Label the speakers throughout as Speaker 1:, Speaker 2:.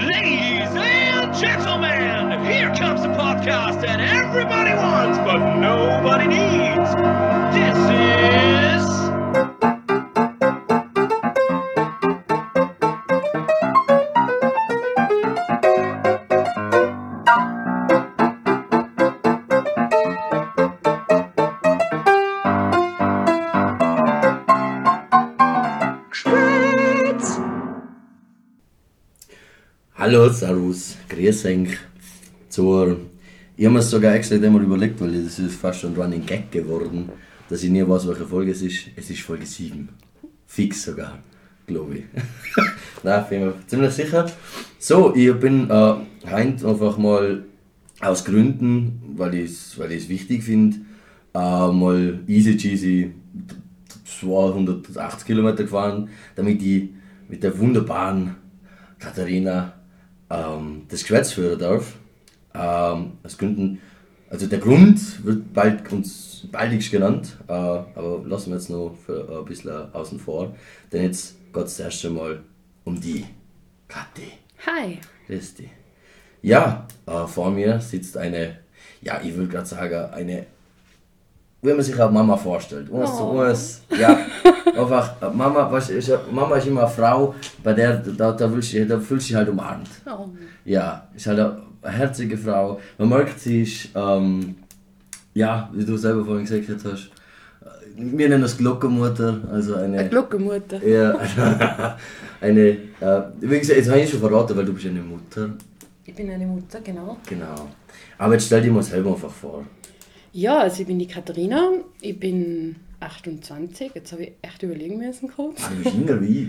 Speaker 1: Ladies and gentlemen, here comes the podcast that everybody wants but nobody needs.
Speaker 2: Servus, grüß euch zur... Ich habe mir sogar extra einmal überlegt, weil das ist fast schon Running Gag geworden, dass ich nie weiß, welche Folge es ist. Es ist Folge 7. Fix sogar, glaube ich. Nein, bin mir ziemlich sicher. So, ich bin äh, heute einfach mal aus Gründen, weil ich es weil wichtig finde, äh, mal easy cheesy 280 Kilometer gefahren, damit ich mit der wunderbaren Katharina ähm, das Geschwätz führen darf. Ähm, aus Gründen, also der Grund wird bald uns baldigst genannt, äh, aber lassen wir jetzt noch für ein bisschen außen vor, denn jetzt geht es erst einmal um die Kathi.
Speaker 3: Hi.
Speaker 2: Grüß dich. Ja, äh, vor mir sitzt eine, ja, ich will gerade sagen, eine, wie man sich eine Mama vorstellt. Zu
Speaker 3: Oh.
Speaker 2: eins, ja, einfach, äh, Mama, weißt, ja- Mama ist immer eine Frau, bei der, da, da, willst du, da fühlst du dich halt umarmt.
Speaker 3: Oh.
Speaker 2: Ja, ist halt eine herzige Frau. Man merkt, sie ist, ähm, ja, wie du selber vorhin gesagt hast, äh, wir nennen das Glockenmutter, also eine...
Speaker 3: Eine Glockenmutter.
Speaker 2: Ja, eine, äh, wie gesagt, jetzt habe ich schon verraten, weil du bist eine Mutter.
Speaker 3: Ich bin eine Mutter, genau.
Speaker 2: Genau. Aber jetzt stell dir mal selber einfach vor.
Speaker 3: Ja, also ich bin die Katharina, ich bin 28, jetzt habe ich echt überlegen müssen kurz.
Speaker 2: Ah, du bist jünger wie ich.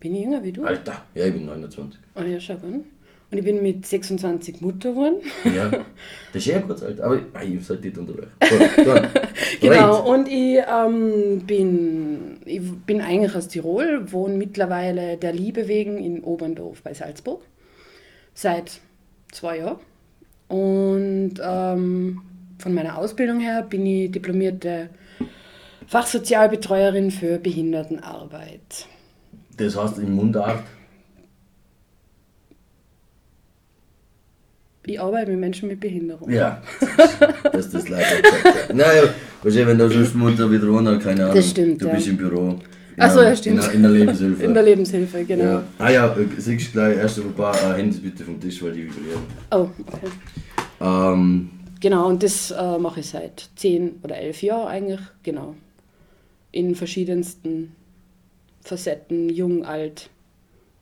Speaker 3: Bin ich jünger wie du?
Speaker 2: Alter, ja, ich bin 29.
Speaker 3: Oh ja, schau an. Und ich bin mit 26 Mutter geworden.
Speaker 2: Ja, das ist ja kurz alt, aber ah, ich sollte nicht unterbrechen.
Speaker 3: Genau, und ich, ähm, bin, ich bin eigentlich aus Tirol, wohne mittlerweile der Liebe wegen in Oberndorf bei Salzburg. Seit zwei Jahren. Und ähm, von meiner Ausbildung her bin ich diplomierte Fachsozialbetreuerin für Behindertenarbeit.
Speaker 2: Das heißt in Mundart,
Speaker 3: Ich arbeite mit Menschen mit Behinderung.
Speaker 2: ja, das ist das leider. Naja, wahrscheinlich, wenn du sonst Mutter wieder wohnen, keine Ahnung.
Speaker 3: Das stimmt,
Speaker 2: Du
Speaker 3: ja.
Speaker 2: bist im Büro. In
Speaker 3: Ach so,
Speaker 2: der-
Speaker 3: ja, stimmt.
Speaker 2: In der, in der Lebenshilfe.
Speaker 3: In der Lebenshilfe, genau.
Speaker 2: ja. Ah ja, äh, siehst du gleich erst ein paar äh, Handys bitte vom Tisch, weil die vibrieren.
Speaker 3: Oh, okay.
Speaker 2: Ähm,
Speaker 3: Genau, und das äh, mache ich seit zehn oder elf Jahren eigentlich, genau. In verschiedensten Facetten, jung, alt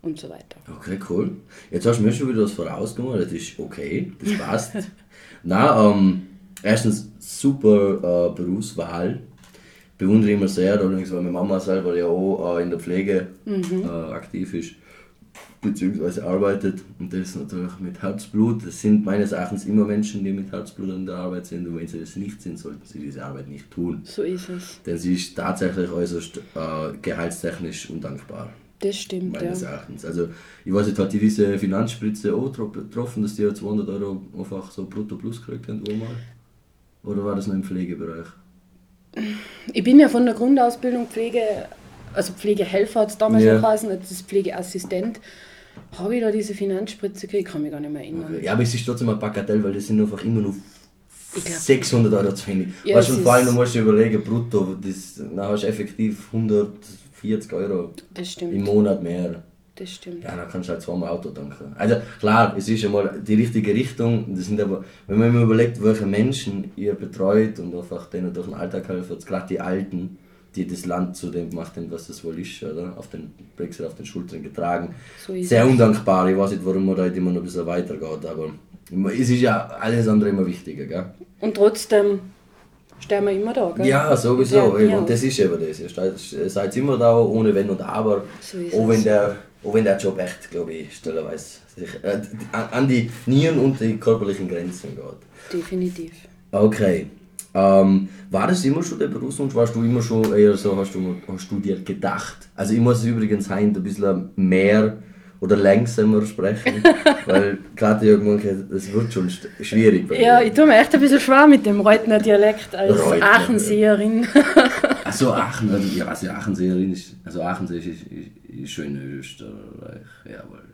Speaker 3: und so weiter.
Speaker 2: Okay, cool. Jetzt hast du mir schon wieder was vorausgenommen, das ist okay, das passt. Na, ähm, erstens super äh, Berufswahl. Bewundere ich immer sehr, allerdings weil meine Mama selber ja auch äh, in der Pflege äh, aktiv ist, beziehungsweise arbeitet. Und das natürlich mit Herzblut. Das sind meines Erachtens immer Menschen, die mit Herzblut in der Arbeit sind. Und wenn sie das nicht sind, sollten sie diese Arbeit nicht tun.
Speaker 3: So ist es.
Speaker 2: Denn sie ist tatsächlich äußerst äh, gehaltstechnisch undankbar.
Speaker 3: Das stimmt, ja.
Speaker 2: meines Erachtens. Also, ich weiß nicht, hat die diese Finanzspritze auch tro- getroffen, dass die ja 200 Euro einfach so brutto plus gekriegt haben, einmal? Oder war das nur im Pflegebereich?
Speaker 3: Ich bin ja von der Grundausbildung Pflege, also Pflegehelfer hat es damals
Speaker 2: Ja.
Speaker 3: noch geheißen, jetzt ist Pflegeassistent. Habe ich da diese Finanzspritze gekriegt? Ich kann mich gar nicht mehr erinnern.
Speaker 2: Ja, aber es ist trotzdem ein Bagatell, weil das sind einfach immer nur
Speaker 3: Ich glaub-
Speaker 2: 600 Euro zu wenig.
Speaker 3: Ja,
Speaker 2: weißt du, vor allem, du musst dir überlegen, brutto, das, dann hast du effektiv 140 Euro im Monat mehr.
Speaker 3: das stimmt.
Speaker 2: Ja, dann kannst du halt zweimal Auto tanken. Also klar, es ist einmal die richtige Richtung. Das sind aber, wenn man mal überlegt, welche Menschen ihr betreut und einfach denen durch den Alltag helfen, jetzt gerade die Alten, die das Land zu dem gemacht haben, was das wohl ist, oder? Auf den Brexit auf den Schultern getragen.
Speaker 3: So
Speaker 2: Sehr undankbar. Ich weiß nicht, warum man da halt immer noch ein bisschen weitergeht, aber es ist ja alles andere immer wichtiger, gell?
Speaker 3: Und trotzdem stehen wir immer da, gell?
Speaker 2: Ja, sowieso.
Speaker 3: Ja.
Speaker 2: Und das ist eben das. Ihr seid immer da, ohne Wenn und Aber.
Speaker 3: So
Speaker 2: auch, wenn der, auch wenn der Job echt, glaube ich, stellerweise sich, äh, an die Nieren und die körperlichen Grenzen geht.
Speaker 3: Definitiv.
Speaker 2: Okay. Ähm, war das immer schon der Berufswunsch? Warst du immer schon eher so, hast du, hast du dir gedacht? Also ich muss übrigens heute ein bisschen mehr oder langsamer sprechen, weil gerade irgendwann, das wird schon schwierig
Speaker 3: Ja, ich tue mir echt ein bisschen schwer mit dem Reutner Dialekt als
Speaker 2: Reutner,
Speaker 3: Aachenseherin.
Speaker 2: Achso, Aachen, also, ja, was ja Aachen ist, also Aachen ist, ist, ist, schön Österreich, jawohl.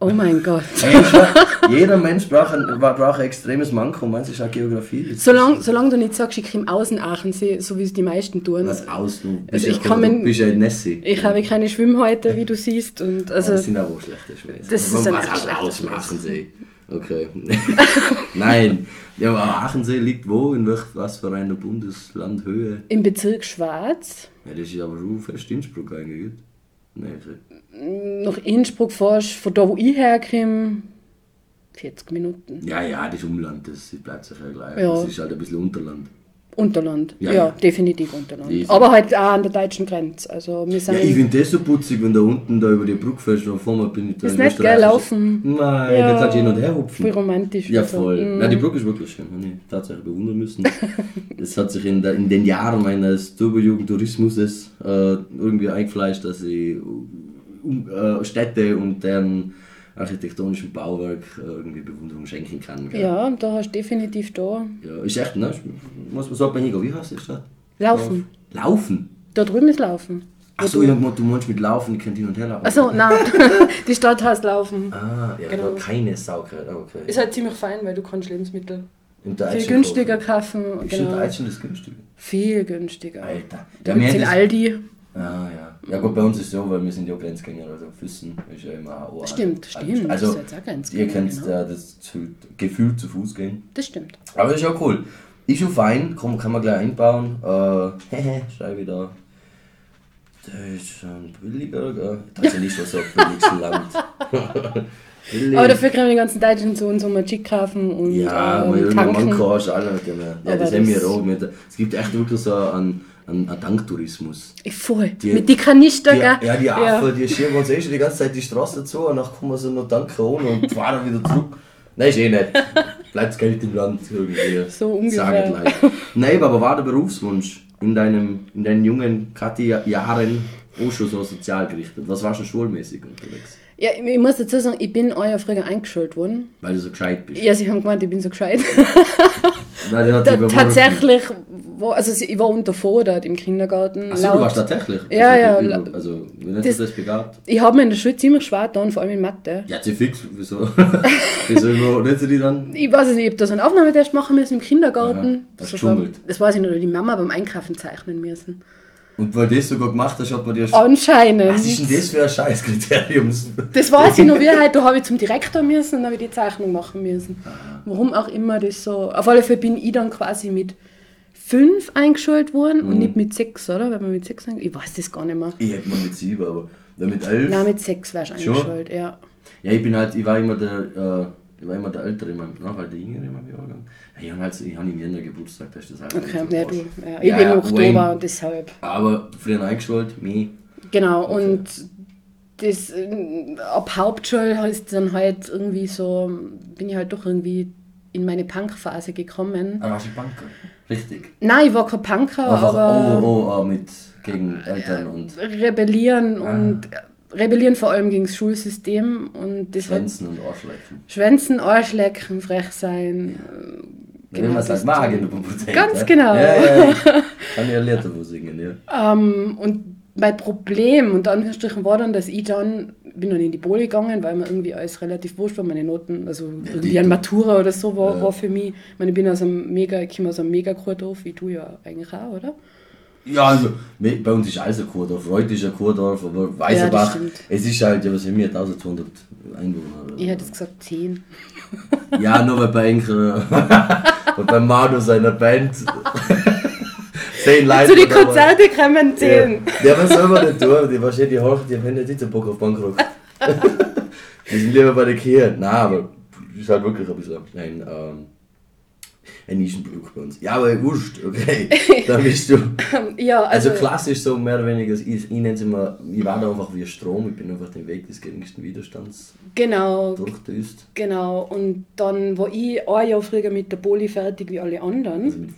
Speaker 3: Oh mein Gott.
Speaker 2: Jeder Mensch braucht ein, braucht ein extremes Manko, meinst du, ist auch Geografie.
Speaker 3: Solange, solange du nicht sagst, ich komme aus dem Aachensee, so wie es die meisten tun.
Speaker 2: Was aus, du bist,
Speaker 3: Also
Speaker 2: ja
Speaker 3: ich kann
Speaker 2: du bist ja ein Nessie.
Speaker 3: Ich habe keine Schwimmhäute, wie du siehst. Und also,
Speaker 2: das sind auch schlechte Schwäche.
Speaker 3: Das ist ein schlechter
Speaker 2: aus dem. Aachensee. Okay. Nein. Ja, aber Aachensee liegt wo? In welch, was für einer Bundeslandhöhe?
Speaker 3: Im Bezirk Schwarz,
Speaker 2: Ja, das ist aber schon fest Innsbruck eigentlich. Nein,
Speaker 3: nach Innsbruck fährst, von da wo ich herkomme, 40 Minuten.
Speaker 2: ja, ja, das Umland, das bleibt sich ja gleich.
Speaker 3: Ja.
Speaker 2: Das ist halt ein bisschen Unterland.
Speaker 3: Unterland.
Speaker 2: Ja,
Speaker 3: Ja, definitiv Unterland.
Speaker 2: Easy.
Speaker 3: Aber halt auch an der deutschen Grenze. Also wir sind
Speaker 2: Ja, ich finde das so putzig, wenn da unten da über die Brücke fährst, da vor mir bin ich da
Speaker 3: Das
Speaker 2: in
Speaker 3: ist nicht geil, laufen.
Speaker 2: Nein,
Speaker 3: Ja.
Speaker 2: da kannst du hin und her hupfen.
Speaker 3: voll romantisch.
Speaker 2: Ja,
Speaker 3: und so.
Speaker 2: voll.
Speaker 3: Mm.
Speaker 2: Ja, die Brücke ist wirklich schön, habe ich tatsächlich bewundern müssen. Es hat sich in, der, in den Jahren meines Turbojugendtourismuses äh, irgendwie eingefleischt, dass ich um, äh, Städte und deren architektonischen Bauwerk äh, irgendwie Bewunderung schenken kann. gell?
Speaker 3: Ja, da hast du definitiv da
Speaker 2: ja. Ist echt, ne? Muss man so bei. Wie heißt die Stadt?
Speaker 3: Laufen.
Speaker 2: Laufen?
Speaker 3: Da drüben ist Laufen.
Speaker 2: Achso, ja, du meinst mit Laufen, ich kann hin und her laufen.
Speaker 3: Also nein, die Stadt heißt Laufen.
Speaker 2: Ah, ja,
Speaker 3: Genau.
Speaker 2: da keine Sau gehört. Ah, okay.
Speaker 3: Ist halt ziemlich fein, weil du kannst Lebensmittel viel günstiger
Speaker 2: kaufen.
Speaker 3: kaufen.
Speaker 2: Ist genau.
Speaker 3: Genau.
Speaker 2: Deutschland das günstiger?
Speaker 3: Viel günstiger.
Speaker 2: Alter.
Speaker 3: Da
Speaker 2: wir
Speaker 3: gibt's
Speaker 2: haben
Speaker 3: in
Speaker 2: das-
Speaker 3: Aldi.
Speaker 2: Ah, ja. Ja gut, bei uns ist es so, weil wir sind ja Grenzgänger, also Füssen ist ja immer auch
Speaker 3: Stimmt, stimmt.
Speaker 2: Also,
Speaker 3: Das ist
Speaker 2: ihr kennt
Speaker 3: genau.
Speaker 2: ja das zu, Gefühl zu Fuß gehen.
Speaker 3: Das stimmt.
Speaker 2: Aber das ist auch cool. Ist schon fein, kann, kann man gleich einbauen. Äh, hehe, schreibe ich da. Deutschland billiger, gell? Tatsächlich schon so billigsten Land. Billig.
Speaker 3: Aber dafür kriegen wir die ganzen Deutschen zu uns um Magic kaufen und
Speaker 2: Ja, mal irgendein
Speaker 3: tanken.
Speaker 2: Manko hast du alle. Ja,
Speaker 3: Aber
Speaker 2: das haben wir
Speaker 3: das-
Speaker 2: auch. Mit, es gibt echt wirklich so einen, einen, einen Tanktourismus.
Speaker 3: Ich voll.
Speaker 2: Die-
Speaker 3: Mit die Kanister,
Speaker 2: Die,
Speaker 3: gell?
Speaker 2: ja, die Affen, die schieben uns eh schon die ganze Zeit die Straße zu und dann kommen sie noch tanken ohne und fahren wieder zurück. Nein, ist eh nicht. Bleibt das Geld im Land irgendwie.
Speaker 3: So ungefähr.
Speaker 2: Sagen. Nein, aber war der Berufswunsch in, deinem, in deinen jungen Kathi-Jahren auch schon so sozial gerichtet? Was warst du schulmäßig unterwegs?
Speaker 3: Ja, ich ich muss dazu sagen, ich bin euer früher eingeschult worden.
Speaker 2: Weil du so gescheit bist.
Speaker 3: Ja, sie haben gemeint, ich bin so gescheit. Tatsächlich, wo, also ich war unterfordert im Kindergarten.
Speaker 2: Achso, du warst tatsächlich?
Speaker 3: Ja,
Speaker 2: also,
Speaker 3: ja, la-
Speaker 2: Also, wie nennt
Speaker 3: das-
Speaker 2: das, das begabt?
Speaker 3: Ich habe mir in der Schule ziemlich schwer getan, vor allem in Mathe.
Speaker 2: Ja, sie fix. Wieso? Wieso sie die dann?
Speaker 3: Ich weiß es nicht, ich habe da so einen Aufnahmetest machen müssen im Kindergarten.
Speaker 2: Aha,
Speaker 3: das,
Speaker 2: hast
Speaker 3: war, das weiß ich noch, die Mama beim Einkaufen zeichnen müssen.
Speaker 2: Und weil du das sogar gemacht hast, hat man dir schon.
Speaker 3: Anscheinend.
Speaker 2: Was ist denn das für ein Scheißkriterium?
Speaker 3: Das weiß ich noch, wie halt, da habe ich zum Direktor müssen und habe ich die Zeichnung machen müssen. Warum auch immer das so. Auf alle Fälle bin ich dann quasi mit fünf eingeschult worden
Speaker 2: Mhm.
Speaker 3: und nicht mit sechs, oder? Weil man mit sechs eingeschult Ich weiß das gar nicht mehr.
Speaker 2: Ich hätte mal mit sieben, aber mit elf.
Speaker 3: Nein, mit sechs wärst du eingeschult, ja.
Speaker 2: Ja, ich bin halt, ich war immer der, äh, ich war immer der Ältere, meinem, na, weil der Jüngere meinem Jahrgang. Ja, ich habe halt, ich habe im Jänner Geburtstag, da ist das halt
Speaker 3: Okay,
Speaker 2: so
Speaker 3: ja,
Speaker 2: krass.
Speaker 3: du. Ja. Ich
Speaker 2: Ja,
Speaker 3: bin im. Oktober und deshalb.
Speaker 2: Aber früher eingeschult, mich.
Speaker 3: Genau,
Speaker 2: Okay.
Speaker 3: und das, äh, ab Hauptschule ist dann halt irgendwie so, bin ich halt doch irgendwie in meine Punk-Phase gekommen.
Speaker 2: Ah, warst du Banker? Richtig.
Speaker 3: Nein, ich war kein Punker, aber
Speaker 2: oh, oh, oh, mit, gegen Eltern und
Speaker 3: rebellieren
Speaker 2: Ah.
Speaker 3: und rebellieren vor allem gegen das Schulsystem und das hat
Speaker 2: Schwänzen und Arschlecken.
Speaker 3: Schwänzen, Arschlecken, frech sein. äh,
Speaker 2: Wenn man
Speaker 3: das
Speaker 2: sagt, mag in der Pubertät.
Speaker 3: Ganz
Speaker 2: ja?
Speaker 3: genau.
Speaker 2: Ja, ja, ja. Kann ich ja Lieder singen, ja.
Speaker 3: Ähm, und mein Problem unter Anführungsstrichen war dann, dass ich dann bin dann in die Poli gegangen, weil mir irgendwie alles relativ wurscht war, meine Noten, also irgendwie ein Matura oder so war,
Speaker 2: Ja.
Speaker 3: war für mich. Ich meine, ich bin aus einem mega, ich komme aus einem mega Kurdorf, wie du ja eigentlich auch, oder?
Speaker 2: Ja, also bei uns ist alles ein Kurdorf. Reut ist ein Kurdorf, aber Weißerbach,
Speaker 3: stimmt.
Speaker 2: es ist halt, ja, was haben wir, 1200 Einwohner.
Speaker 3: Ich hätte jetzt gesagt 10.
Speaker 2: Ja, nur weil bei Enker und bei Manu seiner Band zehn Leute.
Speaker 3: Zu die
Speaker 2: dabei.
Speaker 3: Konzerte kommen 10.
Speaker 2: Ja, was soll man nicht tun? Die wahrscheinlich die Horch, die haben nicht so Bock auf Punkrock. die sind lieber bei der Kirche. Nein, aber ist halt wirklich ein bisschen ein, ähm, ein Nischenprodukt bei uns. Ja, aber wurscht, okay. Dann bist du.
Speaker 3: Ja,
Speaker 2: Also
Speaker 3: also,
Speaker 2: klassisch so mehr oder weniger, ich, ich nenne es immer, ich war da einfach wie Strom, ich bin einfach den Weg des geringsten Widerstands
Speaker 3: genau,
Speaker 2: durchdüst.
Speaker 3: genau. Und dann war ich ein Jahr früher mit der Poli fertig wie alle anderen.
Speaker 2: Also mit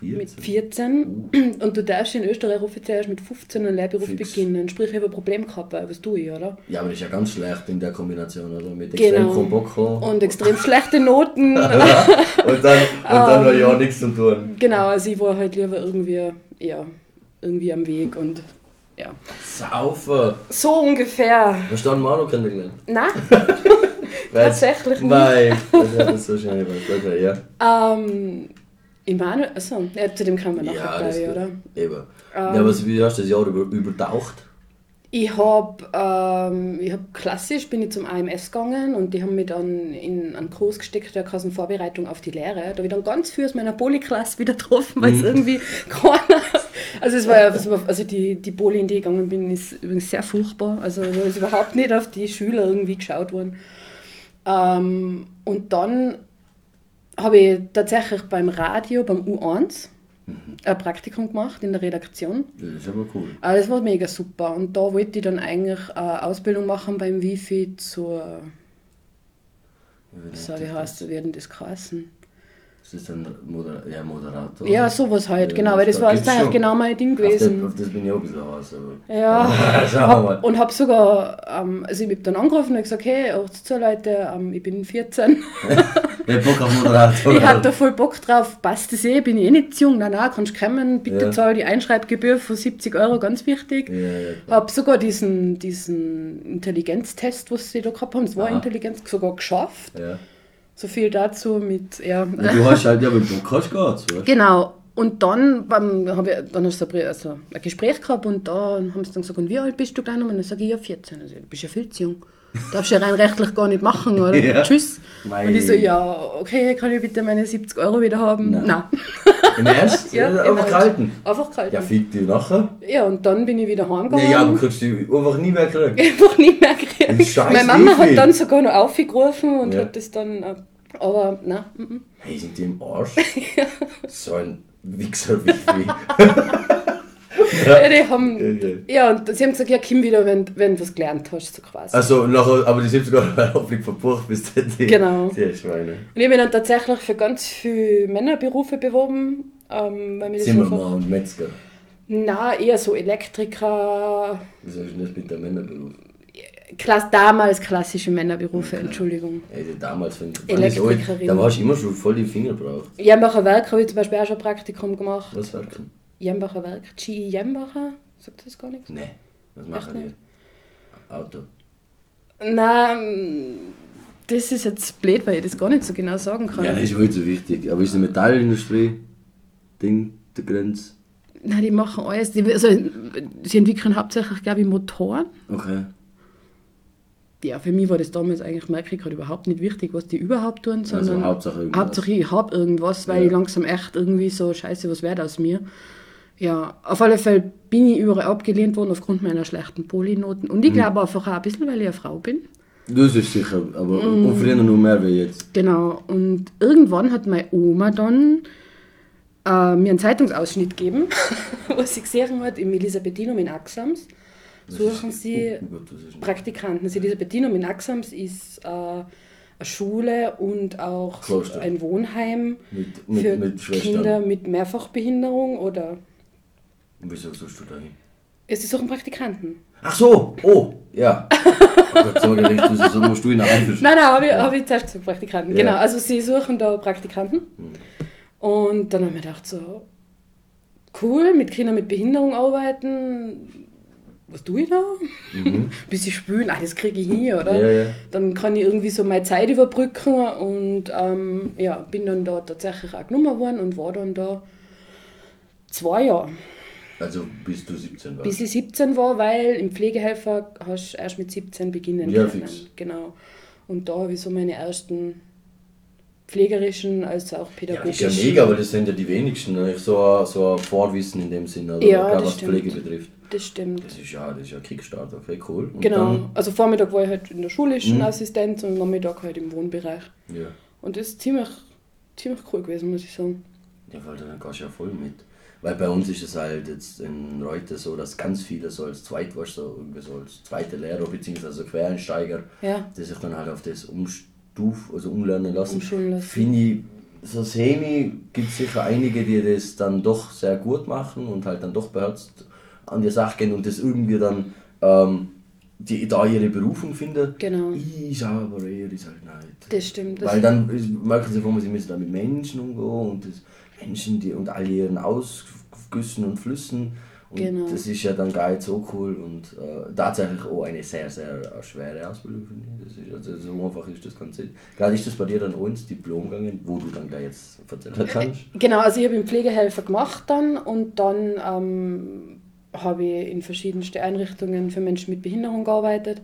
Speaker 2: 14.
Speaker 3: Mit 14 und du darfst in Österreich offiziell erst mit 15 einen Lehrberuf
Speaker 2: Fix.
Speaker 3: beginnen. Sprich, ich habe ein Problem gehabt, was tue ich, oder?
Speaker 2: Ja, aber das ist ja ganz schlecht in der Kombination, oder? Mit
Speaker 3: Genau.
Speaker 2: extrem keinen Bock haben.
Speaker 3: Und extrem schlechte Noten.
Speaker 2: und dann, und dann
Speaker 3: Ähm.
Speaker 2: noch ja nichts zu tun.
Speaker 3: genau, also ich war halt lieber irgendwie, ja, irgendwie am Weg und ja.
Speaker 2: Saufen!
Speaker 3: So ungefähr.
Speaker 2: Hast du einen Manu kennengelernt?
Speaker 3: Na? Tatsächlich nicht.
Speaker 2: Nein, das ist so gemacht. Okay, ja.
Speaker 3: Ähm, Immanuel, achso, ja, zu dem kommen wir nachher,
Speaker 2: Ja,
Speaker 3: glaube
Speaker 2: das
Speaker 3: ich,
Speaker 2: geht.
Speaker 3: oder?
Speaker 2: Eben.
Speaker 3: Ähm.
Speaker 2: ja, was, wie hast du das Jahr über, übertaucht?
Speaker 3: Ich habe ähm, ich hab klassisch bin ich zum AMS gegangen und die haben mich dann in einen Kurs gesteckt, der Kassen Vorbereitung auf die Lehre. Da habe ich dann ganz viel aus meiner Polyklasse wieder getroffen, weil es irgendwie keiner. Also es war ja, also die, die Poly, in die ich gegangen bin, ist übrigens sehr furchtbar. Also da ist überhaupt nicht auf die Schüler irgendwie geschaut worden. Ähm, und dann habe ich tatsächlich beim Radio, beim U1, ein Praktikum gemacht in der Redaktion.
Speaker 2: Das ist aber cool.
Speaker 3: Ah, das war mega super. Und da wollte ich dann eigentlich eine Ausbildung machen beim Wifi zur. So, wie heißt das? Werden das geheißen?
Speaker 2: Das ist dann Moder ja, Moderator.
Speaker 3: Ja, sowas halt,
Speaker 2: Ja,
Speaker 3: genau, weil das war
Speaker 2: gibt's
Speaker 3: eigentlich genau mein Ding
Speaker 2: Auf das,
Speaker 3: gewesen.
Speaker 2: auf das bin ich auch ein bisschen aus. Aber
Speaker 3: Ja, hab, und habe sogar, ähm, also ich habe dann angerufen und gesagt, hey, zu Leute, ähm, ich bin 14.
Speaker 2: Wer hat Bock auf Moderator?
Speaker 3: ich da voll Bock drauf, passt das eh, bin ich eh nicht zu jung, nein, nein, kannst kommen, bitte
Speaker 2: Ja.
Speaker 3: zahl die Einschreibgebühr von 70 Euro, ganz wichtig.
Speaker 2: Ja.
Speaker 3: Habe sogar diesen, diesen Intelligenztest, was sie da gehabt haben, das war
Speaker 2: Aha.
Speaker 3: Intelligenz, sogar geschafft.
Speaker 2: ja.
Speaker 3: So viel dazu mit, ja.
Speaker 2: Und du hast halt, ja, du Bock hast, weißt
Speaker 3: Genau. Und dann, beim, hab ich, dann hast du also ein Gespräch gehabt und da haben sie dann gesagt, und wie alt bist du gleich noch? Und dann sage ich, ja 14. Also, du bist ja viel zu jung. Darfst ja rein rechtlich gar nicht machen, oder?
Speaker 2: Ja.
Speaker 3: Tschüss.
Speaker 2: Mei.
Speaker 3: Und ich so, ja, okay, kann ich bitte meine 70 Euro wieder haben?
Speaker 2: Nein.
Speaker 3: Nein.
Speaker 2: Im Ernst?
Speaker 3: Ja,
Speaker 2: ja,
Speaker 3: im
Speaker 2: einfach gehalten.
Speaker 3: Einfach gehalten.
Speaker 2: Ja,
Speaker 3: Ja,
Speaker 2: fick dich nachher.
Speaker 3: und dann bin ich wieder heimgegangen.
Speaker 2: Nee, ja, aber kannst du einfach nie mehr kriegen.
Speaker 3: einfach nicht mehr gekriegt.
Speaker 2: Scheiß
Speaker 3: Meine Mama hat dann sogar noch aufgerufen und
Speaker 2: Ja.
Speaker 3: hat das dann, äh, aber nein, mm, mm.
Speaker 2: Hey, sind die im Arsch? So ein Wichser wie ich.
Speaker 3: Ja, die haben,
Speaker 2: Ja, ja.
Speaker 3: ja, und sie haben gesagt, ja, komm wieder, wenn, wenn du was gelernt hast, so quasi.
Speaker 2: Also, nachher, aber die sind sogar bei Hoffnung verbucht bis die,
Speaker 3: Genau.
Speaker 2: die Schweine.
Speaker 3: Und ich habe mich dann tatsächlich für ganz viele Männerberufe beworben, ähm, weil mir das
Speaker 2: Zimmermann
Speaker 3: einfach,
Speaker 2: und Metzger.
Speaker 3: na eher so Elektriker,
Speaker 2: Wieso ist denn das mit der Männerberuf?
Speaker 3: Klass, damals klassische Männerberufe, Entschuldigung.
Speaker 2: Ey, damals, wenn
Speaker 3: Elektrikerin.
Speaker 2: da hast du immer schon voll die Finger gebraucht.
Speaker 3: Jambacher Werk habe ich zum Beispiel auch schon ein Praktikum gemacht.
Speaker 2: Was werken?
Speaker 3: Jambacher Werk, GE Jambacher, sagt das gar nichts?
Speaker 2: Nee. Was machen
Speaker 3: nicht?
Speaker 2: die? Auto.
Speaker 3: Nein, das ist jetzt blöd, weil ich das gar nicht so genau sagen kann.
Speaker 2: Ja, das ist wohl so wichtig. Aber ist die Metallindustrie Ding, der Grenze?
Speaker 3: Nein, die machen alles. Die, also, sie entwickeln hauptsächlich, glaube ich, Motoren.
Speaker 2: Okay.
Speaker 3: Ja, für mich war das damals eigentlich, merke ich gerade überhaupt nicht wichtig, was die überhaupt tun, sondern
Speaker 2: Hauptsache irgendwas.
Speaker 3: Hauptsache ich habe irgendwas, weil
Speaker 2: Ja.
Speaker 3: ich langsam echt irgendwie so, scheiße, was wird aus mir? Ja, auf alle Fälle bin ich überall abgelehnt worden aufgrund meiner schlechten Polynoten. Und ich
Speaker 2: Mhm.
Speaker 3: glaube einfach auch ein bisschen, weil ich eine Frau bin.
Speaker 2: Das ist sicher, aber
Speaker 3: Mm.
Speaker 2: und früher noch mehr wie jetzt.
Speaker 3: Genau. Und irgendwann hat meine Oma dann äh, mir einen Zeitungsausschnitt gegeben, wo sie gesehen hat, im Elisabethinum in Axams suchen sie
Speaker 2: Oh Gott, ist
Speaker 3: Praktikanten. Das Elisabethinum in Axams ist äh, eine Schule und auch
Speaker 2: Kloster.
Speaker 3: ein Wohnheim
Speaker 2: mit, mit,
Speaker 3: für
Speaker 2: mit.
Speaker 3: Kinder mit Mehrfachbehinderung oder
Speaker 2: Wieso sollst du da hin?
Speaker 3: es ist auch ein Praktikanten.
Speaker 2: Ach so, oh, ja. oh Gott, sag ich richtig, so musst du ihn einfischen.
Speaker 3: Nein, nein, habe ich, hab ich zuerst gesagt Praktikanten.
Speaker 2: Ja.
Speaker 3: Genau, also sie suchen da Praktikanten. Und dann haben wir gedacht, so, cool, mit Kindern mit Behinderung arbeiten. Was tue ich da? Ein bisschen spülen, ah, das kriege ich hin, oder?
Speaker 2: Mhm. Ja, ja.
Speaker 3: Dann kann ich irgendwie so meine Zeit überbrücken und ähm, ja, bin dann da tatsächlich auch genommen worden und war dann da zwei Jahre,
Speaker 2: Also bis du 17 warst.
Speaker 3: bis ich 17 war, weil im Pflegehelfer hast du erst mit 17 beginnen
Speaker 2: Ja,
Speaker 3: können.
Speaker 2: fix.
Speaker 3: Genau. Und da habe ich so meine ersten pflegerischen als auch
Speaker 2: ja, das ist
Speaker 3: pädagogischen.
Speaker 2: ja mega, aber das sind ja die wenigsten. ne? So, ein- so ein Vorwissen in dem Sinne, oder?
Speaker 3: Ja,
Speaker 2: Gerade was
Speaker 3: stimmt.
Speaker 2: Pflege betrifft.
Speaker 3: Das stimmt.
Speaker 2: Das ist ja, das ist ja Kickstart, okay, cool. Und
Speaker 3: Genau. Also Vormittag war ich halt in der schulischen
Speaker 2: Mhm.
Speaker 3: Assistenz und Nachmittag halt im Wohnbereich.
Speaker 2: ja.
Speaker 3: Und das ist ziemlich, ziemlich cool gewesen, muss ich sagen.
Speaker 2: Ja, weil dann gehst du ja voll mit. Weil bei uns ist es halt jetzt in Reute so, dass ganz viele so als Zweitwurst, so, irgendwie so als zweite Lehrer bzw. Quereinsteiger,
Speaker 3: Ja.
Speaker 2: die sich dann halt auf das umstuf, also umlernen lassen.
Speaker 3: Lassen.
Speaker 2: Finde ich, so semi gibt es sicher einige, die das dann doch sehr gut machen und halt dann doch beherzt an die Sache gehen und das irgendwie dann ähm, die da ihre Berufung finden.
Speaker 3: Genau.
Speaker 2: Ich aber eher ist halt nicht.
Speaker 3: Das stimmt. Das
Speaker 2: Weil dann merken sie, sie müssen dann mit Menschen umgehen und das Menschen, die und all ihren Ausgüssen und Flüssen Und
Speaker 3: Genau.
Speaker 2: das ist ja dann gar nicht so cool und äh, tatsächlich auch eine sehr, sehr äh, schwere Ausbildung, finde ich. Das ist, also so einfach ist das Ganze. Gerade ist das bei dir dann auch ins Diplom gegangen, wo du dann gleich jetzt erzählen kannst.
Speaker 3: Genau, also ich habe einen Pflegehelfer gemacht dann und dann ähm, habe ich in verschiedensten Einrichtungen für Menschen mit Behinderung gearbeitet.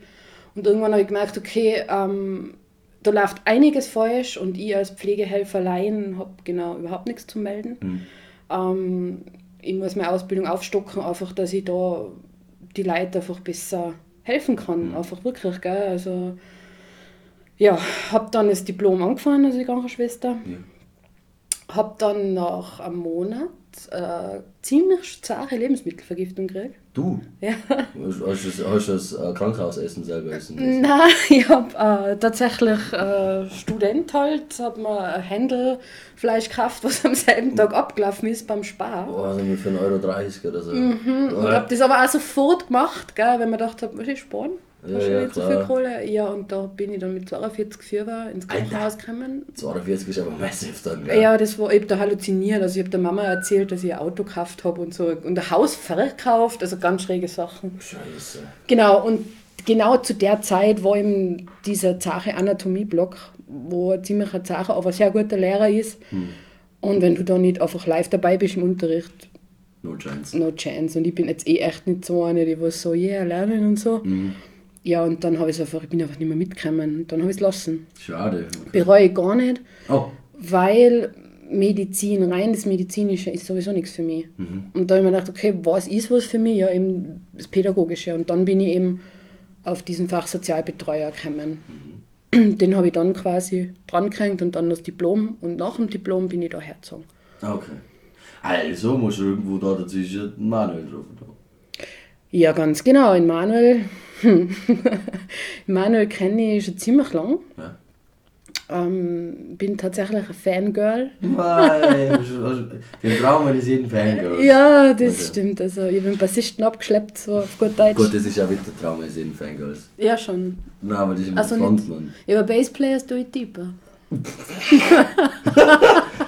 Speaker 3: Und irgendwann habe ich gemerkt, okay, ähm, da läuft einiges falsch und ich als Pflegehelferlein habe genau überhaupt nichts zu melden. Ähm, ich muss meine Ausbildung aufstocken, einfach, dass ich da die Leute einfach besser helfen kann. Einfach wirklich, gell? Also, ja, habe dann das Diplom angefangen als Krankenschwester.
Speaker 2: Ja.
Speaker 3: Habe dann nach einem Monat äh, ziemlich zahre Lebensmittelvergiftung gekriegt.
Speaker 2: Du?
Speaker 3: Ja.
Speaker 2: Hast, du das- hast du das äh, Krankenhausessen selber essen müssen?
Speaker 3: Nein, ich habe äh, tatsächlich äh, Student halt, habe mir ein Händelfleisch gekauft, was am selben Tag abgelaufen ist beim Spar.
Speaker 2: Boah, also für 1,30 Euro oder so.
Speaker 3: Und habe das aber auch sofort gemacht, gell, wenn man gedacht hat, muss ich sparen?
Speaker 2: Ja,
Speaker 3: du
Speaker 2: ja,
Speaker 3: so
Speaker 2: klar.
Speaker 3: viel Kohle? Ja, und da bin ich dann mit 42 Fieber ins Krankenhaus gekommen.
Speaker 2: 42 ist aber massiv dann, gell?
Speaker 3: Ja, das war, ich habe da halluziniert. Also ich habe der Mama erzählt, dass ich ein Auto gekauft habe und so und ein Haus verkauft, also ganz schräge Sachen.
Speaker 2: Scheiße.
Speaker 3: Genau, und genau zu der Zeit war eben dieser Zache Anatomie-Block, wo ein ziemlicher Zache, aber ein sehr guter Lehrer ist. Und wenn du da nicht einfach live dabei bist im Unterricht,
Speaker 2: No chance.
Speaker 3: no chance. Und ich bin jetzt eh echt nicht so eine, die was so, yeah, lernen und so. Ja, und dann habe ich es einfach, ich bin einfach nicht mehr mitgekommen. Und dann habe ich es lassen.
Speaker 2: Schade.
Speaker 3: Bereue ich gar nicht,
Speaker 2: Oh,
Speaker 3: weil Medizin, rein das Medizinische ist sowieso nichts für mich. Und da habe ich mir gedacht, okay, was ist was für mich? Ja, eben das Pädagogische. Und dann bin ich eben auf diesen Fach Sozialbetreuer gekommen. Den habe ich dann quasi dran gehängt und dann das Diplom. Und nach dem Diplom bin ich da hergezogen.
Speaker 2: okay. Also musst du irgendwo da dazwischen Manuel drauf.
Speaker 3: Ja, ganz genau. In Manuel, Manuel kenne ich schon ziemlich lang.
Speaker 2: Ja.
Speaker 3: Ähm, bin tatsächlich ein Fangirl.
Speaker 2: Nein, den Traum eines jeden Fangirls.
Speaker 3: Ja, das
Speaker 2: Okay.
Speaker 3: stimmt. Also, ich den Bassisten abgeschleppt, so auf gut Deutsch.
Speaker 2: Gut, das ist ja wieder der Traum eines jeden Fangirls.
Speaker 3: Ja, schon.
Speaker 2: Nein, aber das ist
Speaker 3: Also
Speaker 2: ein
Speaker 3: nicht.
Speaker 2: Frontmann.
Speaker 3: Ja, aber Bassplayers tue ich tiefer.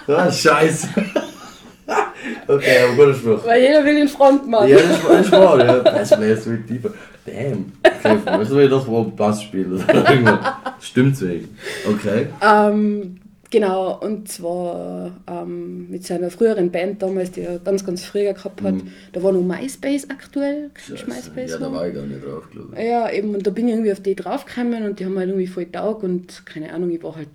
Speaker 2: Ah, scheiße. okay, aber guter Spruch.
Speaker 3: Weil jeder will den Frontmann.
Speaker 2: Ja, das war, das war ja. Das wäre jetzt viel tiefer. Damn. Okay, du, wie das wohl Bass spielt oder irgendwas. Stimmt's wegen. Okay.
Speaker 3: Ähm, genau, und zwar ähm, mit seiner früheren Band damals, die er ganz, ganz früher gehabt hat. Da war noch MySpace aktuell.
Speaker 2: Scheiße.
Speaker 3: MySpace
Speaker 2: Ja, da war ich gar nicht drauf, glaube ich.
Speaker 3: Ja, eben, und da bin ich irgendwie auf die draufgekommen und die haben halt irgendwie voll taug und keine Ahnung, ich war halt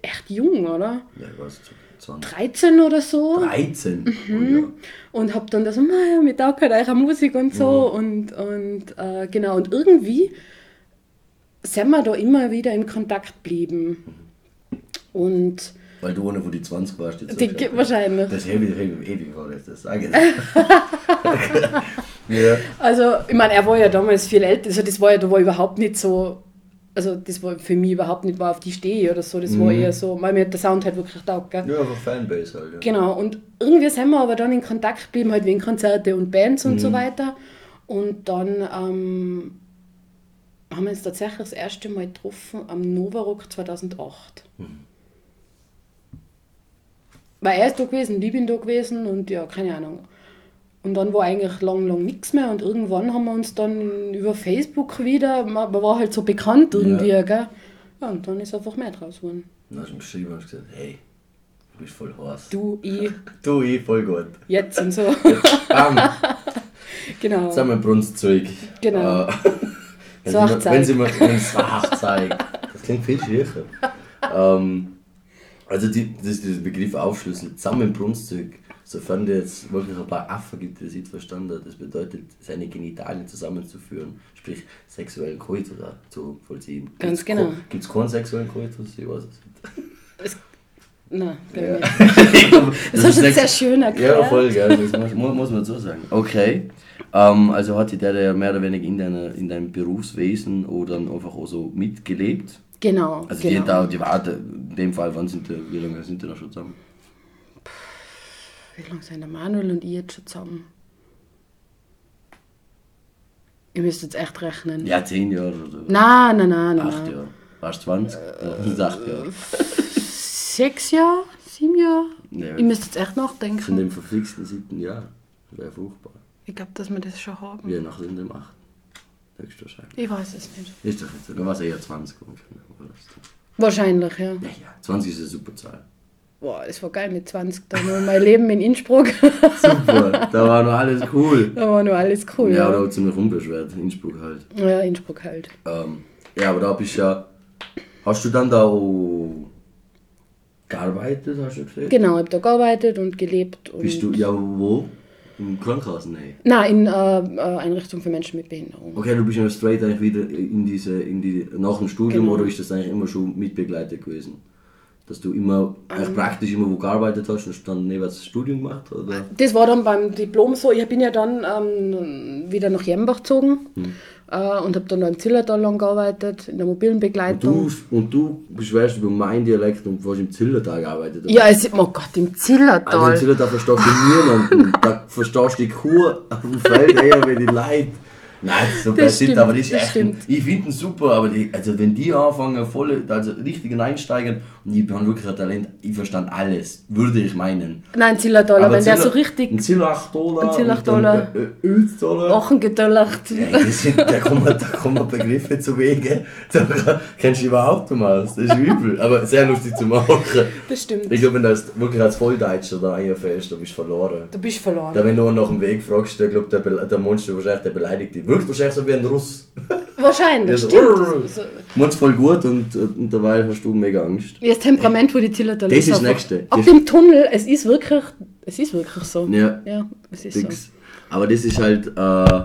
Speaker 3: echt jung, oder?
Speaker 2: Ja, ich weiß, 20.
Speaker 3: 13 oder so.
Speaker 2: 13.
Speaker 3: Mhm. Und hab dann da so, "Ma, ja, mir taugt halt eure Musik und so. Und, und äh, genau, und irgendwie sind wir da immer wieder in Kontakt geblieben. Und
Speaker 2: Weil du ohne, wo die 20 warst, jetzt.
Speaker 3: die,
Speaker 2: auch-
Speaker 3: wahrscheinlich.
Speaker 2: Das ewig, ewig war das, das sage ich. ja.
Speaker 3: Also, ich meine, er war ja damals viel älter, also das war ja, da war überhaupt nicht so, also das war für mich überhaupt nicht, war auf die Stehe oder so, das war eher so, weil mir hat der Sound halt wirklich taugt, gell?
Speaker 2: Ja, aber Fanbase halt. Ja.
Speaker 3: Genau, und irgendwie sind wir aber dann in Kontakt geblieben, halt wegen Konzerte und Bands und so weiter. Und dann ähm, haben wir uns tatsächlich das erste Mal getroffen am Novarock 2008. Weil er ist da gewesen, ich bin da gewesen und ja, keine Ahnung. Und dann war eigentlich lang, lang nichts mehr und irgendwann haben wir uns dann über Facebook wieder, man, war halt so bekannt irgendwie,
Speaker 2: Ja.
Speaker 3: gell? Ja, und dann ist einfach mehr draus geworden.
Speaker 2: Dann hast du geschrieben und gesagt, hey, du bist voll heiß.
Speaker 3: Du, ich,
Speaker 2: Du, ich, voll gut.
Speaker 3: jetzt und so.
Speaker 2: Bam,
Speaker 3: genau.
Speaker 2: jetzt haben wir Brunstzeug.
Speaker 3: Genau.
Speaker 2: Äh, wenn, sie mir, wenn sie mir wenn. Das klingt viel schwieriger. ähm, also die, das ist der Begriff aufschlüsseln. Zusammen Brunstzeug. Sofern der jetzt wirklich ein paar Affen gibt, die das nicht verstanden hat, das bedeutet, seine Genitalien zusammenzuführen, sprich sexuellen Koitus zu vollziehen.
Speaker 3: Ganz
Speaker 2: Gibt's
Speaker 3: genau.
Speaker 2: Gibt es keinen sexuellen Koitus? Ich weiß es nicht.
Speaker 3: Nein, glaub
Speaker 2: Ja.
Speaker 3: ich nicht. Das hast du jetzt sehr schön erklärt.
Speaker 2: Ja, voll, gell. Das muss, muss, man so sagen. Okay. Ähm, also hat die der ja mehr oder weniger in, deiner, in deinem Berufswesen oder einfach auch so mitgelebt.
Speaker 3: Genau.
Speaker 2: Also
Speaker 3: genau.
Speaker 2: die, da, die war in dem Fall, wann sind die, wie lange sind die da schon zusammen?
Speaker 3: Wie lange sind der Manuel und ich jetzt schon zusammen? Ihr müsst jetzt echt rechnen.
Speaker 2: Ja, zehn Jahre oder
Speaker 3: Nein, nein, nein, nein.
Speaker 2: acht. Jahre. Warst du 20? Äh, acht Jahre.
Speaker 3: Sechs Jahre? Sieben Jahre?
Speaker 2: Ja.
Speaker 3: Ich müsste jetzt echt nachdenken.
Speaker 2: dem verflixten siebten Jahr. Wäre fruchtbar.
Speaker 3: Ich glaube, dass wir das schon haben.
Speaker 2: Ja, nach dem 8. Höchstwahrscheinlich.
Speaker 3: Ich weiß es nicht.
Speaker 2: Ist doch jetzt, oder was eher 20 ungefähr.
Speaker 3: Wahrscheinlich, ja.
Speaker 2: Ja, ja, 20 ist eine super Zahl.
Speaker 3: Boah, das war geil mit 20. Da war mein Leben in Innsbruck.
Speaker 2: Super, da war noch alles cool.
Speaker 3: da war nur alles cool.
Speaker 2: Ja,
Speaker 3: Ja,
Speaker 2: da hat ziemlich unbeschwert, Innsbruck halt.
Speaker 3: ja Innsbruck halt.
Speaker 2: Ähm, ja, aber da bist ja. Hast du dann da auch gearbeitet, hast du gesagt?
Speaker 3: Genau, ich habe da gearbeitet und gelebt. Und
Speaker 2: Bist du, ja, wo? Im Krankenhaus? Nein.
Speaker 3: Nein, in äh, äh, Einrichtung für Menschen mit Behinderung.
Speaker 2: Okay, du bist ja straight eigentlich wieder in diese, in die, nach dem Studium
Speaker 3: Genau.
Speaker 2: oder ist das eigentlich immer schon mitbegleitet gewesen? Dass du immer, eigentlich praktisch immer wo gearbeitet hast und dann neben das Studium gemacht, oder?
Speaker 3: Das war dann beim Diplom so. Ich bin ja dann ähm, wieder nach Jembach gezogen
Speaker 2: Hm.
Speaker 3: äh, und habe dann da im Zillertal lang gearbeitet, in der mobilen Begleitung.
Speaker 2: Du, und du beschwerst dich über meinen Dialekt und hast im Zillertal gearbeitet. oder?
Speaker 3: Ja, es, oh Gott, im Zillertal.
Speaker 2: Also im Zillertal verstehst du niemanden. Da verstehst du die Kuh auf dem Feld eher wie die Leute. Nein, so
Speaker 3: Das stimmt,
Speaker 2: aber das ist
Speaker 3: das
Speaker 2: echt.
Speaker 3: stimmt.
Speaker 2: Ich finde ihn super, aber die, also wenn die anfangen, voll, also richtig einsteigen, und ich bin wirklich ein Talent, ich verstand alles, würde ich meinen.
Speaker 3: Nein, Zillertal, aber wenn der so richtig
Speaker 2: Ein Zillach-Dollar.
Speaker 3: Ein Zillach-Dollar.
Speaker 2: Öl-Dollar.
Speaker 3: Ochen gedöllert.
Speaker 2: Ey, das sind, da, kommen, da kommen Begriffe zu Wege, da kennst du überhaupt nicht mehr aus. Das ist übel, aber sehr lustig zu machen.
Speaker 3: Das stimmt.
Speaker 2: Ich glaube, wenn du als, wirklich als Volldeutscher da einfällst, dann bist du verloren.
Speaker 3: Du bist verloren.
Speaker 2: Da, wenn du nach dem Weg fragst, der, glaub, der, der Monster wahrscheinlich der beleidigt dich. Wirkt wahrscheinlich so wie ein Russ.
Speaker 3: Wahrscheinlich,
Speaker 2: Ja, so,
Speaker 3: stimmt. So,
Speaker 2: Meinst voll gut und, und dabei hast du mega Angst.
Speaker 3: ja, das Temperament, wo die Zillertal
Speaker 2: Das ist das Nächste.
Speaker 3: Ab
Speaker 2: Das-
Speaker 3: dem Tunnel, es ist wirklich, es ist wirklich so.
Speaker 2: Ja.
Speaker 3: Ja, es ist so.
Speaker 2: Dings. Aber das ist halt. Äh,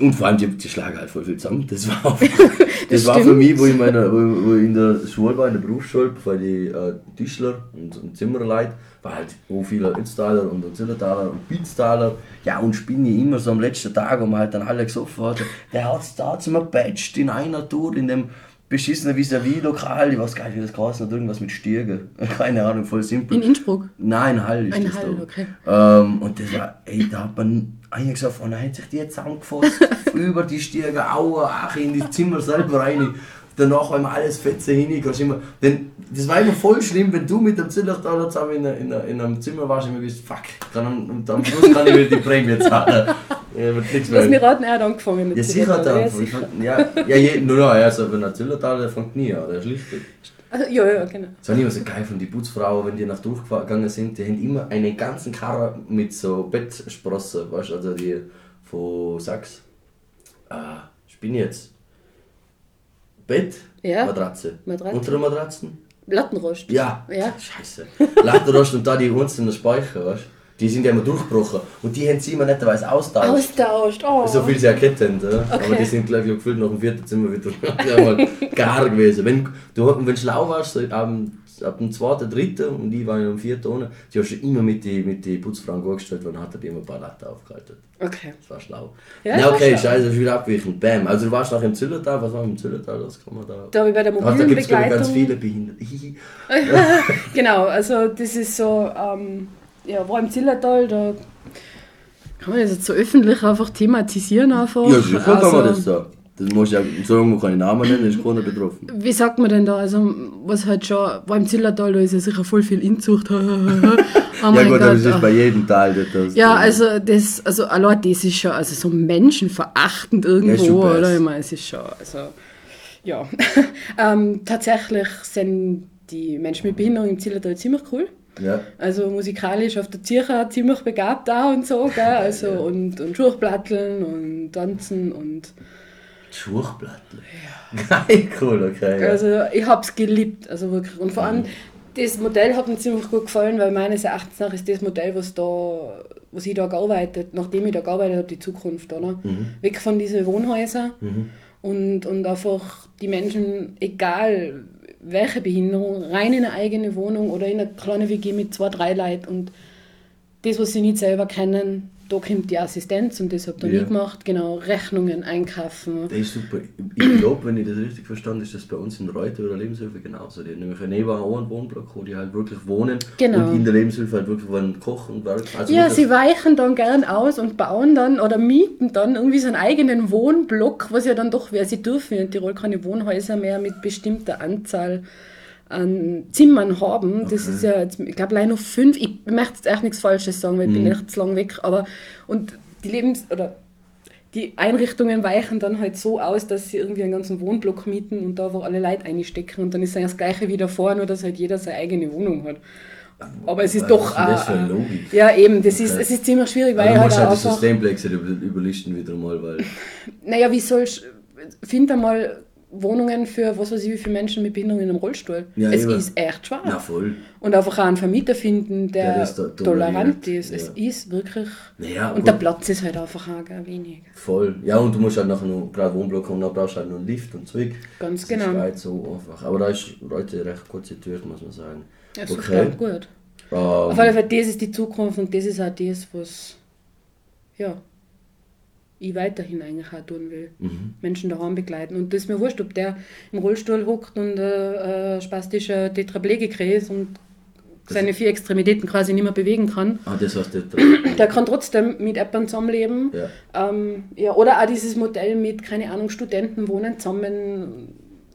Speaker 2: und vor allem, die, die schlagen halt voll viel zusammen. Das war, auch, das, war für mich, wo ich, meine, wo, wo ich in der Schule war, in der Berufsschule, bei die äh, Tischler und, und Zimmerleute, war halt so viele Ötztaler und Zillertaler und Pitztaler. Ja, und Spinni immer so am letzten Tag, wo man halt dann alle gesoffen hat. Der hat es da zum Patcht in einer Tour, in dem beschissenen Vis-a-vis-Lokal, ich weiß gar nicht, wie das hat, irgendwas mit Stierge. Keine Ahnung, voll simpel.
Speaker 3: In Innsbruck.
Speaker 2: Nein, Hall ist
Speaker 3: Ein
Speaker 2: das
Speaker 3: Hall,
Speaker 2: da.
Speaker 3: okay.
Speaker 2: Ähm, und das war, ey, da hat man einer gesagt, oh nein, hat sich die jetzt zusammengefasst, über die Stiege, aua, ach, in die Zimmer selber rein. Danach haben wir alles Fetze hin, immer, denn das war immer voll schlimm, wenn du mit dem Zillertaler zusammen in, in, in einem Zimmer warst, immer gewusst, fuck, kann, und am Schluss kann ich wieder die Prämie zahlen. Ja, wird nichts mehr.
Speaker 3: raten, er hat angefangen. mit
Speaker 2: Ja, sicher hat er
Speaker 3: Ja,
Speaker 2: angefangen. Ja, ja, je, nur noch, also, wenn er Zillertaler, der fängt nie an, der schlichtet.
Speaker 3: Also, ja, ja, genau.
Speaker 2: Das war immer so geil von den Putzfrauen, wenn die nach durchgegangen sind, die haben immer einen ganzen Karren mit so Bettsprossen, weißt du, also die von Sachs. Ah, ich bin jetzt. Bett,
Speaker 3: Ja.
Speaker 2: Matratze.
Speaker 3: Matratze.
Speaker 2: Unter der Matratzen?
Speaker 3: Lattenrost.
Speaker 2: Ja.
Speaker 3: Ja.
Speaker 2: Scheiße. Lattenrost und da die einzelnen Speicher, weißt du? Die sind ja immer durchgebrochen. Und die haben sie immer netterweise austauscht.
Speaker 3: Austauscht. Oh.
Speaker 2: So viel sie erkannt haben, oder? aber
Speaker 3: Okay.
Speaker 2: die sind gleich gefühlt nach dem vierten Zimmer wieder gar gewesen. Wenn du wenn du schlau warst, so ab, dem- ab dem zweiten, dritten und ich war am vierten ohne, die hast du immer mit den mit die Putzfrauen angestellt, dann hat er die immer ein paar Latten aufgehalten.
Speaker 3: Okay.
Speaker 2: Das war schlau.
Speaker 3: Ja,
Speaker 2: Ja, okay, scheiße, wieder abwichen. Bam. Also du warst noch im Zillertal, was war im Zillertal? Das kann man da.
Speaker 3: Da habe ich bei der
Speaker 2: da
Speaker 3: mobilen
Speaker 2: gibt es ganz viele Behinderte.
Speaker 3: Genau, also das ist so, ähm, ja, war im Zillertal, da kann man das jetzt so öffentlich einfach thematisieren einfach.
Speaker 2: Ja, sicher kann man
Speaker 3: Also,
Speaker 2: das sagen. Das muss ja sagen, man keine Namen nennen, ist keiner betroffen.
Speaker 3: Wie sagt man denn da? Also, was halt schon, war im Zillertal, da ist ja sicher voll viel Inzucht. oh
Speaker 2: ja gut, aber das
Speaker 3: Gott.
Speaker 2: ist bei jedem Teil das.
Speaker 3: Ja, also das, also allein das ist schon, also so menschenverachtend
Speaker 2: Ja,
Speaker 3: irgendwo,
Speaker 2: best.
Speaker 3: oder? Ich meine, es ist schon, also, ja. ähm, tatsächlich sind die Menschen mit Behinderung im Zillertal ziemlich cool.
Speaker 2: Ja.
Speaker 3: Also musikalisch auf der Zirche ziemlich begabt da und so, gell? Also und, und Schurchplatteln und tanzen und
Speaker 2: Schurchblattel. Ja. Geil, cool, okay. Ja.
Speaker 3: also ich hab's geliebt, also wirklich. Und vor allem das Modell hat mir ziemlich gut gefallen, weil meines Erachtens nach ist das Modell, was da, was ich da gearbeitet, nachdem ich da gearbeitet habe, die Zukunft, oder? Weg von diesen Wohnhäusern und, und einfach die Menschen, egal welche Behinderung, rein in eine eigene Wohnung oder in eine kleine WG mit zwei, drei Leuten und das, was sie nicht selber kennen, da kommt die Assistenz und das habt ihr
Speaker 2: Ja.
Speaker 3: nie gemacht, genau, Rechnungen einkaufen.
Speaker 2: Das ist super. Ich glaube, wenn ich das richtig verstanden habe, ist das bei uns in Reuter oder Lebenshilfe genauso. Die haben nämlich neben auch einen Wohnblock, wo die halt wirklich wohnen
Speaker 3: Genau.
Speaker 2: und in der Lebenshilfe halt wirklich wollen kochen und werken. Also
Speaker 3: Ja, sie weichen dann gern aus und bauen dann oder mieten dann irgendwie so einen eigenen Wohnblock, was ja dann doch wäre. Sie dürfen in Tirol keine Wohnhäuser mehr mit bestimmter Anzahl an Zimmern haben. Das
Speaker 2: Okay.
Speaker 3: ist ja, jetzt, ich glaube, leider noch fünf. Ich möchte jetzt echt nichts Falsches sagen, weil ich
Speaker 2: Mhm.
Speaker 3: bin echt zu lang weg. Aber, und die Lebens- oder die Einrichtungen weichen dann halt so aus, dass sie irgendwie einen ganzen Wohnblock mieten und da einfach alle Leute einstecken. Und dann ist dann das Gleiche wie davor, nur dass halt jeder seine eigene Wohnung hat. Aber es ist
Speaker 2: Was
Speaker 3: doch.
Speaker 2: ist das eine Logik?
Speaker 3: Ja, eben, das ist,
Speaker 2: Okay.
Speaker 3: es ist ziemlich schwierig, weil
Speaker 2: Aber du
Speaker 3: halt
Speaker 2: musst halt
Speaker 3: auch
Speaker 2: das
Speaker 3: einfach.
Speaker 2: Systemplex über, überlisten wieder mal, weil.
Speaker 3: Naja, wie sollst Find einmal Wohnungen für, was weiß ich, wie viele Menschen mit Behinderung in einem Rollstuhl.
Speaker 2: Ja,
Speaker 3: es
Speaker 2: eben.
Speaker 3: ist echt schwer.
Speaker 2: Na voll.
Speaker 3: Und einfach auch einen Vermieter finden, der,
Speaker 2: Der das da
Speaker 3: tolerant ist. Es
Speaker 2: ja.
Speaker 3: ist wirklich.
Speaker 2: Naja,
Speaker 3: und
Speaker 2: gut.
Speaker 3: der Platz ist halt einfach auch gar wenig.
Speaker 2: Voll. Ja, und du musst halt nachher noch, gerade Wohnblock haben, dann brauchst du halt noch einen Lift und Zeug.
Speaker 3: Ganz
Speaker 2: das
Speaker 3: genau.
Speaker 2: ist nicht so einfach. Aber da ist heute recht gut situiert, muss man sagen.
Speaker 3: Ja, super,
Speaker 2: okay.
Speaker 3: gut.
Speaker 2: Ähm,
Speaker 3: Auf alle Fälle, das ist die Zukunft und das ist auch das, was ja, ich weiterhin eigentlich auch tun will.
Speaker 2: Mhm.
Speaker 3: Menschen daheim begleiten. Und das ist mir wurscht, ob der im Rollstuhl hockt und äh, äh, spastischer Tetraplegiker ist und seine vier Extremitäten quasi nicht mehr bewegen kann.
Speaker 2: Ah, das heißt, der,
Speaker 3: Der kann trotzdem mit Appern zusammenleben.
Speaker 2: ja.
Speaker 3: Ähm, ja, oder auch dieses Modell mit, keine Ahnung, Studenten wohnen zusammen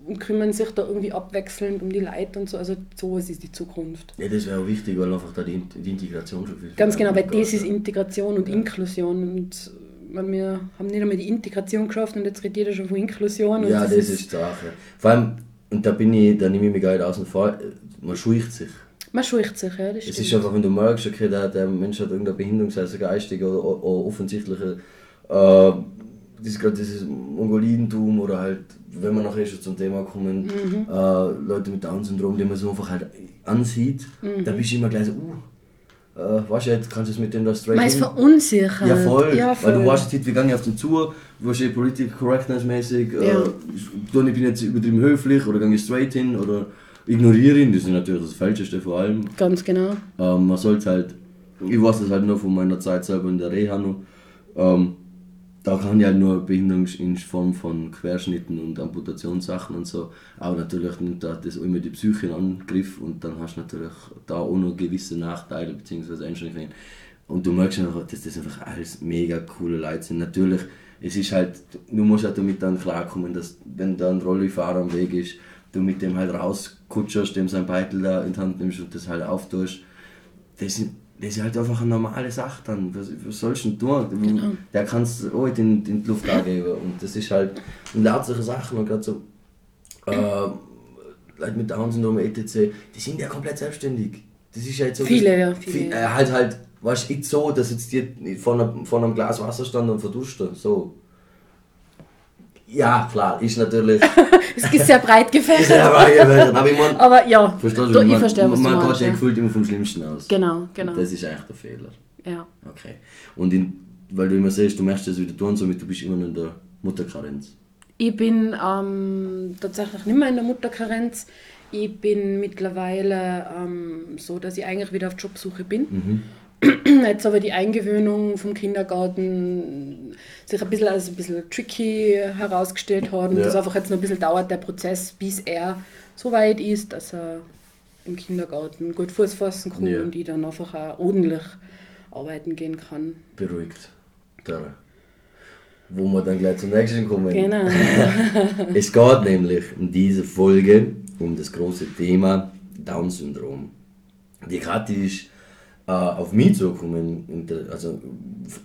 Speaker 3: und kümmern sich da irgendwie abwechselnd um die Leute und so. Also sowas ist die Zukunft.
Speaker 2: ja, das wäre auch wichtig, weil einfach da die, die Integration schon viel
Speaker 3: Ganz genau, weil das ist
Speaker 2: ja.
Speaker 3: Integration und Inklusion. Und wir haben nicht einmal die Integration geschafft und jetzt redet jeder schon von Inklusion. Und
Speaker 2: Ja, das ist die Sache. Vor allem, und da bin ich, da nehme ich mich gar nicht außen vor, man scheucht sich.
Speaker 3: Man scheucht sich, ja, das
Speaker 2: Es
Speaker 3: stimmt.
Speaker 2: ist einfach, wenn du merkst, okay, der, der Mensch hat irgendeine Behinderung, sei es eine geistige oder, oder offensichtliche, äh, das gerade dieses Mongolidentum oder halt, wenn wir nachher schon zum Thema kommen,
Speaker 3: Mhm.
Speaker 2: äh, Leute mit Down-Syndrom, die man so einfach halt ansieht,
Speaker 3: Mhm.
Speaker 2: da bist du immer gleich so, uh, äh, weißt du, jetzt kannst du es mit dem da straight
Speaker 3: Man ist verunsichert.
Speaker 2: Ja, voll.
Speaker 3: Ja,
Speaker 2: Weil du
Speaker 3: voll.
Speaker 2: weißt jetzt, wie gehe ich auf den zu, wo steht Political Correctness mäßig, äh,
Speaker 3: Ja.
Speaker 2: ich bin jetzt übertrieben höflich oder gehe ich straight hin oder ignoriere ihn, das ist natürlich das Falscheste vor allem.
Speaker 3: Ganz genau.
Speaker 2: Ähm, man sollte halt, ich weiß das halt nur von meiner Zeit selber in der Reha noch, ähm, da kann ich halt nur Behinderung in Form von Querschnitten und Amputationssachen und so, aber natürlich nimmt da das immer die Psyche in Angriff und dann hast du natürlich da auch noch gewisse Nachteile bzw. Einschränkungen. Und du merkst einfach, dass das einfach alles mega coole Leute sind. Natürlich, es ist halt, du musst halt damit dann klarkommen, dass wenn da ein Rollifahrer am Weg ist, du mit dem halt rauskutscherst, dem sein Beitel da in die Hand nimmst und das halt auftust. Das ist, das ist halt einfach eine normale Sache dann. Was, was sollst du denn tun? Der kannst du auch in, in die Luft angeben. Und das ist halt und lauter solche Sachen und gerade so äh, Leute mit Down-Syndrom, etc., die sind ja komplett selbstständig. Das ist jetzt so.
Speaker 3: Viele, ja,
Speaker 2: Viel,
Speaker 3: viele.
Speaker 2: äh, halt halt, weißt du, so, dass jetzt die vor einem, vor einem Glas Wasser stand und verduscht. So. Ja, klar, ist natürlich.
Speaker 3: Es ist sehr breit
Speaker 2: ist ja
Speaker 3: gefächert.
Speaker 2: aber, aber ich mein,
Speaker 3: Aber ja,
Speaker 2: verstehst
Speaker 3: du, ich
Speaker 2: man,
Speaker 3: verstehe, was
Speaker 2: man
Speaker 3: du
Speaker 2: geht Ja. gefühlt immer vom Schlimmsten aus.
Speaker 3: Genau, genau.
Speaker 2: Das ist eigentlich der Fehler.
Speaker 3: Ja.
Speaker 2: Okay. Und in, weil du immer siehst, du möchtest das wieder tun, somit du bist immer noch in der Mutterkarenz.
Speaker 3: Ich bin ähm, tatsächlich nicht mehr in der Mutterkarenz. Ich bin mittlerweile ähm, so, dass ich eigentlich wieder auf Jobsuche bin.
Speaker 2: Mhm.
Speaker 3: Jetzt aber die Eingewöhnung vom Kindergarten sich ein bisschen als ein bisschen tricky herausgestellt hat und
Speaker 2: Ja.
Speaker 3: das einfach jetzt noch ein bisschen dauert, der Prozess, bis er so weit ist, dass er im Kindergarten gut Fuß fassen kann
Speaker 2: Ja.
Speaker 3: und ich dann einfach auch ordentlich arbeiten gehen kann.
Speaker 2: Beruhigt. Da. Wo wir dann gleich zum nächsten kommen.
Speaker 3: Genau.
Speaker 2: Es geht nämlich in dieser Folge um das große Thema Down-Syndrom. Die Kathi ist äh, auf mich zugekommen, also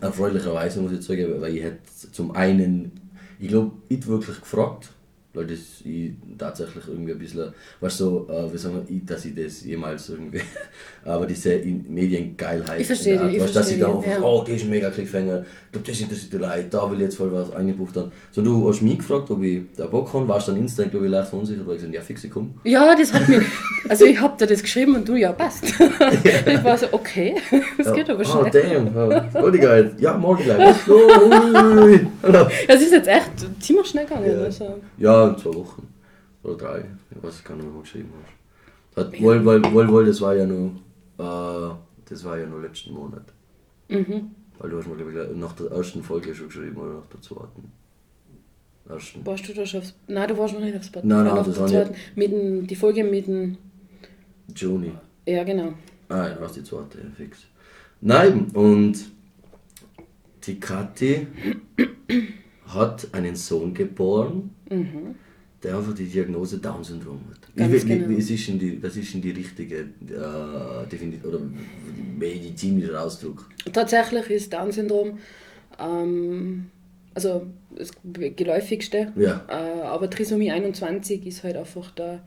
Speaker 2: erfreulicherweise muss ich sagen, weil ich hätte zum einen, ich glaube, nicht wirklich gefragt, weil das ich tatsächlich irgendwie ein bisschen, weißt du, so, äh, wie sagen wir, dass ich das jemals irgendwie, aber diese Mediengeilheit,
Speaker 3: Ich verstehe dich, ich
Speaker 2: Art, weißt, dass ich da
Speaker 3: verstehe dich, ja.
Speaker 2: oh, das ist mega Cliffhanger, ich glaube, das interessiert die Leute, da will ich jetzt voll was eingebucht haben. So, du hast mich gefragt, ob ich da Bock habe, warst dann instant, glaube ich, leicht verunsichert, weil ich gesagt ja, fix, ich komm.
Speaker 3: Ja, das hat mich. Also ich hab dir das geschrieben und du ja passt. ich war so, okay, das geht aber
Speaker 2: Oh,
Speaker 3: schnell.
Speaker 2: damn, oh, die geil. Ja, morgen gleich. Hallo.
Speaker 3: Das ist jetzt echt ziemlich schnell gegangen.
Speaker 2: Ja.
Speaker 3: Also.
Speaker 2: Ja, in zwei Wochen. Oder drei. Ich weiß gar nicht, was du geschrieben hast. Hat, wohl, wohl, wohl, wohl, das war ja nur, äh, das war ja nur letzten Monat.
Speaker 3: Mhm.
Speaker 2: Weil du hast mir, glaube ich, nach der ersten Folge schon geschrieben oder nach der zweiten. Ersten.
Speaker 3: Warst du da schon aufs. Nein, du warst noch nicht aufs Bad.
Speaker 2: Nein, nein, das war
Speaker 3: zweiten- Mit dem, die Folge mit dem.
Speaker 2: Juni.
Speaker 3: Ja, genau.
Speaker 2: Ah, ja, die zweite, ja, fix. Nein, und die Kathi hat einen Sohn geboren, der einfach die Diagnose Down-Syndrom hat.
Speaker 3: Ganz
Speaker 2: wie, wie,
Speaker 3: genau.
Speaker 2: was, ist die, was ist denn die richtige äh, Definition oder medizinischer Ausdruck?
Speaker 3: Tatsächlich ist Down-Syndrom ähm, also das geläufigste,
Speaker 2: Ja.
Speaker 3: äh, aber Trisomie 21 ist halt einfach der,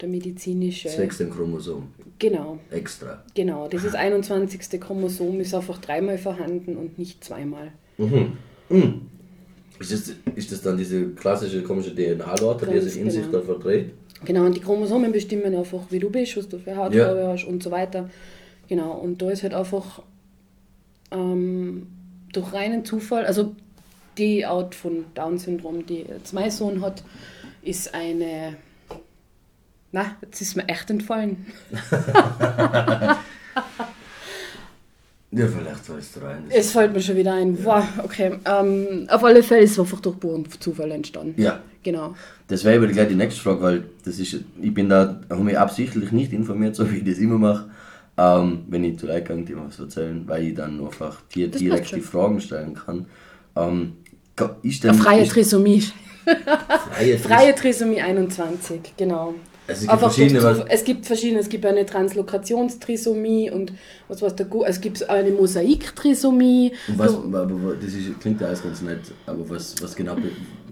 Speaker 3: der medizinische.
Speaker 2: Zwecks dem Chromosom.
Speaker 3: Genau,
Speaker 2: Extra.
Speaker 3: genau. Dieses 21. Chromosom ist einfach dreimal vorhanden und nicht zweimal.
Speaker 2: Mhm. Mhm. Ist, das, ist das dann diese klassische komische DNA-Lorte, die sich in sich
Speaker 3: genau.
Speaker 2: da verdreht?
Speaker 3: Genau, und die Chromosomen bestimmen einfach, wie du bist, was du für Hautfarbe hast und so weiter. Genau, und da ist halt einfach ähm, durch reinen Zufall, also die Art von Down-Syndrom, die jetzt mein Sohn hat, ist eine. Na, jetzt ist mir echt entfallen.
Speaker 2: Ja, vielleicht fällst du rein.
Speaker 3: Es fällt mir schon wieder ein. Wow, okay. Ähm, auf alle Fälle ist es einfach durch puren Zufall entstanden.
Speaker 2: Ja.
Speaker 3: Genau.
Speaker 2: Das wäre aber gleich die nächste Frage, weil das ist, ich bin da, habe mich absichtlich nicht informiert, so wie ich das immer mache, ähm, wenn ich zu Leuten gehe, die mir was erzählen, weil ich dann einfach dir direkt die Fragen stellen kann. Ähm, ist denn,
Speaker 3: Eine freie
Speaker 2: ist,
Speaker 3: Trisomie.
Speaker 2: freie,
Speaker 3: Freie Trisomie 21, genau.
Speaker 2: Also es gibt
Speaker 3: Einfach
Speaker 2: verschiedene,
Speaker 3: durch es gibt verschiedene, es gibt eine Translokationstrisomie und was weiß der Gu- es gibt eine Mosaiktrisomie.
Speaker 2: und was, aber, das ist, klingt ja alles ganz nett, aber was, was genau,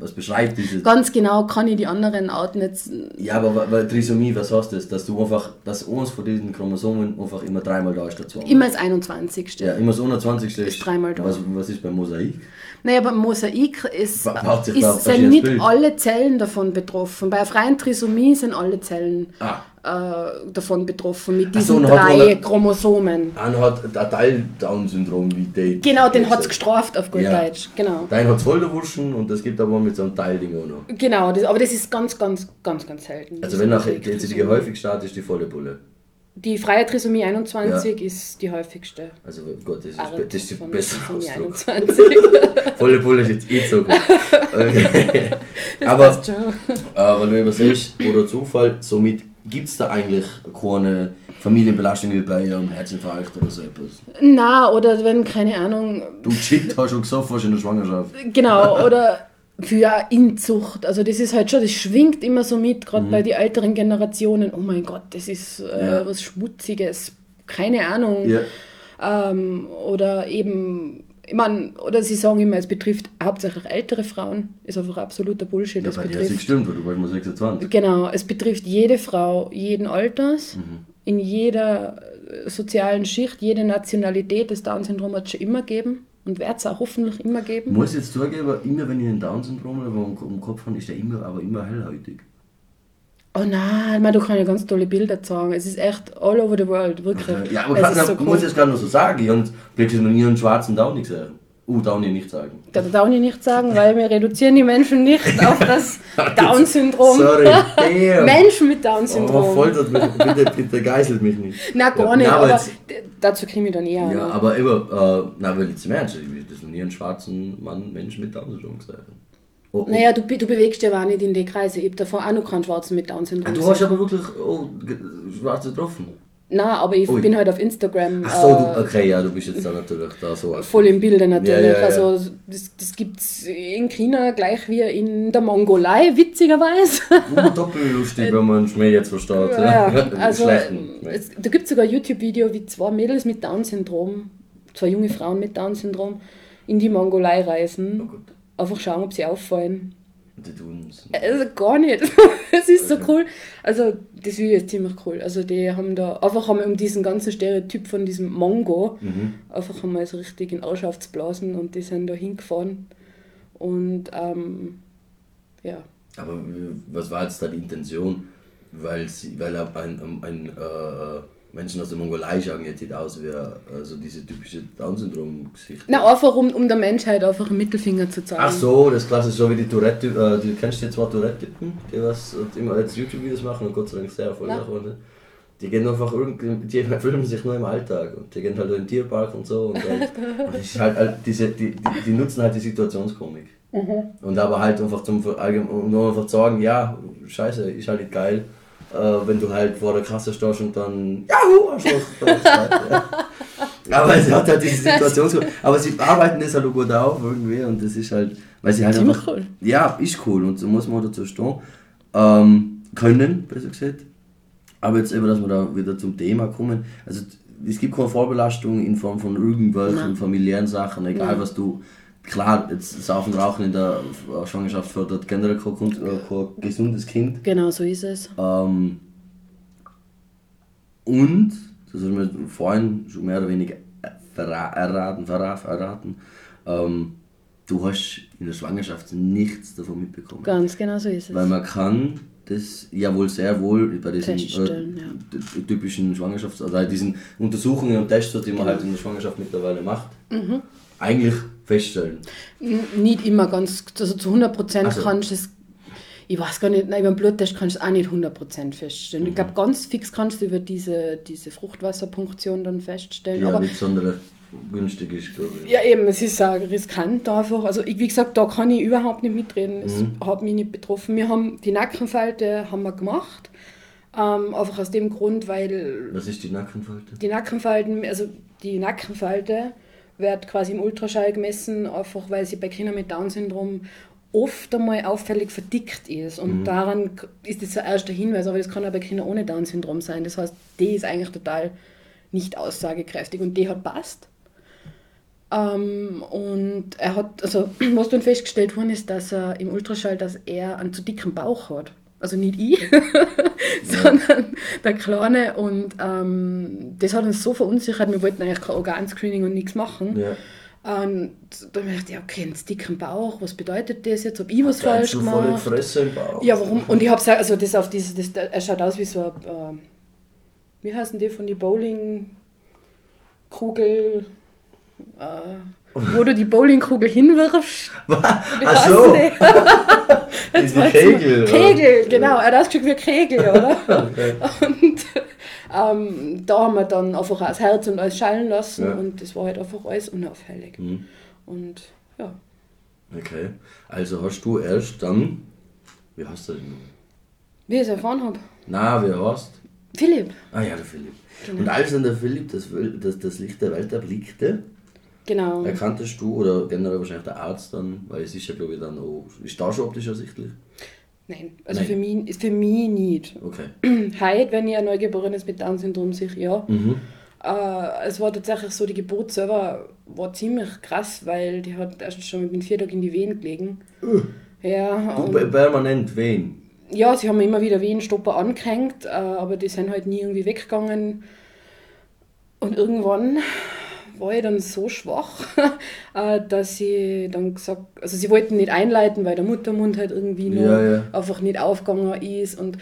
Speaker 2: was beschreibt diese,
Speaker 3: Ganz genau kann ich die anderen Arten jetzt.
Speaker 2: ja, aber weil Trisomie, was heißt das, dass du einfach, dass eins von diesen Chromosomen einfach immer dreimal da ist dazu.
Speaker 3: Immer das 21.
Speaker 2: Ja, immer das 21.
Speaker 3: Ist dreimal da.
Speaker 2: Was, was ist beim Mosaik?
Speaker 3: Naja, beim Mosaik ist,
Speaker 2: Ba-
Speaker 3: ist, sind nicht
Speaker 2: Bild.
Speaker 3: alle Zellen davon betroffen. Bei einer freien Trisomie sind alle Zellen
Speaker 2: Ah.
Speaker 3: Äh, davon betroffen mit
Speaker 2: so,
Speaker 3: diesen
Speaker 2: hat
Speaker 3: drei
Speaker 2: alle-
Speaker 3: Chromosomen.
Speaker 2: Einer hat ein Teil Down-Syndrom wie der.
Speaker 3: Genau, den hat es gestraft auf gut
Speaker 2: Ja.
Speaker 3: Deutsch. Genau.
Speaker 2: Dein hat voll der Wurschen und es gibt aber mit so einem Teilding auch noch.
Speaker 3: Genau, das, aber das ist ganz, ganz, ganz, ganz selten.
Speaker 2: Also wenn nachher die, die häufig startet, ist die volle Bulle.
Speaker 3: Die freie Trisomie 21 ist die häufigste.
Speaker 2: Also Gott, das ist,
Speaker 3: Art
Speaker 2: das ist beste
Speaker 3: Trisomie
Speaker 2: Ausdruck.
Speaker 3: 21.
Speaker 2: Volle Bulle ist jetzt eh so gut. Okay.
Speaker 3: Das
Speaker 2: aber weil du übersiehst, oder Zufall, somit gibt es da eigentlich keine Familienbelastung wie bei einem Herzinfarkt oder so etwas.
Speaker 3: Na, oder wenn, keine Ahnung,
Speaker 2: Du shit, hast schon gesagt, hast in der Schwangerschaft.
Speaker 3: genau, oder für eine Inzucht. Also das ist halt schon, das schwingt immer so mit, gerade bei den älteren Generationen. Oh mein Gott, das ist äh,
Speaker 2: Ja.
Speaker 3: was Schmutziges. Keine Ahnung.
Speaker 2: Ja.
Speaker 3: Ähm, oder eben, ich meine, oder sie sagen immer, es betrifft hauptsächlich ältere Frauen. Ist einfach absoluter Bullshit.
Speaker 2: Ja,
Speaker 3: es betrifft
Speaker 2: gestimmt, weil du warst mal 26.
Speaker 3: Genau, es betrifft jede Frau, jeden Alters,
Speaker 2: Mhm.
Speaker 3: in jeder äh, sozialen Schicht, jede Nationalität. Das Down-Syndrom hat es schon immer gegeben und wird es auch hoffentlich immer geben.
Speaker 2: Muss jetzt zugeben, immer wenn ich ein Down-Syndrom habe, im im Kopf habe, ist der immer, aber immer hellhäutig.
Speaker 3: Oh nein, ich meine, du kannst ja ganz tolle Bilder zeigen. Es ist echt all over the world, wirklich.
Speaker 2: Ja, aber
Speaker 3: es ist so
Speaker 2: ich
Speaker 3: cool.
Speaker 2: muss jetzt gerade noch so sagen, ich habe plötzlich noch nie einen schwarzen Downy gesehen. Uh, Downy nicht sagen.
Speaker 3: Darf ich nicht sagen, weil wir reduzieren die Menschen nicht auf das Down-Syndrom.
Speaker 2: Sorry, damn.
Speaker 3: Menschen mit
Speaker 2: Oh,
Speaker 3: Down-Syndrom.
Speaker 2: foltert mich, bitte, bitte geißelt mich nicht.
Speaker 3: Na, gar
Speaker 2: Ja,
Speaker 3: nicht,
Speaker 2: nein,
Speaker 3: aber,
Speaker 2: jetzt-
Speaker 3: dazu komme ich dann eher.
Speaker 2: Ja, aber immer, äh, na, weil jetzt im Ernst, ich habe das noch nie einen schwarzen Mann, Menschen mit Down-Syndrom. Oh, oh.
Speaker 3: Naja, du, du bewegst dich aber auch nicht in die Kreise. Ich habe davor auch noch keinen Schwarzen mit Down-Syndrom.
Speaker 2: Ah, du hast aber wirklich oh, schwarze getroffen.
Speaker 3: Nein, aber ich
Speaker 2: Ui.
Speaker 3: bin halt auf Instagram
Speaker 2: Ach so,
Speaker 3: äh,
Speaker 2: du, okay, ja, du bist jetzt da natürlich da so.
Speaker 3: voll im Bilde natürlich.
Speaker 2: Ja, ja, ja.
Speaker 3: Also das, das gibt es in China gleich wie in der Mongolei, witzigerweise.
Speaker 2: Uh, doppellustig, wenn man Schmäh jetzt versteht.
Speaker 3: ja,
Speaker 2: ja.
Speaker 3: also es, da gibt es sogar ein YouTube-Video, wie zwei Mädels mit Down-Syndrom, zwei junge Frauen mit Down-Syndrom, in die Mongolei reisen.
Speaker 2: Oh
Speaker 3: Einfach schauen, ob sie auffallen.
Speaker 2: die tun's.
Speaker 3: Also gar nicht. Es ist so cool. Also das Video ist ziemlich cool. Also die haben da einfach haben um diesen ganzen Stereotyp von diesem Mongo
Speaker 2: Mhm.
Speaker 3: einfach einmal so richtig in Auschwitz und die sind da hingefahren. Und ähm, ja.
Speaker 2: Aber äh, was war jetzt da die Intention? Weil, sie, weil er ein, ein, ein äh, Menschen aus der Mongolei schauen jetzt nicht aus wie also diese typische Down-Syndrom-Gesicht.
Speaker 3: Na, einfach um, um der Menschheit einfach einen Mittelfinger zu zeigen.
Speaker 2: Ach so, das klasse so wie die Tourette, äh, die kennst du jetzt zwei Tourette-Typen, die was und immer jetzt YouTube-Videos machen und Gott sei Dank sehr erfolgreich waren. Die gehen einfach irgendwie, die filmen sich nur im Alltag und die gehen halt in den Tierpark und so und, halt, und halt, halt diese, die, die, die nutzen halt die Situationskomik. Und aber halt einfach zum um nur einfach zu sagen, ja, scheiße, ist halt nicht geil, äh, wenn du halt vor der Kasse stehst und dann, Juhu, Arschloch, dann ist ja. Aber es hat halt diese Situationskomik. Aber sie arbeiten das halt auch gut auf irgendwie und das ist halt, weil sie halt
Speaker 3: Ziemlich
Speaker 2: einfach,
Speaker 3: cool.
Speaker 2: ja, ist cool und so muss man dazu stehen. Ähm, können, besser gesagt. Aber jetzt eben, dass wir da wieder zum Thema kommen. Also es gibt keine Vorbelastung in Form von irgendwelchen
Speaker 3: Nein.
Speaker 2: familiären Sachen, egal was du. Klar, jetzt Saufen, Rauchen in der Schwangerschaft fördert generell kein, äh, kein gesundes Kind.
Speaker 3: Genau, so ist es.
Speaker 2: Ähm, und, das haben wir vorhin schon mehr oder weniger erraten, verra erraten ähm, du hast in der Schwangerschaft nichts davon mitbekommen.
Speaker 3: Ganz genau so ist es.
Speaker 2: Weil man kann das ja wohl sehr wohl bei diesen
Speaker 3: Feststellen, ja.
Speaker 2: typischen Schwangerschafts- oder diesen Untersuchungen und Tests, die man halt in der Schwangerschaft mittlerweile macht,
Speaker 3: Mhm.
Speaker 2: eigentlich feststellen.
Speaker 3: Nicht immer ganz, also zu 100 Prozent
Speaker 2: so.
Speaker 3: kannst du es, ich weiß gar nicht, nein, über den Bluttest kannst du es auch nicht 100 Prozent feststellen.
Speaker 2: Mhm.
Speaker 3: Ich glaube, ganz fix kannst du über diese, diese Fruchtwasserpunktion dann feststellen.
Speaker 2: Ja,
Speaker 3: aber
Speaker 2: nicht sonderlich günstig ist, glaube ich.
Speaker 3: ja, eben, es ist auch riskant einfach. Also, ich, wie gesagt, da kann ich überhaupt nicht mitreden. Es
Speaker 2: Mhm.
Speaker 3: hat mich nicht betroffen. Wir haben die Nackenfalte haben wir gemacht. Ähm, einfach aus dem Grund, weil
Speaker 2: Was ist die Nackenfalte?
Speaker 3: die Nackenfalten, also die Nackenfalte wird quasi im Ultraschall gemessen, einfach weil sie bei Kindern mit Down-Syndrom oft einmal auffällig verdickt ist. Und daran k- ist das der erste Hinweis, aber das kann auch bei Kindern ohne Down-Syndrom sein. Das heißt, die ist eigentlich total nicht aussagekräftig und die hat passt. Ähm, und er hat, also was dann festgestellt worden ist, dass er im Ultraschall, dass er einen zu dicken Bauch hat. Also nicht ich, sondern der Kleine. Und ähm, das hat uns so verunsichert, wir wollten eigentlich kein Organscreening und nichts machen.
Speaker 2: Ja.
Speaker 3: Und dann habe ich gedacht, ja, okay, einen dicken Bauch, was bedeutet das jetzt? Habe ich was
Speaker 2: Da
Speaker 3: falsch gemacht?
Speaker 2: Fresse im Bauch.
Speaker 3: Ja, warum? Und ich habe gesagt, also das auf diese, das, er schaut aus wie so ein, äh, wie heißen die von die Bowlingkugel, äh, wo du die Bowlingkugel hinwirfst.
Speaker 2: Ach so,
Speaker 3: die?
Speaker 2: diese Kegel. oder?
Speaker 3: Kegel, genau, er hat ausgeschaut wie ein Kegel, oder?
Speaker 2: Okay.
Speaker 3: Und ähm, da haben wir dann einfach das Herz und alles schallen lassen
Speaker 2: Ja.
Speaker 3: und das war halt einfach alles unauffällig.
Speaker 2: Mhm.
Speaker 3: Und ja,
Speaker 2: Okay, also hast du erst dann, wie heißt der denn?
Speaker 3: wie ich es erfahren habe.
Speaker 2: Na, wie heißt?
Speaker 3: Philipp,
Speaker 2: Ah ja, der Philipp.
Speaker 3: Genau.
Speaker 2: Und als dann der Philipp das, das, das Licht der Welt erblickte,
Speaker 3: genau.
Speaker 2: erkanntest du, oder generell wahrscheinlich der Arzt dann, weil es ist ja glaube ich dann auch, ist da schon optisch ersichtlich?
Speaker 3: Nein, also
Speaker 2: Nein.
Speaker 3: Für, mich, für mich nicht.
Speaker 2: Okay.
Speaker 3: Heute, wenn ich ein Neugeborenes mit Down-Syndrom sehe, ja.
Speaker 2: Mhm.
Speaker 3: Äh, es war tatsächlich so, die Geburt selber war ziemlich krass, weil die hat erst schon mit vier Tagen in die Wehen gelegen. Ja,
Speaker 2: Du,
Speaker 3: und,
Speaker 2: per- permanent wen?
Speaker 3: ja, sie haben mir immer wieder Wehenstopper angehängt, äh, aber die sind halt nie irgendwie weggegangen. Und irgendwann war ich dann so schwach, äh, dass sie dann gesagt, also sie wollten nicht einleiten, weil der Muttermund halt irgendwie nur
Speaker 2: Ja, ja.
Speaker 3: einfach nicht aufgegangen ist. Und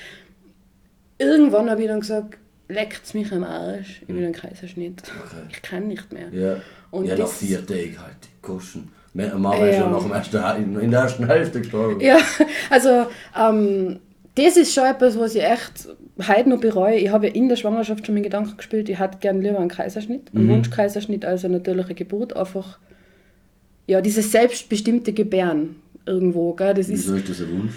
Speaker 3: irgendwann habe ich dann gesagt, leckt's mich am Arsch, ich will einen Kaiserschnitt.
Speaker 2: Okay.
Speaker 3: Ich kann nicht mehr.
Speaker 2: Ja.
Speaker 3: Und
Speaker 2: ja, nach vier Tagen halt, die Kosten. Mama ist
Speaker 3: Ja.
Speaker 2: schon nach dem ersten, Hal- in der ersten Hälfte gestorben.
Speaker 3: Ja, also ähm, das ist schon etwas, was ich echt heute noch bereue. Ich habe ja in der Schwangerschaft schon mit Gedanken gespielt, ich hätte gern lieber einen Kaiserschnitt, einen Wunschkaiserschnitt als eine natürliche Geburt. Einfach, ja, dieses selbstbestimmte Gebären irgendwo, gell? das ist
Speaker 2: Wieso ist das ein Wunsch?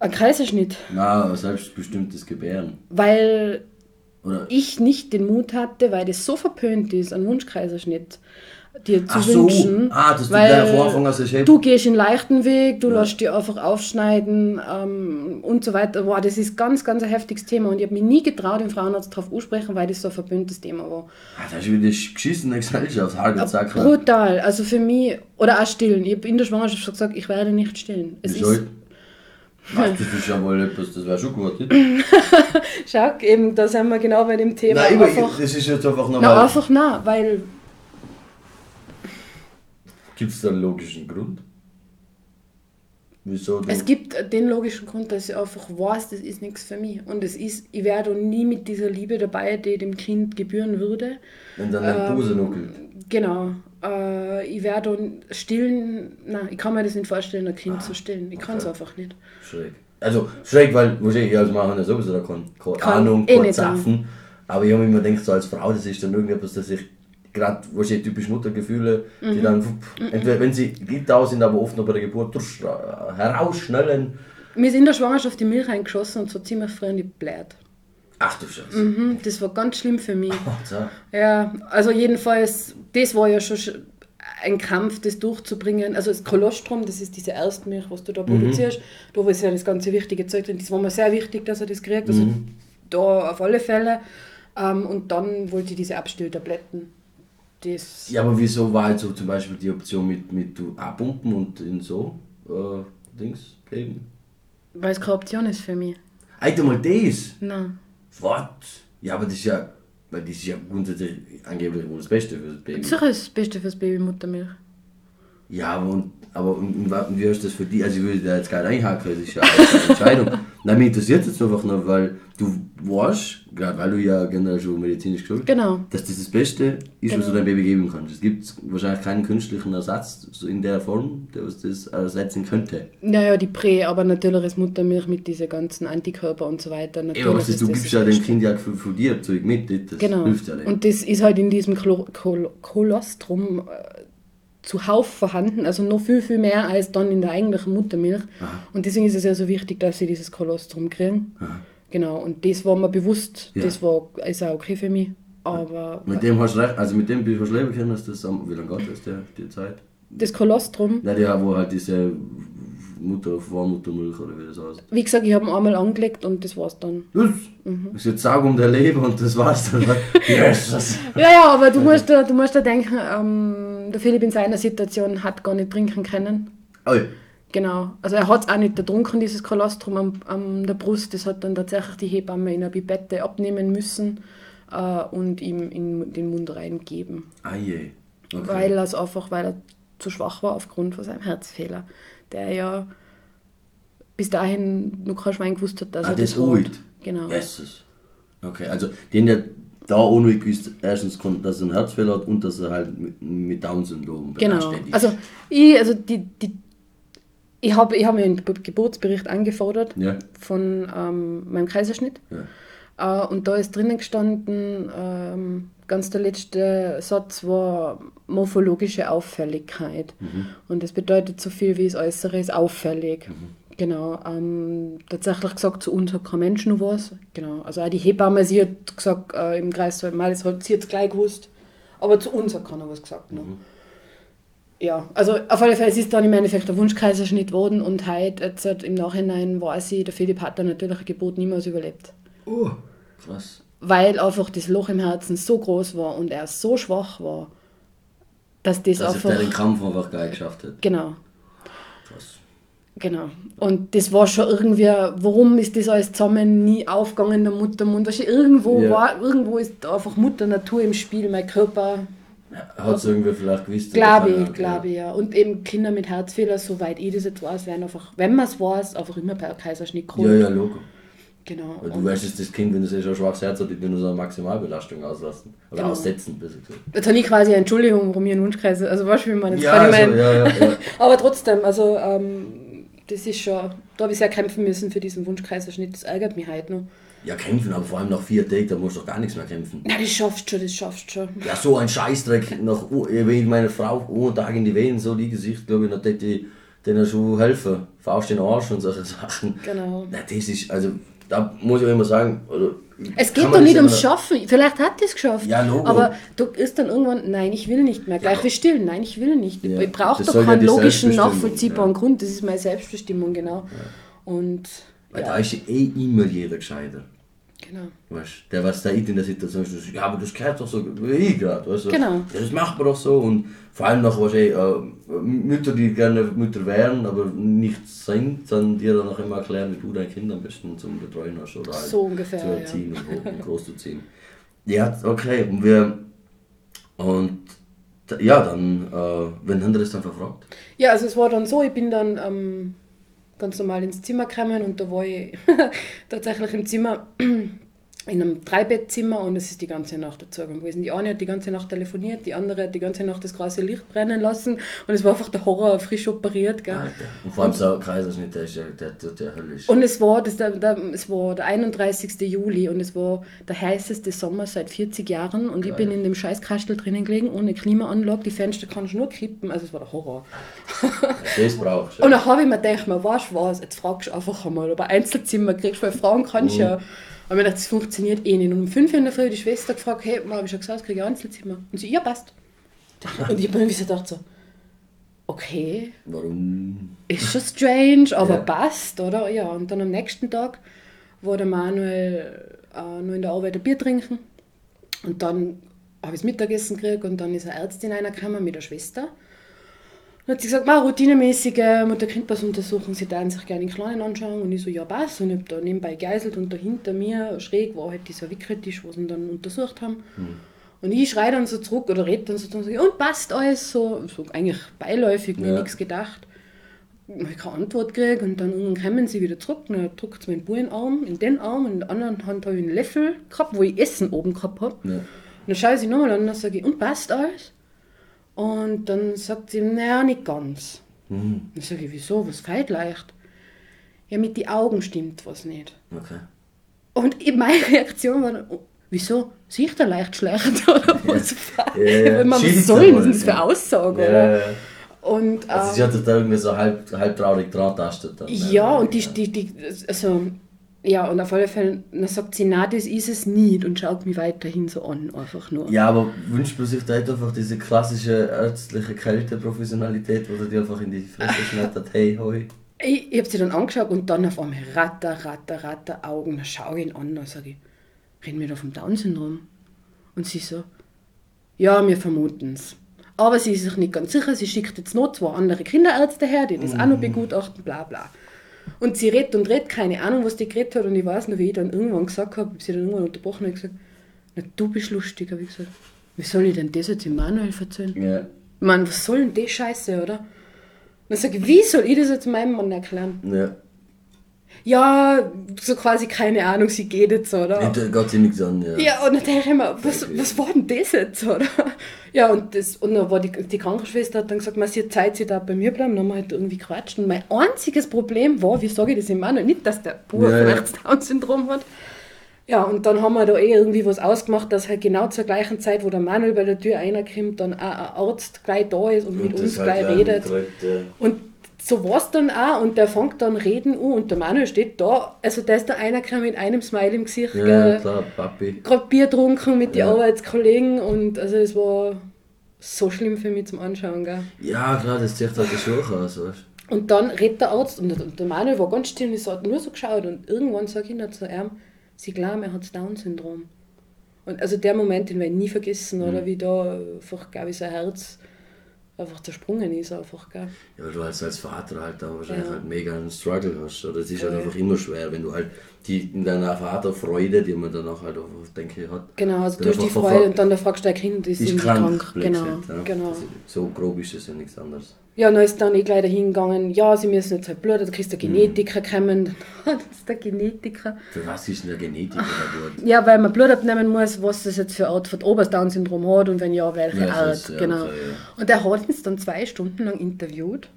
Speaker 3: ein Kaiserschnitt,
Speaker 2: Na, ein selbstbestimmtes Gebären.
Speaker 3: weil
Speaker 2: Oder?
Speaker 3: ich nicht den Mut hatte, weil das so verpönt ist, einen Wunschkaiserschnitt dir zu
Speaker 2: Ach so.
Speaker 3: wünschen.
Speaker 2: Ah, dass du
Speaker 3: weil
Speaker 2: Anfang an sagst, hey,
Speaker 3: du gehst den leichten Weg, du lässt dich einfach aufschneiden ähm, und so weiter. Boah, das ist ganz, ganz ein heftiges Thema und ich habe mich nie getraut, den Frauenarzt darauf ansprechen, weil das so ein verpöntes Thema war.
Speaker 2: Ah, das ist wieder die geschissene Gesellschaft, halbe Zack.
Speaker 3: Brutal, also für mich, oder auch stillen. Ich habe in der Schwangerschaft schon gesagt, ich werde nicht stillen. Es
Speaker 2: Wieso?
Speaker 3: ist,
Speaker 2: Ach, das ist ja wohl etwas, das wäre schon gut.
Speaker 3: schau, eben, da sind wir genau bei dem Thema.
Speaker 2: Nein, aber
Speaker 3: einfach,
Speaker 2: das ist jetzt einfach normal.
Speaker 3: einfach nein, weil
Speaker 2: Gibt es da einen logischen Grund? Wieso du?
Speaker 3: Es gibt den logischen Grund, dass ich einfach weiß, das ist nichts für mich. Und es ist, ich werde nie mit dieser Liebe dabei, die dem Kind gebühren würde.
Speaker 2: wenn dann ein
Speaker 3: ähm,
Speaker 2: Busen nuckelt.
Speaker 3: Genau. Äh, ich werde stillen, nein, ich kann mir das nicht vorstellen, ein Kind zu stillen. Ich kann es
Speaker 2: okay.
Speaker 3: einfach nicht.
Speaker 2: Schräg. Also schräg, weil wahrscheinlich ich als Mann ja sowieso da keine, keine
Speaker 3: Kann
Speaker 2: Ahnung,
Speaker 3: eh
Speaker 2: kein
Speaker 3: nicht
Speaker 2: Zaffen. Aber ich habe immer gedacht, so als Frau, das ist dann irgendetwas, dass ich gerade wahrscheinlich typisch Muttergefühle,
Speaker 3: Mhm.
Speaker 2: die dann, entweder wenn sie da sind, aber oft noch bei der Geburt durch, äh, herausschnellen.
Speaker 3: Mir ist in der Schwangerschaft die Milch eingeschossen und so ziemlich früh in die Bläht.
Speaker 2: Ach du Scheiße.
Speaker 3: Mhm, das war ganz schlimm für mich.
Speaker 2: Ach, so.
Speaker 3: Ja, also jedenfalls, das war ja schon sch- ein Kampf, das durchzubringen. Also das Kolostrum, das ist diese Erstmilch, was du da
Speaker 2: Mhm.
Speaker 3: produzierst. Da ist ja das ganze wichtige Zeug drin. Das war mir sehr wichtig, dass er das kriegt. Also
Speaker 2: Mhm.
Speaker 3: da auf alle Fälle. Ähm, und dann wollte ich diese Abstilltabletten. Das,
Speaker 2: Ja, aber wieso war jetzt so zum Beispiel die Option mit, mit du abpumpen und in so äh, Dings geben?
Speaker 3: weil es keine Option ist für mich.
Speaker 2: Alter, mal das!
Speaker 3: Nein.
Speaker 2: Was? Ja, aber das ist ja, weil das ist ja grundsätzlich angeblich wohl das Beste für das Baby.
Speaker 3: Sicher ist das Beste fürs Baby Muttermilch.
Speaker 2: Ja, aber, und, aber und, und, wie ist das für dich? Also ich würde da jetzt gar nicht einhaken, das ist ja eine Entscheidung. Nein, mich interessiert jetzt einfach nur, weil du weißt, gerade weil du ja generell schon medizinisch geschult
Speaker 3: Genau.
Speaker 2: dass das das Beste ist, was du
Speaker 3: Genau.
Speaker 2: deinem Baby geben kannst. Es gibt wahrscheinlich keinen künstlichen Ersatz so in der Form, der was das ersetzen könnte.
Speaker 3: Naja, die Prä, aber natürlich ist Muttermilch mit diesen ganzen Antikörper und so weiter. Natürlich
Speaker 2: Ja, was ist, du
Speaker 3: das
Speaker 2: gibst ja dem. Kind ja von, von dir Zeug mit, das
Speaker 3: Genau.
Speaker 2: hilft ja dem.
Speaker 3: Und das ist halt in diesem Klo Kol Kolostrum äh, zuhauf vorhanden, also noch viel, viel mehr als dann in der eigentlichen Muttermilch. Und deswegen ist es ja so wichtig, dass sie dieses Kolostrum kriegen. Genau, und das war mir bewusst,
Speaker 2: Ja.
Speaker 3: das war, ist auch okay für mich. Aber
Speaker 2: mit dem hast du recht, also mit dem bist du hast leben können, dass das, wie lange geht das, der, die Zeit?
Speaker 3: das Kolostrum,
Speaker 2: Nein, ja, wo halt diese Mutter, Vormuttermilch oder wie das heißt.
Speaker 3: wie gesagt, ich habe ihn einmal angelegt und das war's dann.
Speaker 2: Das
Speaker 3: Mhm.
Speaker 2: ist jetzt Sag um der Leber und das war's dann. yes! das-
Speaker 3: Ja, ja, aber du musst du musst da denken, ähm, der Philipp in seiner Situation hat gar nicht trinken können.
Speaker 2: Oh, ja.
Speaker 3: Genau. Also er hat es auch nicht getrunken, dieses Kolostrum am, am der Brust. Das hat dann tatsächlich die Hebamme in einer Bibette abnehmen müssen äh, und ihm in den Mund reingeben.
Speaker 2: Ah je. Okay.
Speaker 3: Weil er einfach, weil er zu schwach war aufgrund von seinem Herzfehler. Der ja bis dahin noch kein Schwein gewusst hat, dass
Speaker 2: ah,
Speaker 3: er
Speaker 2: das
Speaker 3: das hat.
Speaker 2: alt.
Speaker 3: Genau.
Speaker 2: Jesus. Okay, also den der da noch gewusst, erstens, kon- dass er einen Herzfehler hat und dass er halt mit, mit Down-Syndrom
Speaker 3: Genau.
Speaker 2: ist.
Speaker 3: Also ich, also die, die, ich habe ich hab mir einen Be- Geburtsbericht angefordert
Speaker 2: Ja.
Speaker 3: von ähm, meinem Kaiserschnitt.
Speaker 2: Ja.
Speaker 3: Äh, und da ist drinnen gestanden, ähm, ganz der letzte Satz war morphologische Auffälligkeit. Und das bedeutet so viel wie das Äußere ist auffällig. Genau. Ähm, tatsächlich gesagt, zu uns hat kein Mensch noch was. Genau. Also auch die Hebamme, sie hat gesagt, äh, im Kreis mal, das hat sie jetzt gleich gewusst. Aber zu uns hat keiner was gesagt. Noch. Ja, also auf alle Fälle es ist dann im Endeffekt der Wunschkaiserschnitt worden und heute, jetzt halt im Nachhinein weiß ich, der Philipp hat dann natürlich ein Gebot niemals überlebt.
Speaker 2: Oh, krass.
Speaker 3: Weil einfach das Loch im Herzen so groß war und er so schwach war, dass das
Speaker 2: Dass
Speaker 3: einfach.
Speaker 2: er den Kampf einfach geil geschafft hat.
Speaker 3: Genau,
Speaker 2: Krass.
Speaker 3: genau. Und das war schon irgendwie, warum ist das alles zusammen nie aufgegangen, der Muttermund? Irgendwo,
Speaker 2: Ja.
Speaker 3: war, irgendwo ist einfach Mutter Natur im Spiel, mein Körper
Speaker 2: Hat es irgendwie vielleicht gewusst?
Speaker 3: Glaube ich, glaube ich, ja. Und eben Kinder mit Herzfehler, soweit ich das jetzt weiß, werden einfach, wenn man es weiß, einfach immer per Kaiserschnitt
Speaker 2: Ahnung. Ja,
Speaker 3: geholt.
Speaker 2: ja, Logo.
Speaker 3: Genau.
Speaker 2: Weil du weißt, dass das Kind, wenn es eh schon ein schwaches Herz hat, die nur so eine Maximalbelastung auslassen. Oder
Speaker 3: Genau.
Speaker 2: aussetzen, besser gesagt.
Speaker 3: jetzt habe ich quasi eine Entschuldigung, warum ich einen Wunschkreis, also weißt du, wie man jetzt
Speaker 2: Ja,
Speaker 3: gerade
Speaker 2: also, ja, ja, ja.
Speaker 3: Aber trotzdem, also ähm, das ist schon, da habe ich sehr kämpfen müssen für diesen Wunschkaiserschnitt, das ärgert mich heute noch.
Speaker 2: Ja, kämpfen, aber vor allem nach vier Tagen, da musst du doch gar nichts mehr kämpfen.
Speaker 3: Na, das schaffst du schon, das schaffst du schon.
Speaker 2: Ja, so ein Scheißdreck, nach, wenn ich meine Frau einen Tag in die Wehen so liegen sich, glaube ich, dann hätte ich denen schon helfen. Faust in den Arsch und solche Sachen.
Speaker 3: Genau.
Speaker 2: Na, das ist, also, da muss ich auch immer sagen, oder,
Speaker 3: Es geht doch nicht ums Schaffen. Vielleicht hat es geschafft.
Speaker 2: Ja, Logo.
Speaker 3: aber du ist dann irgendwann, nein, ich will nicht mehr. Gleich wie still, nein, ich will nicht.
Speaker 2: Ja,
Speaker 3: Ich brauche doch
Speaker 2: ja
Speaker 3: keinen logischen, nachvollziehbaren
Speaker 2: ja.
Speaker 3: Grund. Das ist meine Selbstbestimmung, genau. Und
Speaker 2: Weil
Speaker 3: ja,
Speaker 2: da ist ja eh immer jeder gescheiter.
Speaker 3: genau.
Speaker 2: Weißt, der, was da in der Situation ist, ja, aber das gehört doch so wie ich gerade. Weißt, du?
Speaker 3: Genau.
Speaker 2: Ja, das macht man doch so. Und vor allem noch wahrscheinlich äh, Mütter, die gerne Mütter wären, aber nicht sind, dann dir dann noch immer erklären, wie du dein Kind am besten zum Betreuen hast oder halt
Speaker 3: So ungefähr,
Speaker 2: zu
Speaker 3: ja.
Speaker 2: erziehen und, hoch- und groß zu ziehen. Ja, okay. Und wir. Und ja, dann, äh, wenn haben das dann verfragt?
Speaker 3: Ja, also es war dann so, ich bin dann ähm, ganz normal ins Zimmer gekommen und da war ich tatsächlich im Zimmer, in einem Dreibettzimmer und es ist die ganze Nacht dazu gewesen. Die eine hat die ganze Nacht telefoniert, die andere hat die ganze Nacht das große Licht brennen lassen und es war einfach der Horror, frisch operiert. Gell?
Speaker 2: Alter. Und vor allem so ein Kaiserschnitt, der der tut ja höllisch.
Speaker 3: Und es war, das, der, der, es war der 31. Juli und es war der heißeste Sommer seit 40 Jahren und ich bin in dem Scheißkastel drinnen gelegen, ohne Klimaanlage, die Fenster kannst du nur kippen, also es war der Horror.
Speaker 2: Das brauchst du.
Speaker 3: Und dann habe ich mir gedacht, man weißt du was, jetzt fragst du einfach einmal, ob ein Einzelzimmer kriegst, weil Frauen kannst
Speaker 2: Mhm.
Speaker 3: ja. Aber ich mir gedacht, das funktioniert eh nicht. Und um 5 Uhr in der Früh die Schwester gefragt, hey, habe ich schon gesagt, kriege ich ein Einzelzimmer? Und sie, ja, passt. Und ich habe mir so gedacht, so, okay,
Speaker 2: Warum?
Speaker 3: ist schon strange, aber
Speaker 2: Ja.
Speaker 3: passt, oder? Ja, und dann am nächsten Tag war der Manuel äh, nur in der Arbeit ein Bier trinken. Und dann habe ich das Mittagessen gekriegt und dann ist eine Ärztin reingekommen mit der Schwester. Dann hat sie gesagt, ma, routinemäßige Mutter-Kind-Pass-Untersuchung, sie würden sich gerne den Kleinen anschauen. Und ich so, ja, passt. Und ich habe da nebenbei geiselt und da hinter mir schräg war halt dieser Wickeltisch, wo sie dann untersucht haben. Und ich schreie dann so zurück oder rede dann so und sage, und passt alles so, so eigentlich beiläufig, mir
Speaker 2: Ja.
Speaker 3: nichts gedacht. Dann habe ich keine Antwort gekriegt und dann irgendwann kommen sie wieder zurück. Dann drückt sie mir den Bullenarm in den Arm und in der anderen Hand habe ich einen Löffel gehabt, wo ich Essen oben gehabt habe.
Speaker 2: Ja.
Speaker 3: Und dann schaue ich sie nochmal an und dann sage ich, und passt alles? Und dann sagt sie, naja, nicht ganz.
Speaker 2: Mhm.
Speaker 3: Dann sage ich, wieso, was fehlt leicht? Ja, mit den Augen stimmt was nicht.
Speaker 2: Okay.
Speaker 3: Und meine Reaktion war oh, wieso? Sehe ich da leicht schlecht? Oder was?
Speaker 2: Ja, ja. Schießt
Speaker 3: was soll denn das für
Speaker 2: ja.
Speaker 3: Aussage?
Speaker 2: Ja, ja.
Speaker 3: Und,
Speaker 2: Also
Speaker 3: ähm,
Speaker 2: sie hat da irgendwie so halb, halb traurig dran tastet. Dann,
Speaker 3: Ja, und die, die, die, also, ja, und auf alle Fälle, dann sagt sie, na, das ist es nicht und schaut mich weiterhin so an, einfach nur.
Speaker 2: Ja, aber wünscht man sich da nicht einfach diese klassische ärztliche Kälteprofessionalität, wo du dir einfach in die Fresse schneidert, hey, hoi.
Speaker 3: Ich, ich habe sie dann angeschaut und dann auf einmal ratter, ratter, ratter Augen, dann schaue ich ihn an, dann sage ich, reden wir da vom Down-Syndrom? Und sie so, ja, wir vermuten es. Aber sie ist sich nicht ganz sicher, sie schickt jetzt noch zwei andere Kinderärzte her, die das auch noch begutachten, bla bla. Und sie redet und redet, keine Ahnung, was die geredet hat. Und ich weiß noch, wie ich dann irgendwann gesagt habe, sie dann irgendwann unterbrochen und gesagt, na, du bist lustig, habe ich gesagt. Wie soll ich denn das jetzt im Manuel erzählen?
Speaker 2: Ja.
Speaker 3: Ich meine, was soll denn das Scheiße, oder? Dann sage ich, wie soll ich das jetzt meinem Mann erklären?
Speaker 2: Ja.
Speaker 3: Ja, so quasi keine Ahnung, sie geht jetzt, oder?
Speaker 2: Da geht sie nichts an, ja.
Speaker 3: Ja, und dann denke ich mir, was, was war denn das jetzt, oder? Ja, und, das, und dann war die, die Krankenschwester hat dann gesagt, man, sie hat Zeit, sie da bei mir bleiben, dann haben wir halt irgendwie quatscht. Und mein einziges Problem war, wie sage ich das im Mann, nicht, dass der Bub
Speaker 2: Ja, ja.
Speaker 3: vielleicht Down-Syndrom hat. Ja, und dann haben wir da eh irgendwie was ausgemacht, dass halt genau zur gleichen Zeit, wo der Manuel bei der Tür reinkommt, dann auch ein Arzt gleich da ist und, mit
Speaker 2: das
Speaker 3: uns
Speaker 2: halt
Speaker 3: gleich redet.
Speaker 2: mitkriegt, ja.
Speaker 3: Und so war es dann auch und der fängt dann reden an und der Manuel steht da, also da ist da einer gekommen mit einem Smile im Gesicht,
Speaker 2: Ja,
Speaker 3: gell,
Speaker 2: klar, Papi.
Speaker 3: gerade Bier getrunken mit den
Speaker 2: Ja.
Speaker 3: Arbeitskollegen und also es war so schlimm für mich zum Anschauen. Gell.
Speaker 2: Ja, klar, das zieht halt Schuhe aus, weißt
Speaker 3: Und dann redet der Arzt und, und der Manuel war ganz still und ich hat nur so geschaut und irgendwann sage ich noch zu ihm, sie glauben, er hat Down-Syndrom. Und also der Moment, den werde ich nie vergessen,
Speaker 2: Mhm.
Speaker 3: oder wie da einfach, glaube ich, sein Herz einfach zersprungen ist einfach, gell.
Speaker 2: Ja, weil du als, als Vater halt da wahrscheinlich
Speaker 3: Ja.
Speaker 2: halt mega einen Struggle hast. Oder es ist halt einfach immer schwer, wenn du halt die in deiner Vaterfreude, die man dann auch halt einfach, denke ich, hat.
Speaker 3: Genau, also
Speaker 2: dann
Speaker 3: durch die Freude und dann der fragst du dein Kind, ist,
Speaker 2: ist krank.
Speaker 3: krank. Genau,
Speaker 2: ja.
Speaker 3: genau.
Speaker 2: Also, so grob ist es ja nichts anderes.
Speaker 3: Ja, dann ist dann eh gleich dahin gegangen, ja, sie müssen jetzt halt Blut, da kriegst du
Speaker 2: Mhm.
Speaker 3: einen Genetiker kommen. das ist der Genetiker.
Speaker 2: Für was ist denn der Genetiker gut?
Speaker 3: Ja, weil man Blut abnehmen muss, was das jetzt für Art von Oberdown-Syndrom hat und wenn ja, welche
Speaker 2: Ja,
Speaker 3: Art.
Speaker 2: ist- ja,
Speaker 3: genau.
Speaker 2: okay, ja.
Speaker 3: Und er hat uns dann zwei Stunden lang interviewt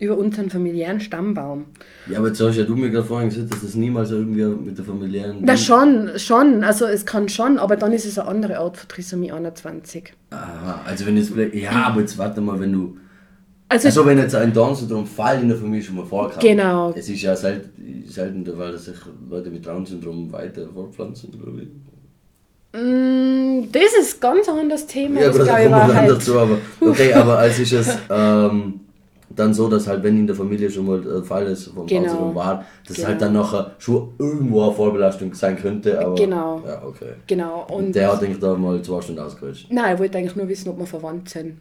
Speaker 3: über unseren familiären Stammbaum.
Speaker 2: Ja, aber jetzt hast ja du mir gerade vorhin gesagt, dass das niemals irgendwie mit der familiären.
Speaker 3: Na schon, schon, also es kann schon, aber dann ist es eine andere Art von Trisomie 21.
Speaker 2: Aha, also wenn jetzt vielleicht. Ja, aber jetzt warte mal, wenn du.
Speaker 3: Also,
Speaker 2: Also wenn jetzt ein Down-Syndrom-Fall in der Familie schon mal vorkam.
Speaker 3: Genau.
Speaker 2: Es ist ja selten, selten der Fall, dass sich Leute mit Down-Syndrom weiter fortpflanzen, glaube ich.
Speaker 3: mh, das ist ganz ein anderes Thema.
Speaker 2: Ja,
Speaker 3: das
Speaker 2: gut, da
Speaker 3: glaube ich
Speaker 2: kommen wir
Speaker 3: halt.
Speaker 2: dazu, aber okay, aber als ist es ähm, dann so, dass halt, wenn in der Familie schon mal der Fall ist, vom
Speaker 3: Genau.
Speaker 2: Down-Syndrom war, dass
Speaker 3: Genau.
Speaker 2: halt dann nachher schon irgendwo eine Vorbelastung sein könnte, aber.
Speaker 3: Genau.
Speaker 2: Ja, okay.
Speaker 3: Genau. Und
Speaker 2: Und der hat, denke ich, da mal zwei Stunden ausgequetscht.
Speaker 3: Nein, ich wollte eigentlich nur wissen, ob wir verwandt sind.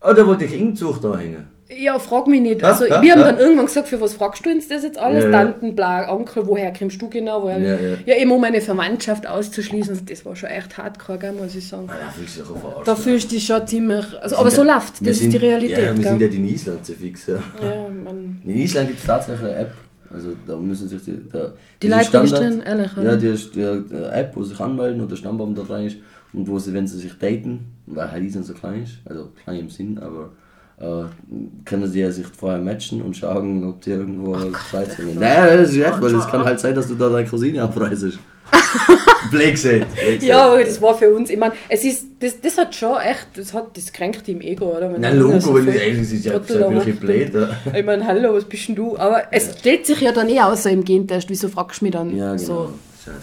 Speaker 2: Oh, der wollte ich Ingzucht da hängen.
Speaker 3: Ja, frag mich nicht. Also,
Speaker 2: ja,
Speaker 3: wir haben
Speaker 2: ja.
Speaker 3: dann irgendwann gesagt, für was fragst du uns das jetzt alles?
Speaker 2: Ja.
Speaker 3: Tanten, bla, Onkel, woher kommst du genau? Woher?
Speaker 2: Ja, ja.
Speaker 3: ja, eben um meine Verwandtschaft auszuschließen. Das war schon echt hardcore, gell, muss ich sagen.
Speaker 2: Ah, da fühlst du dich auch verarscht.
Speaker 3: Da fühlst du dich schon ziemlich. Also, aber so
Speaker 2: ja-
Speaker 3: läuft Das
Speaker 2: sind-
Speaker 3: ist die Realität.
Speaker 2: Ja, wir sind ja
Speaker 3: gell?
Speaker 2: in Island so fix, ja.
Speaker 3: ja, man,
Speaker 2: In Island gibt es tatsächlich eine App. Also da müssen sich die. Da,
Speaker 3: Die Leute registrieren, ehrlich,
Speaker 2: Ja, die die, die App, wo sie sich anmelden und der Stammbaum da rein ist. Und wo sie, wenn sie sich daten, weil halt Island so klein ist, also klein im Sinn, aber können sie ja sich vorher matchen und schauen, ob die irgendwo Zeit sind. Naja, das ist echt, weil es kann halt sein, dass du da deine Cousine blöd gesagt.
Speaker 3: ja, aber das war für uns, ich meine, es ist, das, das hat schon echt, das hat, das kränkt im Ego, oder? Wenn
Speaker 2: Na,
Speaker 3: einer
Speaker 2: Logo,
Speaker 3: so
Speaker 2: wenn
Speaker 3: viel
Speaker 2: ich ehrlich ist, ja wirklich blöd. Ja.
Speaker 3: Ich meine, hallo, was bist denn du? Aber es stellt sich ja dann eh außer im Gentest, wieso fragst du mich dann
Speaker 2: Ja, genau.
Speaker 3: so?
Speaker 2: Halt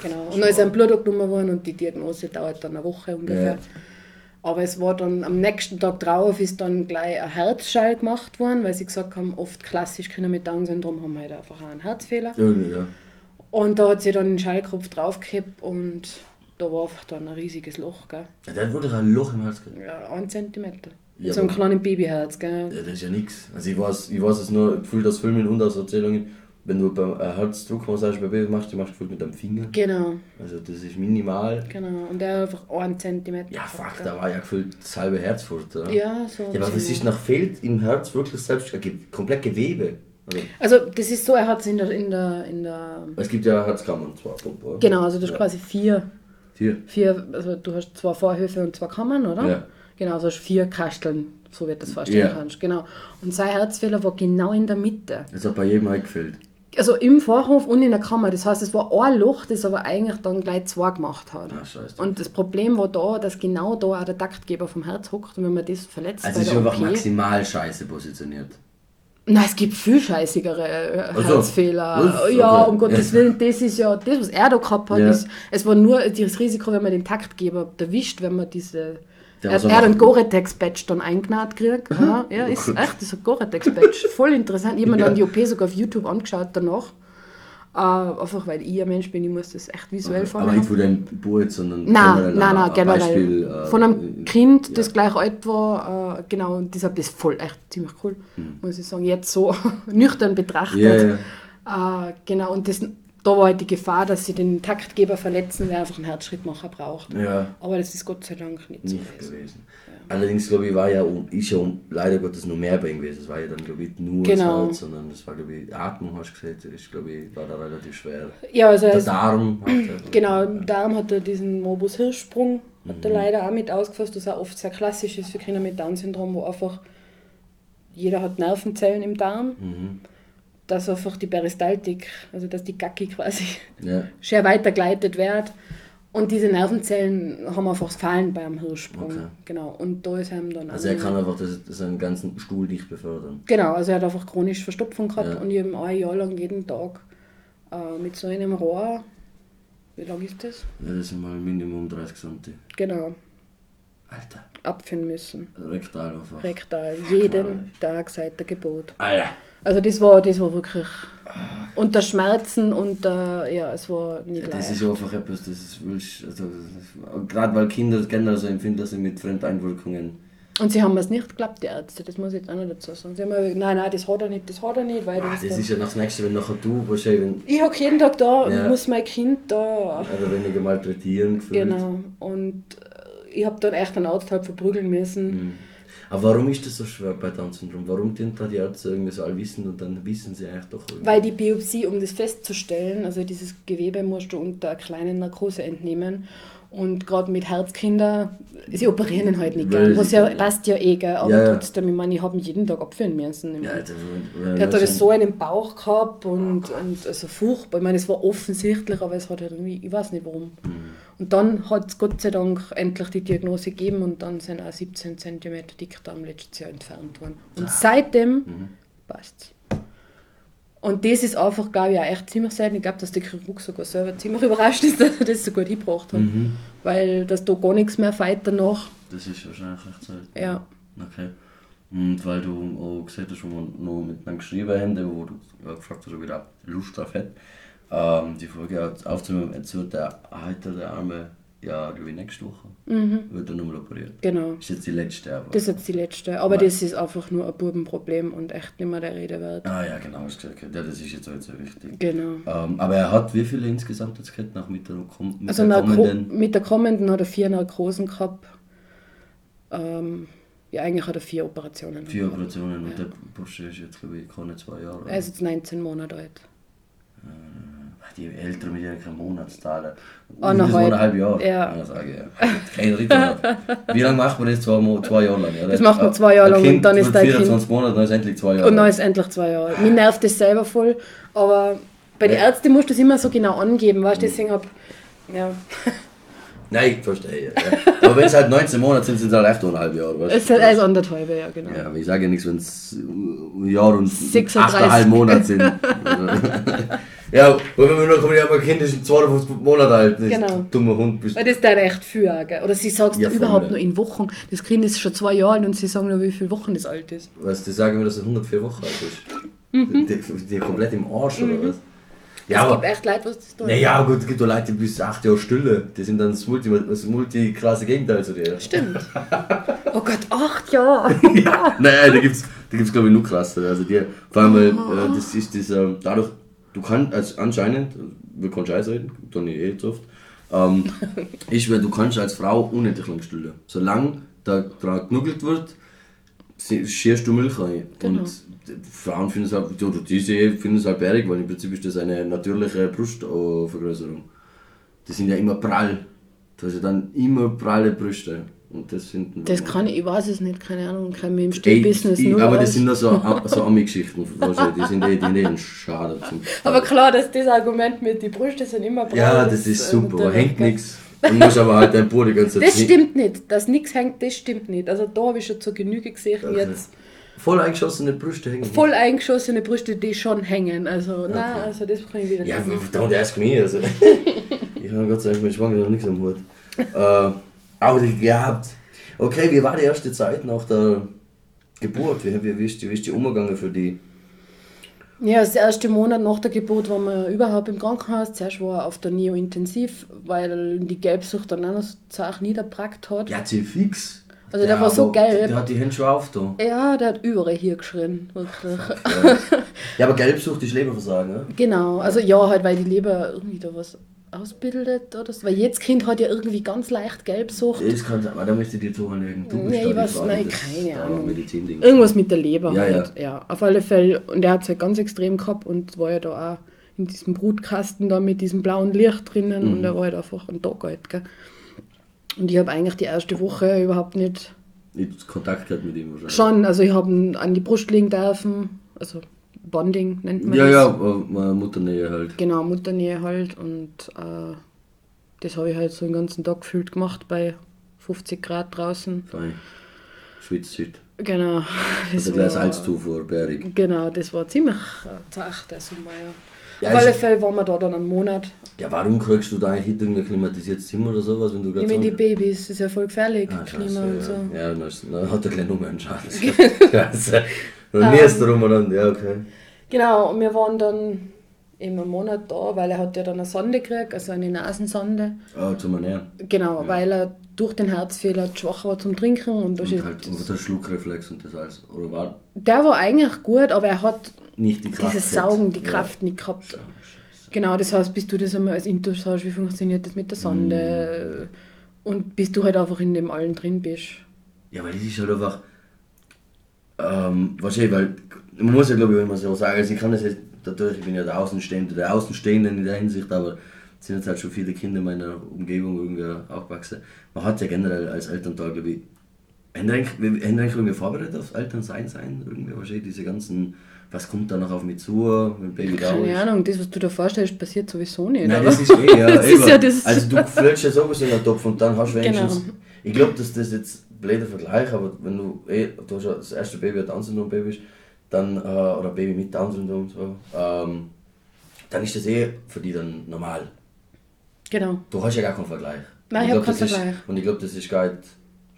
Speaker 3: Genau. Und dann ist ein Blutdruck genommen worden und die Diagnose dauert dann eine Woche ungefähr. Aber es war dann am nächsten Tag drauf ist dann gleich ein Herzschall gemacht worden, weil sie gesagt haben, oft klassisch Kinder mit Down-Syndrom haben halt einfach auch einen Herzfehler.
Speaker 2: Ja, ja.
Speaker 3: Und da hat sie dann den Schallkopf draufgehabt und da war einfach dann ein riesiges Loch, gell?
Speaker 2: ja hat wirklich ein Loch im Herz gehabt.
Speaker 3: Ja, ein Zentimeter.
Speaker 2: Ja,
Speaker 3: so ein kleines Babyherz, gell?
Speaker 2: Ja, das ist ja nichts. Also ich weiß, ich weiß es nur, gefühlt aus Filmen und aus Erzählungen, wenn du beim äh, Herzdruckmassage bei Babys machst, die machst du gefühlt mit deinem Finger.
Speaker 3: Genau,
Speaker 2: Also das ist minimal.
Speaker 3: genau. Und der hat einfach einen Zentimeter.
Speaker 2: Ja, fuck, da war ja gefühlt das halbe Herz fort, oder?
Speaker 3: Ja, so.
Speaker 2: Ja, aber was ist nach fehlt im Herz wirklich selbst komplett Gewebe? Also,
Speaker 3: Also das ist so, er hat es in der, in der, in der
Speaker 2: es gibt ja Herzkammern zwar. oder?
Speaker 3: Genau, also du hast
Speaker 2: ja.
Speaker 3: quasi vier,
Speaker 2: Hier.
Speaker 3: vier, also du hast zwei Vorhöfe und zwei Kammern, oder?
Speaker 2: Ja.
Speaker 3: Genau, also hast vier Kasteln, so wie du das vorstellen
Speaker 2: Ja.
Speaker 3: kannst. Genau. Und sein Herzfehler war genau in der Mitte.
Speaker 2: Das hat bei jedem eingefällt.
Speaker 3: Also im Vorhof und in der Kammer. Das heißt, es war ein Loch, das aber eigentlich dann gleich zwei gemacht hat.
Speaker 2: Ah, scheiße.
Speaker 3: Und das Problem war da, dass genau da auch der Taktgeber vom Herz hockt und wenn man das verletzt
Speaker 2: Also ist einfach
Speaker 3: OP,
Speaker 2: maximal scheiße positioniert.
Speaker 3: Nein, es gibt viel scheißigere äh,
Speaker 2: Ach so.
Speaker 3: Herzfehler.
Speaker 2: Was?
Speaker 3: Ja,
Speaker 2: Okay.
Speaker 3: um Gottes Willen, das ist ja das, was er da gehabt hat.
Speaker 2: Ja.
Speaker 3: Ist, es war nur das Risiko, wenn man den Taktgeber erwischt, wenn man diese.
Speaker 2: Der
Speaker 3: Er, er
Speaker 2: er
Speaker 3: hat einen. Gore-Tex-Badge dann eingenäht gekriegt. Ja, ja, ist echt, das ist ein Gore-Tex-Badge. Voll interessant. Ich habe mir
Speaker 2: Ja.
Speaker 3: dann die OP sogar auf YouTube angeschaut danach. Äh, einfach weil ich ein Mensch bin, ich muss das echt visuell vor mir
Speaker 2: Aber nicht von deinem Geburt, sondern
Speaker 3: Nein,
Speaker 2: generell
Speaker 3: nein,
Speaker 2: ein-
Speaker 3: nein,
Speaker 2: ein
Speaker 3: generell.
Speaker 2: Beispiel, äh,
Speaker 3: Von einem Kind,
Speaker 2: ja.
Speaker 3: das gleich alt war, äh, genau, und deshalb das voll echt ziemlich cool,
Speaker 2: Hm.
Speaker 3: muss ich sagen. Jetzt so nüchtern betrachtet.
Speaker 2: Ja,
Speaker 3: Äh, genau, und das, da war halt die Gefahr, dass sie den Taktgeber verletzen, der einfach einen Herzschrittmacher braucht.
Speaker 2: Ja,
Speaker 3: Aber das ist Gott sei Dank nicht so
Speaker 2: nicht
Speaker 3: gewesen.
Speaker 2: gewesen. Allerdings, glaube ich, war ja, ist ja leider Gottes noch mehr bei ihm gewesen. Es war ja dann, glaube ich, nur
Speaker 3: Genau.
Speaker 2: das Herz, sondern es war, glaube ich, Atmung, hast du gesagt, ist, glaube ich, war da relativ schwer.
Speaker 3: Ja, also er
Speaker 2: Der
Speaker 3: ist,
Speaker 2: Darm hat er-
Speaker 3: genau, im Darm hat er diesen Mobus Hirschsprung, hat
Speaker 2: Mhm.
Speaker 3: er leider auch mit ausgefasst, was auch oft sehr klassisch ist für Kinder mit Down-Syndrom, wo einfach jeder hat Nervenzellen im Darm,
Speaker 2: Mhm.
Speaker 3: Dass einfach die Peristaltik, also dass die Gacki quasi
Speaker 2: Ja.
Speaker 3: schwer weitergeleitet wird. Und diese Nervenzellen haben einfach Fallen beim Hirschsprung.
Speaker 2: Okay.
Speaker 3: Genau. Und da ist ihm dann
Speaker 2: Also er kann einfach das, seinen ganzen Stuhl nicht befördern.
Speaker 3: Genau, also er hat einfach chronisch Verstopfung gehabt
Speaker 2: Ja.
Speaker 3: und ich habe ein Jahr lang jeden Tag äh, mit so einem Rohr, wie lang ist das?
Speaker 2: Ja, das sind mal Minimum 30 cm.
Speaker 3: Genau,
Speaker 2: Alter,
Speaker 3: abführen müssen.
Speaker 2: rektal einfach.
Speaker 3: Rektal, jeden Tag seit der Geburt.
Speaker 2: Alter.
Speaker 3: Also das war, das war wirklich unter Schmerzen und äh, ja, es war nicht
Speaker 2: Ja, das
Speaker 3: leicht.
Speaker 2: ist einfach etwas, das ist, willst- also, das- gerade weil Kinder generell so empfinden sind mit Fremdeinwirkungen.
Speaker 3: Und sie haben es nicht geglaubt, die Ärzte, das muss ich jetzt auch noch dazu sagen. Sie haben gesagt, nein, nein, das hat er nicht, das hat er nicht, weil
Speaker 2: Ah,
Speaker 3: das,
Speaker 2: das ist ja nach das nächste, wenn nachher du wahrscheinlich wenn,
Speaker 3: Ich hocke jeden Tag da
Speaker 2: Ja.
Speaker 3: muss mein Kind da
Speaker 2: oder weniger malträtieren gefühlt.
Speaker 3: Genau. Und äh, ich habe dann echt einen Arzt halt verprügeln müssen.
Speaker 2: Mhm. Aber warum ist das so schwer bei Down-Syndrom? Warum tun da die Ärzte irgendwie so allwissend und dann wissen sie eigentlich doch irgendwie?
Speaker 3: Weil die Biopsie, um das festzustellen, also dieses Gewebe musst du unter einer kleinen Narkose entnehmen. Und gerade mit Herzkinder, sie operieren ihn halt nicht gern. Was ja passt ja eh, gell? aber
Speaker 2: Ja, ja.
Speaker 3: trotzdem, ich meine, ich habe ihn jeden Tag abführen müssen.
Speaker 2: ja, Alter,
Speaker 3: Er hat das so einen Bauch gehabt und, und also furchtbar. Ich meine, es war offensichtlich, aber es hat halt irgendwie, ich weiß nicht warum. Und dann hat es Gott sei Dank endlich die Diagnose gegeben und dann sind auch 17 cm Dickdarm letztes Jahr entfernt worden. Und seitdem passt Und das ist einfach, glaube ich, auch echt ziemlich selten. Ich glaube, dass der Chirurg sogar selber ziemlich überrascht ist, dass er das so gut hingebracht hat.
Speaker 2: Mhm.
Speaker 3: Weil dass da gar nichts mehr feit danach.
Speaker 2: Das ist wahrscheinlich echt selten.
Speaker 3: Ja.
Speaker 2: Okay. Und weil du auch gesagt hast, wo wir noch mit einem geschrieben haben, wo du gefragt hast, ob ich da Lust drauf hätte, ähm, die Folge aufzunehmen, jetzt wird der heute der Arme, ja, glaube ich, nächste Woche, wird er nochmal operiert.
Speaker 3: Genau.
Speaker 2: Ist jetzt die letzte, aber.
Speaker 3: Das ist jetzt die letzte. Aber
Speaker 2: Nein.
Speaker 3: das ist einfach nur ein Bubenproblem und echt nicht mehr der Rede wert.
Speaker 2: ah ja, genau, hast gesagt. Ja, das ist jetzt nicht so wichtig.
Speaker 3: Genau.
Speaker 2: Ähm, aber er hat wie viele insgesamt jetzt gehabt, nach mit der, mit
Speaker 3: Also
Speaker 2: der kommenden?
Speaker 3: mit der kommenden hat er vier Narkosen gehabt. Ähm, ja, eigentlich hat er vier Operationen.
Speaker 2: Vier. Operationen und der Bursche ist jetzt, glaube ich, keine zwei Jahre.
Speaker 3: Er ist jetzt 19 Monate alt.
Speaker 2: Die Eltern mit ihren Monatszahlen.
Speaker 3: Eineinhalb.
Speaker 2: Eineinhalb Jahre.
Speaker 3: Ja.
Speaker 2: Ja, sage ich. Kein Ritter. Wie lange macht man das? Zwei, zwei Jahre lang? Ja?
Speaker 3: Das macht man zwei Jahre lang und dann ist dein Kind-
Speaker 2: 24 Monate, dann ist endlich zwei Jahre.
Speaker 3: Und dann ist endlich zwei Jahre. Mir nervt das selber voll. Aber bei den
Speaker 2: Ja.
Speaker 3: Ärzten musst du das immer so genau angeben. Weißt? du? Deswegen hab, ja.
Speaker 2: Nein, ich verstehe. Ja. Aber wenn es halt 19 Monate sind, sind es halt echt eineinhalb Jahre. Weißt?
Speaker 3: Es ist halt also anderthalb, ja, genau.
Speaker 2: Ja, aber ich sage ja nichts, wenn es ein Jahr und
Speaker 3: 36.
Speaker 2: 8,5 Monate sind. Ja, weil wenn wir noch kommen, ja, mein Kind ist 52 Monate alt.
Speaker 3: Genau.
Speaker 2: ist dummer Hund bist.
Speaker 3: Weil das da recht viel? Oder sie sagt
Speaker 2: Ja,
Speaker 3: überhaupt nur in Wochen. Das Kind ist schon zwei Jahre alt und sie sagen nur, wie viele Wochen das alt ist.
Speaker 2: Weißt du, die sagen mir, dass er 104 Wochen alt ist.
Speaker 3: Mhm.
Speaker 2: Die, die, die komplett im Arsch, oder was? Ja,
Speaker 3: es
Speaker 2: aber.
Speaker 3: gibt echt Leute, was das tun.
Speaker 2: Naja, gut, es gibt auch Leute, die bis 8 Jahre Stille. Die sind dann das multi, das multi krasse Gegenteil zu dir.
Speaker 3: Stimmt. oh Gott, acht Jahre.
Speaker 2: ja, naja, da gibt's, da gibt's glaube ich nur krasser. Also die, vor allem,
Speaker 3: Oh.
Speaker 2: äh, das ist dieser, dadurch, du kannst, als anscheinend, wir können Scheiß reden, dann nicht eh zu oft, ähm, ist, weil du kannst als Frau unendlich lang stillen. Solange da dran genuggelt wird, schierst du Milch rein.
Speaker 3: Genau.
Speaker 2: Und Frauen finden es halt, oder diese finden es halt bärig, weil im Prinzip ist das eine natürliche Brustvergrößerung. Die sind ja immer prall. Du hast ja dann immer pralle Brüste. Und das finden
Speaker 3: Das kann ich, ich weiß es nicht, keine Ahnung, kenne mich im Stillbusiness nur
Speaker 2: aber das sind nur so, so Ami-Geschichten, die sind eh, die sind schade.
Speaker 3: Aber klar, dass das Argument mit die Brüste sind immer braun
Speaker 2: ja, das ist super, hängt nichts. Du musst aber halt dein ganze Zeit
Speaker 3: Das stimmt nicht, dass nichts hängt, das stimmt nicht. Also da habe ich schon zur Genüge gesehen, jetzt
Speaker 2: Voll eingeschossene Brüste hängen.
Speaker 3: voll eingeschossene Brüste, die schon hängen. Also, nein, also das kann ich wieder
Speaker 2: Ja, don't ask me. Also. ich habe Gott sei Dank mit Schwanger noch nichts am Hut. Äh, aber gehabt. Okay, wie war die erste Zeit nach der Geburt? Wie, wie, wie, ist, die, wie ist die umgegangen für die?
Speaker 3: Ja, das erste Monat nach der Geburt waren wir überhaupt im Krankenhaus. Zuerst war er auf der Neo-Intensiv, weil die Gelbsucht dann auch noch so niederbrackt hat.
Speaker 2: Ja, sie fix.
Speaker 3: Also der war so gelb.
Speaker 2: Der hat die Hände schon auf da.
Speaker 3: Ja, der hat überall hier geschrien, wirklich.
Speaker 2: Ja, aber Gelbsucht ist Leberversagen, ne?
Speaker 3: Genau, also ja, halt, weil die Leber irgendwie da was ausbildet oder so. Weil jedes Kind hat ja irgendwie ganz leicht Gelbsucht.
Speaker 2: Das kann sein, aber da möchte ich dir zuhören. Du bist
Speaker 3: Nee, ich weiß- nein, keine Ahnung. Irgendwas mit der Leber
Speaker 2: Ja,
Speaker 3: halt. Ja. auf alle Fälle. Und er hat es halt ganz extrem gehabt und war ja da auch in diesem Brutkasten da mit diesem blauen Licht drinnen
Speaker 2: Mhm.
Speaker 3: und er war halt einfach ein Tag alt. Gell. Und ich habe eigentlich die erste Woche überhaupt nicht.
Speaker 2: Ich Kontakt gehabt mit ihm wahrscheinlich.
Speaker 3: Schon, also ich habe ihn an die Brust legen dürfen. Also Bonding nennt man
Speaker 2: Ja,
Speaker 3: das.
Speaker 2: ja, äh, Mutternähe halt.
Speaker 3: Genau, Mutternähe halt. Und äh, das habe ich halt so den ganzen Tag gefühlt gemacht bei 50 Grad draußen.
Speaker 2: Fein. Schwitzt shit.
Speaker 3: Genau. Das
Speaker 2: Also gleich
Speaker 3: war-
Speaker 2: Salzzufuhr, bärig.
Speaker 3: Genau, das war ziemlich äh, zart, der Sommer, ja.
Speaker 2: Ja,
Speaker 3: Auf alle Fälle waren wir da dann einen Monat.
Speaker 2: Ja, warum kriegst du da eigentlich irgendein klimatisiertes Zimmer oder sowas, wenn du
Speaker 3: Ich
Speaker 2: gerade
Speaker 3: meine, die. Babys, das ist ja voll gefährlich,
Speaker 2: Ah,
Speaker 3: Klima
Speaker 2: scheiße,
Speaker 3: und
Speaker 2: ja.
Speaker 3: so.
Speaker 2: Ja, dann, ist, dann hat er gleich Nummer einen Schaden. Scheiße. Dann näherst du rum und dann, ja, okay.
Speaker 3: Genau, und wir waren dann eben einen Monat da, weil er hat ja dann eine Sonde gekriegt, also eine Nasensonde.
Speaker 2: Ah, zum Ernähren.
Speaker 3: Genau, weil er durch den Herzfehler schwach war zum Trinken und,
Speaker 2: Und halt und der Schluckreflex und das alles. Oder war
Speaker 3: der war eigentlich gut, aber er hat
Speaker 2: nicht die Kraft.
Speaker 3: dieses. Saugen, die
Speaker 2: Ja.
Speaker 3: Kraft nicht gehabt. Genau, das heißt, bis du das einmal als Intus hast, wie funktioniert das mit der Sonde und bis du halt einfach in dem allen drin bist.
Speaker 2: Ja, weil das ist halt einfach. Ähm, wahrscheinlich, weil. Man muss ja, glaube ich, immer so sagen. Also, ich kann das jetzt. Dadurch, ich bin ja der Außenstehende, der Außenstehende in der Hinsicht, aber es sind jetzt halt schon viele Kinder in meiner Umgebung irgendwie aufgewachsen. Man hat ja generell als Elternteil, glaube ich. Die eigentlich irgendwie vorbereitet aufs Elternsein sein? Irgendwie wahrscheinlich diese ganzen. Was kommt da noch auf mich zu, wenn Baby da
Speaker 3: Keine
Speaker 2: ist?
Speaker 3: Ahnung, das, was du dir vorstellst, passiert sowieso nicht.
Speaker 2: Nein,
Speaker 3: aber-
Speaker 2: das ist eh, ja.
Speaker 3: Das ist ja das-
Speaker 2: Also du füllst ja sowieso in den Topf und dann hast du wenigstens...
Speaker 3: Genau.
Speaker 2: Ich glaube, dass das jetzt blöder Vergleich, aber wenn du eh, du hast ja das erste Baby ein Down-Syndrom-Baby ist, dann, äh, oder Baby mit Down-Syndrom, so, ähm, dann ist das eh für die dann normal.
Speaker 3: Genau,
Speaker 2: Du hast ja gar keinen Vergleich.
Speaker 3: Nein, ich hab
Speaker 2: glaub,
Speaker 3: keinen
Speaker 2: das ist-
Speaker 3: Vergleich.
Speaker 2: Und ich glaube, das ist gar nicht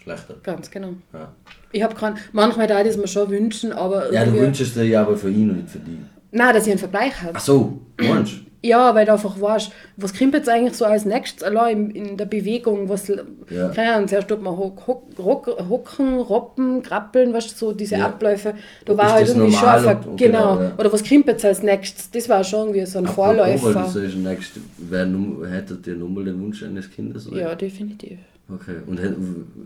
Speaker 2: schlechter.
Speaker 3: ganz genau.
Speaker 2: Ja,
Speaker 3: Ich habe keinen, manchmal da das mir schon wünschen, aber
Speaker 2: ja du wünschst dir ja aber für ihn und nicht für die.
Speaker 3: Nein, dass ich einen Vergleich habe.
Speaker 2: Ach so, meinst du?
Speaker 3: Ja, weil du einfach weißt, was kommt jetzt eigentlich so als nächstes allein in, in der Bewegung, was,
Speaker 2: Ja.
Speaker 3: keine Ahnung, zuerst tut man hock, hock, rock, hocken, roppen, krabbeln, weißt du, so diese
Speaker 2: Ja.
Speaker 3: Abläufe, da
Speaker 2: Ist
Speaker 3: war halt irgendwie schon, genau,
Speaker 2: genau, ja.
Speaker 3: oder was kommt jetzt als nächstes, das war schon irgendwie so ein
Speaker 2: Apropos, Weil du
Speaker 3: Vorläufer.
Speaker 2: sagst, next, wer hättet ihr nochmal den Wunsch eines Kindes? oder?
Speaker 3: Ja, definitiv.
Speaker 2: Okay, und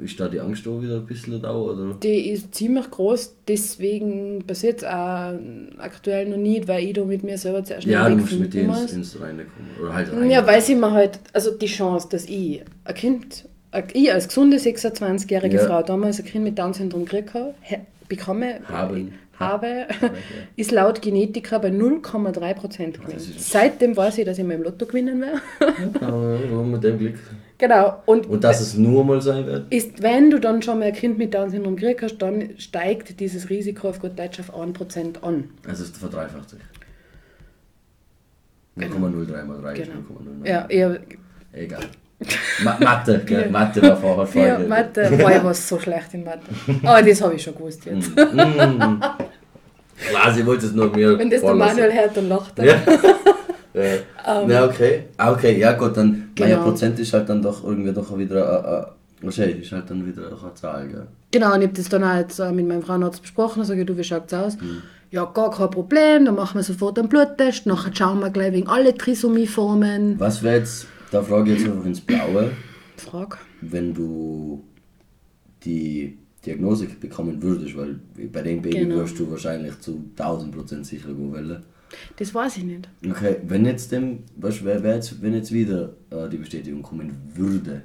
Speaker 2: ist da die Angst auch wieder ein bisschen da, oder?
Speaker 3: Die ist ziemlich groß, deswegen passiert es auch aktuell noch nicht, weil ich da mit mir selber zuerst
Speaker 2: Ja, du musst mit denen ins, ins Reine kommen. Oder halt
Speaker 3: Ja, weil sie mir halt, also die Chance, dass ich ein Kind, ich als gesunde 26-jährige
Speaker 2: Ja.
Speaker 3: Frau damals ein Kind mit Down-Syndrom gekriegt habe, bekomme,
Speaker 2: Haben.
Speaker 3: habe, ist laut Genetiker bei 0,3 Prozent gewesen. Seitdem weiß ich, dass ich mal im Lotto gewinnen werde.
Speaker 2: Aber mit dem Glück.
Speaker 3: Genau. Und,
Speaker 2: Und dass es nur mal sein wird?
Speaker 3: ist, wenn du dann schon mal ein Kind mit Down-Syndrom gekriegt hast, dann steigt dieses Risiko auf gut Deutsch auf 1% an.
Speaker 2: Also es verdreifacht sich. 0,03 mal 3 ist
Speaker 3: Genau.
Speaker 2: 0,09.
Speaker 3: Ja, eher
Speaker 2: Egal. Ma Mathe, gell? Mathe war vorher
Speaker 3: für
Speaker 2: Folge.
Speaker 3: Mathe. Boah, ich war so schlecht in Mathe. Aber das habe ich schon gewusst jetzt.
Speaker 2: Klar, sie wollte es nur mir
Speaker 3: Wenn das der. Manuel hört, dann lacht er.
Speaker 2: Ja. äh, ja, okay. Ah, okay, ja gut, dann, mein
Speaker 3: Genau.
Speaker 2: Prozent ist halt dann doch irgendwie doch wieder, äh, äh, wahrscheinlich ist halt dann wieder eine Zahl, gell?
Speaker 3: Genau, und ich habe das dann äh, mit meinem Frauenarzt besprochen. Sage du, wie schaut es aus? Ja, gar kein Problem, dann machen wir sofort einen Bluttest. Nachher schauen wir gleich wegen alle Trisomieformen.
Speaker 2: Was wäre jetzt, da frage ich jetzt einfach ins Blaue,
Speaker 3: Frag.
Speaker 2: wenn du die Diagnose bekommen würdest, weil bei dem Baby
Speaker 3: Genau.
Speaker 2: wirst du wahrscheinlich zu 1000% sicher wollen.
Speaker 3: Das weiß ich nicht.
Speaker 2: Okay, wenn jetzt dem, weißt, wer, wer jetzt, wenn jetzt wieder äh, die Bestätigung kommen würde,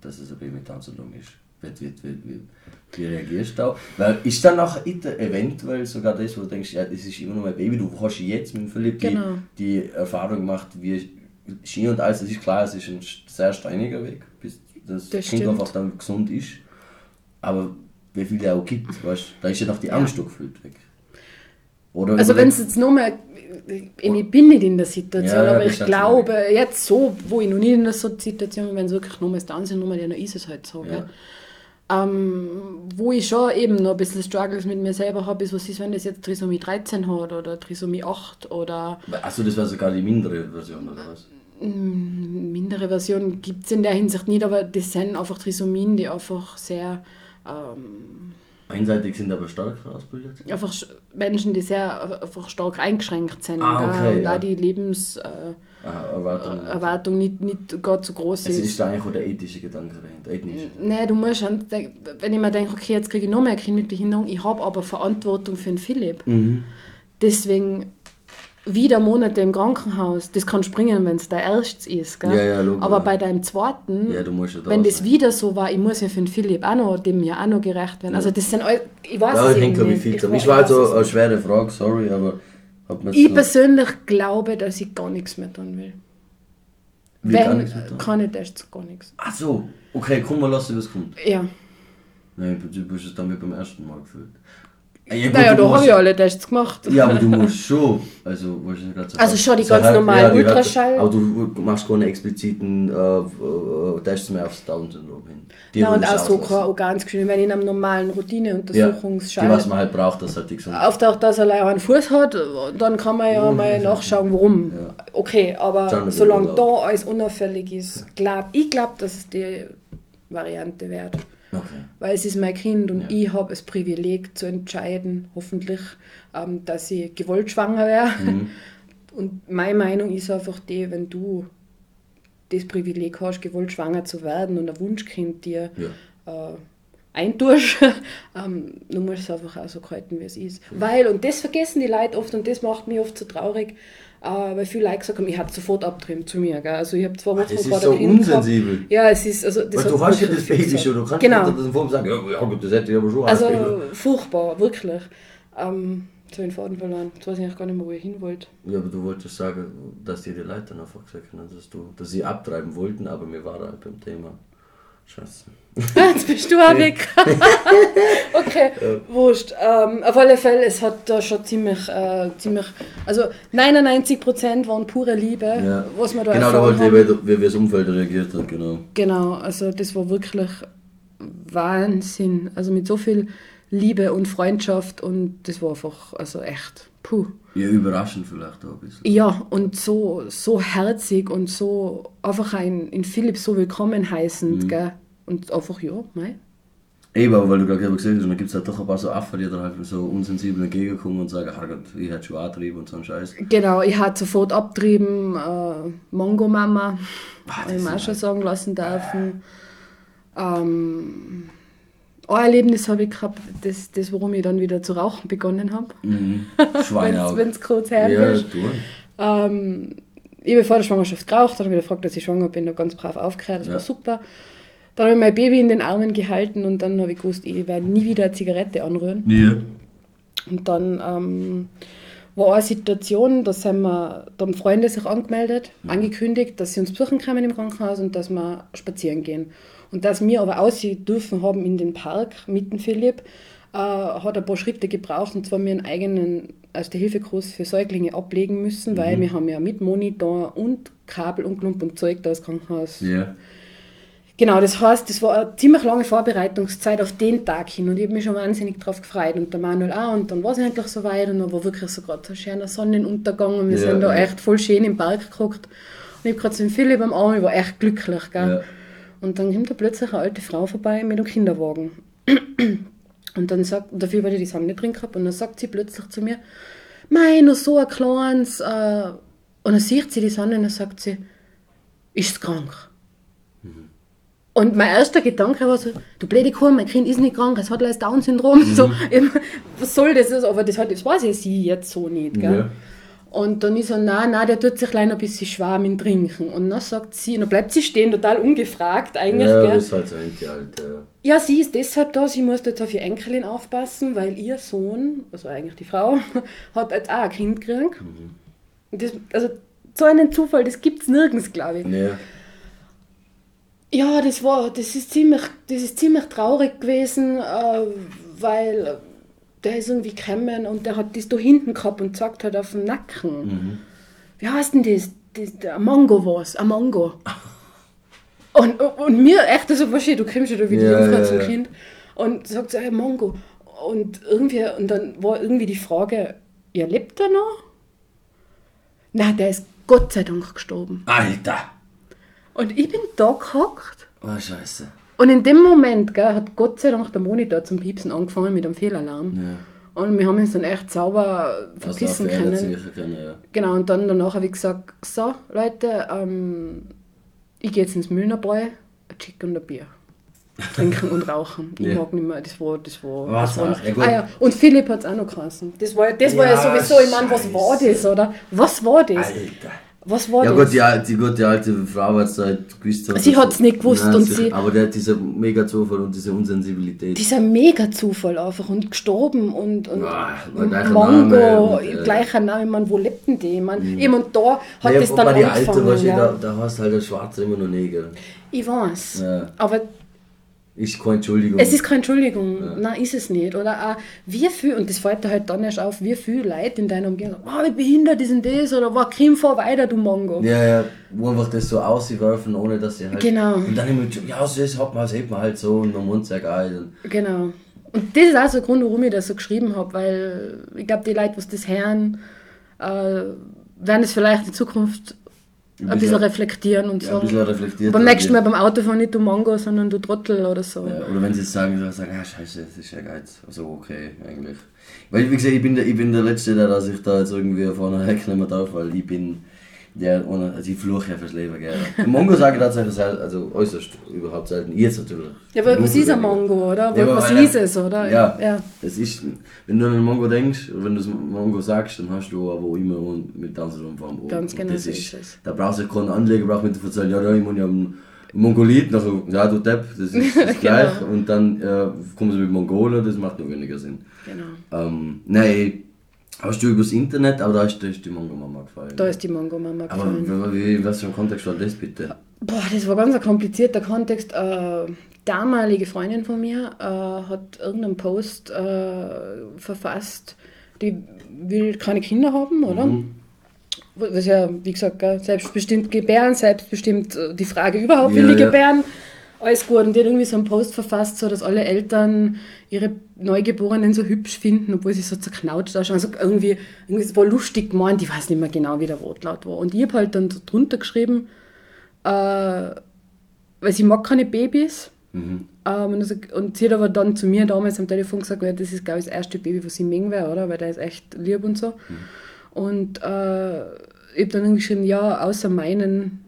Speaker 2: dass es ein Baby mit Down-Syndrom ist, wie, wie, wie, wie, reagierst du da? Weil ist dann nachher ite- eventuell sogar das, wo du denkst, ja, das ist immer noch mein Baby, du hast jetzt mit dem Philipp die,
Speaker 3: Genau.
Speaker 2: die Erfahrung gemacht, wie Ski und alles, das ist klar, es ist ein sehr steiniger Weg, bis das,
Speaker 3: Das
Speaker 2: Kind
Speaker 3: stimmt.
Speaker 2: einfach dann gesund ist. Aber wie viel der auch gibt, weißt, da ist ja noch die Angst gefühlt weg. Oder,
Speaker 3: Also wenn es jetzt nur mal, ich bin nicht in der Situation,
Speaker 2: Ja,
Speaker 3: aber ich glaube, jetzt so, wo ich noch nicht in der Situation bin, wenn es wirklich nur mal das Down-Syndrom ist, dann ist es halt so.
Speaker 2: Ja.
Speaker 3: Ähm, wo ich schon eben noch ein bisschen Struggles mit mir selber habe, ist, was ist, wenn das jetzt Trisomie 13 hat oder Trisomie 8 oder
Speaker 2: Achso, das war sogar die mindere Version, oder was?
Speaker 3: mindere Version gibt es in der Hinsicht nicht, aber das sind einfach Trisomien, die einfach sehr, ähm,
Speaker 2: Einseitig sind aber stark ausgebildet.
Speaker 3: einfach sch- Menschen, die sehr einfach stark eingeschränkt sind.
Speaker 2: Ah, okay,
Speaker 3: und
Speaker 2: ja.
Speaker 3: auch die Lebenserwartung äh,
Speaker 2: Erwartung.
Speaker 3: Erwartung nicht, nicht gar so groß
Speaker 2: es
Speaker 3: ist.
Speaker 2: ist da eigentlich auch der ethische Gedanke dahinter. Ethnische.
Speaker 3: Nein, du musst wenn ich mir denke, okay, jetzt kriege ich noch mehr Kind mit Behinderung, ich habe aber Verantwortung für den Philipp.
Speaker 2: Mhm.
Speaker 3: Deswegen wieder Monate im Krankenhaus, das kann springen, wenn es der erstes ist. Gell?
Speaker 2: Ja, ja, logisch,
Speaker 3: aber bei deinem zweiten,
Speaker 2: Ja, da
Speaker 3: wenn das
Speaker 2: sein.
Speaker 3: wieder so war, ich muss ja für den Philipp auch noch, dem ja auch noch gerecht werden. Also das sind all, ich weiß
Speaker 2: Ja,
Speaker 3: es
Speaker 2: ich
Speaker 3: eben
Speaker 2: ich, viel zu.
Speaker 3: weiß-
Speaker 2: Ich war also eine schwere Frage, sorry, aber
Speaker 3: Ich persönlich glaube, dass ich gar nichts mehr tun will.
Speaker 2: Wie gar
Speaker 3: Wenn,
Speaker 2: nichts mehr tun?
Speaker 3: keine Tests, gar nichts.
Speaker 2: Ach so, okay, komm mal, lass dir was kommt.
Speaker 3: Ja.
Speaker 2: Nein, du bist es dann wie beim ersten Mal gefühlt. Ja, gut,
Speaker 3: Naja,
Speaker 2: du
Speaker 3: da habe ich alle Tests gemacht.
Speaker 2: Ja, aber du musst schon, also, was ich gerade so
Speaker 3: Also schon die
Speaker 2: so
Speaker 3: ganz
Speaker 2: halt-
Speaker 3: normalen
Speaker 2: halt-
Speaker 3: Ultraschall.
Speaker 2: Aber du machst keine expliziten äh, äh, Tests mehr aufs Down-Syndrom hin. Die
Speaker 3: Ja, und auch so kein Organscreening, wenn in einem normalen
Speaker 2: ja, die,
Speaker 3: Routineuntersuchungsschall
Speaker 2: was man halt braucht, dass halt die gesund
Speaker 3: auftaucht, dass er leider einen Fuß hat, dann kann man ja mal nachschauen, warum.
Speaker 2: Ja.
Speaker 3: Okay, aber solange da alles unauffällig ist, glaub, ich glaube, dass es die Variante wird.
Speaker 2: Okay.
Speaker 3: Weil es ist mein Kind und
Speaker 2: Ja.
Speaker 3: ich habe das Privileg zu entscheiden, hoffentlich, ähm, dass ich gewollt schwanger wäre.
Speaker 2: Mhm.
Speaker 3: Und meine Meinung ist einfach die, wenn du das Privileg hast, gewollt schwanger zu werden und ein Wunschkind dir
Speaker 2: Ja.
Speaker 3: äh, eintust, ähm, du musst es einfach auch so halten, wie es ist. Weil, und das vergessen die Leute oft und das macht mich oft so traurig, äh, weil viele Leute gesagt haben, ich habe sofort abgetrieben zu mir. Gell? Also ich habe zwei Wochen
Speaker 2: das ist
Speaker 3: vor
Speaker 2: so
Speaker 3: der Kind gehabt.
Speaker 2: unsensibel.
Speaker 3: Ja, es ist, also das
Speaker 2: Weil du hast ja das Baby
Speaker 3: gesagt.
Speaker 2: schon, du kannst
Speaker 3: Genau.
Speaker 2: nicht das vorm sagen, ja, ja gut, das hätte ich aber schon
Speaker 3: Also furchtbar, wirklich. Ähm, ich den Faden verloren. Jetzt weiß ich gar nicht mehr, wo ich hin wollte.
Speaker 2: Ja, aber du wolltest sagen, dass dir die Leute dann einfach gesagt haben, dass, du, dass sie abtreiben wollten, aber mir war halt beim Thema. Scheiße.
Speaker 3: Jetzt bist du auch weg. okay, wurscht. Ähm, auf alle Fälle, es hat da schon ziemlich, äh, ziemlich, also 99% waren pure Liebe,
Speaker 2: Ja.
Speaker 3: was wir da
Speaker 2: genau, da ich,
Speaker 3: haben.
Speaker 2: wie, wie das Umfeld reagiert hat, genau.
Speaker 3: Genau, also das war wirklich Wahnsinn. Also mit so viel Liebe und Freundschaft und das war einfach, also echt, puh.
Speaker 2: Ja, überraschend vielleicht auch ein bisschen.
Speaker 3: Ja, und so, so herzig und so einfach ein, in Philipp so willkommen heißend,
Speaker 2: Mhm.
Speaker 3: gell? Und einfach, ja, mei.
Speaker 2: Eben, aber weil du gerade gesagt hast, dann gibt es halt doch ein paar so Affen, die dann halt so unsensibel entgegenkommen und sagen, ah Gott, ich hätte schon antrieben und so einen Scheiß.
Speaker 3: Genau, ich hatte sofort abtrieben, äh, Mongo Mama, habe ich mir auch schon sagen lassen dürfen. Ähm, ein Erlebnis habe ich gehabt, das, das, warum ich dann wieder zu rauchen begonnen habe.
Speaker 2: Mhm.
Speaker 3: Wenn es kurz her
Speaker 2: Ja,
Speaker 3: ist. Ähm, ich habe vor der Schwangerschaft geraucht, dann habe ich gefragt, dass ich schwanger bin, habe ganz brav aufgehört, das
Speaker 2: Ja.
Speaker 3: war super. Dann habe ich mein Baby in den Armen gehalten und dann habe ich gewusst, ich werde nie wieder eine Zigarette anrühren.
Speaker 2: Ja.
Speaker 3: Und dann ähm, war eine Situation, da, sind wir, da haben Freunde sich angemeldet, angekündigt, dass sie uns besuchen kommen im Krankenhaus und dass wir spazieren gehen. Und dass wir aber aussehen dürfen haben in den Park mit dem Philipp, äh, hat ein paar Schritte gebraucht und zwar mir einen eigenen, also der Hilfekurs für Säuglinge ablegen müssen,
Speaker 2: Mhm.
Speaker 3: weil wir haben ja mit Monitor und Kabel und Klump und Zeug da das Krankenhaus.
Speaker 2: Ja.
Speaker 3: Genau, das heißt, das war eine ziemlich lange Vorbereitungszeit auf den Tag hin und ich habe mich schon wahnsinnig drauf gefreut und der Manuel auch und dann war es endlich soweit und dann war wirklich so gerade so ein schöner Sonnenuntergang und wir
Speaker 2: Ja,
Speaker 3: sind da
Speaker 2: ja.
Speaker 3: echt voll schön im Park geguckt und ich habe gerade so den Philipp am Arm, ich war echt glücklich, gell.
Speaker 2: Ja.
Speaker 3: Und dann kommt da plötzlich eine alte Frau vorbei mit einem Kinderwagen. Und dann sagt, dafür, weil ich die Sonne drin gehabt, und dann sagt sie plötzlich zu mir, mei, noch so ein kleines, äh, und dann sieht sie die Sonne und dann sagt sie, ist krank? Und mein erster Gedanke war so, du blöde Kuh, mein Kind ist nicht krank, es hat leider Down-Syndrom. So, eben, was soll das? Aber das, hat, das weiß ja sie jetzt so nicht. Gell?
Speaker 2: Ja.
Speaker 3: Und dann ist so, nein, nein, der tut sich leider ein bisschen schwarm im Trinken. Und dann sagt sie, und dann bleibt sie stehen, total ungefragt eigentlich.
Speaker 2: Ja,
Speaker 3: gell?
Speaker 2: das ist halt so ein Alter.
Speaker 3: Ja, sie ist deshalb da, sie muss jetzt auf ihr Enkelin aufpassen, weil ihr Sohn, also eigentlich die Frau, hat jetzt auch ein Kind gekriegt. Und Das, also so einen Zufall, das gibt es nirgends, glaube ich.
Speaker 2: Ja.
Speaker 3: Ja, das war, das ist ziemlich, das ist ziemlich traurig gewesen, äh, weil der ist irgendwie gekommen und der hat das da hinten gehabt und sagt halt auf dem Nacken. Wie heißt denn das? das der Mango war's, ein Mango. Und, und mir echt, also verstehe, du kommst ja da wie die
Speaker 2: Ja,
Speaker 3: Jungfrau
Speaker 2: ja,
Speaker 3: zum
Speaker 2: ja.
Speaker 3: Kind und sagt so, hey, Mango. Und irgendwie, und dann war irgendwie die Frage, ja, lebt er noch? Nein, der ist Gott sei Dank gestorben.
Speaker 2: Alter!
Speaker 3: Und ich bin da gehockt
Speaker 2: Oh, scheiße.
Speaker 3: und in dem Moment gell, hat Gott sei Dank der Monitor zum Piepsen angefangen mit einem Fehlalarm.
Speaker 2: Ja.
Speaker 3: Und wir haben uns dann echt sauber
Speaker 2: Also
Speaker 3: verpissen
Speaker 2: ändert
Speaker 3: können.
Speaker 2: können, ja.
Speaker 3: Genau, und dann danach habe ich gesagt, so Leute, ähm, ich gehe jetzt ins Müllnerbräu, ein Chick und ein Bier. Trinken und rauchen. Ich
Speaker 2: Ja.
Speaker 3: mag nicht mehr, das war, das war,
Speaker 2: Was
Speaker 3: das war
Speaker 2: auch, ja
Speaker 3: ah ja, und Philipp hat es auch noch geheißen. Das war, das war ja sowieso, ich meine, was war das, oder? Was war das?
Speaker 2: Alter.
Speaker 3: Was war
Speaker 2: Ja
Speaker 3: das?
Speaker 2: gut, die, al- die gute alte Frau hat es halt gewusst.
Speaker 3: Sie
Speaker 2: dass-
Speaker 3: hat's nicht gewusst
Speaker 2: Nein,
Speaker 3: und
Speaker 2: sie-
Speaker 3: sie-
Speaker 2: Aber der hat dieser mega Zufall und diese Unsensibilität.
Speaker 3: Dieser Mega-Zufall einfach und gestorben und, und,
Speaker 2: Ja,
Speaker 3: und
Speaker 2: gleicher
Speaker 3: Mango,
Speaker 2: Name und, äh,
Speaker 3: gleicher Name, ich meine, wo lebten die? Ich meine, eben und da hat
Speaker 2: Naja,
Speaker 3: das dann
Speaker 2: die alte,
Speaker 3: angefangen. ja.
Speaker 2: da, da hast halt der Schwarze immer noch Neger.
Speaker 3: Ich weiß,
Speaker 2: Ja.
Speaker 3: aber
Speaker 2: Ist keine Entschuldigung.
Speaker 3: es ist keine Entschuldigung, nein, ist es nicht. Oder auch, wie viel, und das fällt dir halt dann erst auf, wie viel Leute in deiner Umgebung sagen, oh, wie behindert ist denn das? Oder wow, Krim, fahr weiter, du Mongo.
Speaker 2: ja, ja, wo einfach das so auswerfen, ohne dass sie halt.
Speaker 3: Genau.
Speaker 2: Und dann immer, ja, so das hat man, das hat man halt so und man Mund geil. Und
Speaker 3: Genau. Und das ist auch so ein Grund, warum ich das so geschrieben habe, weil ich glaube, die Leute, was das hören, äh, werden es vielleicht in Zukunft ein bisschen reflektieren und
Speaker 2: ja,
Speaker 3: so.
Speaker 2: ein bisschen reflektiert.
Speaker 3: Beim nächsten Mal beim Autofahren nicht du Mango, sondern du Trottel oder so.
Speaker 2: Ja, oder wenn sie jetzt sagen, so sagen, ja scheiße, das ist ja geiz. Also okay, eigentlich. Weil wie gesagt, ich bin der, ich bin der Letzte, der dass ich da jetzt irgendwie vorne wegnehmen darf, weil ich bin der ohne, also ich fluche ja fürs Leben, gell. Im Mongo sage ich tatsächlich sel- also äußerst überhaupt selten. Jetzt natürlich.
Speaker 3: Ja, aber was ist ein. Mango, oder?
Speaker 2: Ja,
Speaker 3: was ist es, oder?
Speaker 2: Ja,
Speaker 3: ja.
Speaker 2: Das ist, wenn du an einen Mongo denkst, oder wenn du das Mongo sagst, dann hast du aber immer mit dem Ohren.
Speaker 3: Ganz genau
Speaker 2: das ist,
Speaker 3: es.
Speaker 2: Da brauchst du keinen Anleger, brauchst mir zu erzählen, ja, ich muss ja einen Mongolit, nachher, ja, du Depp, das ist das gleich.
Speaker 3: Genau.
Speaker 2: Und dann äh, kommen sie mit Mongolen, das macht noch weniger Sinn.
Speaker 3: Genau.
Speaker 2: Ähm, nein, hast du übers Internet, aber da ist, da ist die Mongo-Mama gefallen.
Speaker 3: Da ist die Mango-Mama
Speaker 2: aber
Speaker 3: gefallen.
Speaker 2: wie, wie, was für ein Kontext war das bitte?
Speaker 3: Boah, das war ganz ein komplizierter Kontext. Äh, damalige Freundin von mir äh, hat irgendeinen Post äh, verfasst, die will keine Kinder haben, oder? Was ja, wie gesagt, selbstbestimmt gebären, selbstbestimmt die Frage überhaupt, will
Speaker 2: Ja,
Speaker 3: die
Speaker 2: ja.
Speaker 3: gebären? Alles gut. Und die hat irgendwie so einen Post verfasst, so dass alle Eltern ihre Neugeborenen so hübsch finden, obwohl sie so zerknautscht ausschauen. Also irgendwie, irgendwie es war lustig gemeint, ich weiß nicht mehr genau, wie der Wortlaut war. Und ich habe halt dann so drunter geschrieben, äh, weil sie mag keine Babys. Ähm, und, also, und sie hat aber dann zu mir damals am Telefon gesagt, ja, das ist, glaube ich, das erste Baby, was sie mengen wäre, oder? Weil der ist echt lieb und so. Und äh, ich habe dann irgendwie geschrieben, ja, außer meinen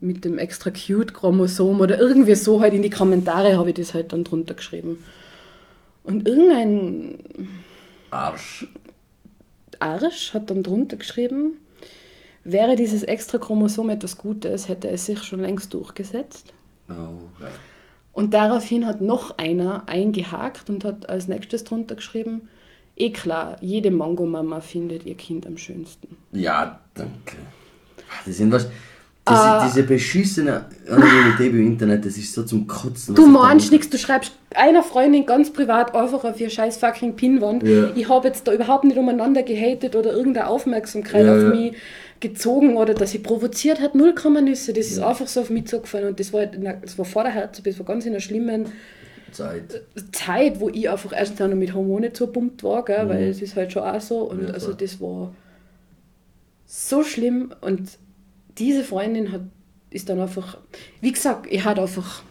Speaker 3: mit dem extra cute Chromosom oder irgendwie so halt in die Kommentare habe ich das halt dann drunter geschrieben. Und irgendein
Speaker 2: Arsch.
Speaker 3: Arsch hat dann drunter geschrieben, wäre dieses extra Chromosom etwas Gutes, hätte es sich schon längst durchgesetzt.
Speaker 2: Oh, ja.
Speaker 3: Und daraufhin hat noch einer eingehakt und hat als nächstes drunter geschrieben, eh klar, jede Mango-Mama findet ihr Kind am schönsten.
Speaker 2: Ja, danke. Das sind was. Das, diese beschissene Anonymität im Internet, das ist so zum Kotzen.
Speaker 3: Du meinst nichts, du schreibst einer Freundin ganz privat einfach auf ihr scheiß fucking Pinwand.
Speaker 2: Ja.
Speaker 3: Ich habe jetzt da überhaupt nicht umeinander gehatet oder irgendeine Aufmerksamkeit
Speaker 2: Ja,
Speaker 3: auf
Speaker 2: ja.
Speaker 3: mich gezogen oder dass sie provoziert hat. Null Komma Nüsse. Das ist einfach so auf mich zugefallen und das war, halt das war vor der Herzog, das war ganz in einer schlimmen
Speaker 2: Zeit.
Speaker 3: Zeit, wo ich einfach erst noch mit Hormone zupumpt war, gell, weil es ist halt schon auch so. Und
Speaker 2: Mhm.
Speaker 3: Also das war so schlimm und diese Freundin hat, ist dann einfach, wie gesagt, ich hatte einfach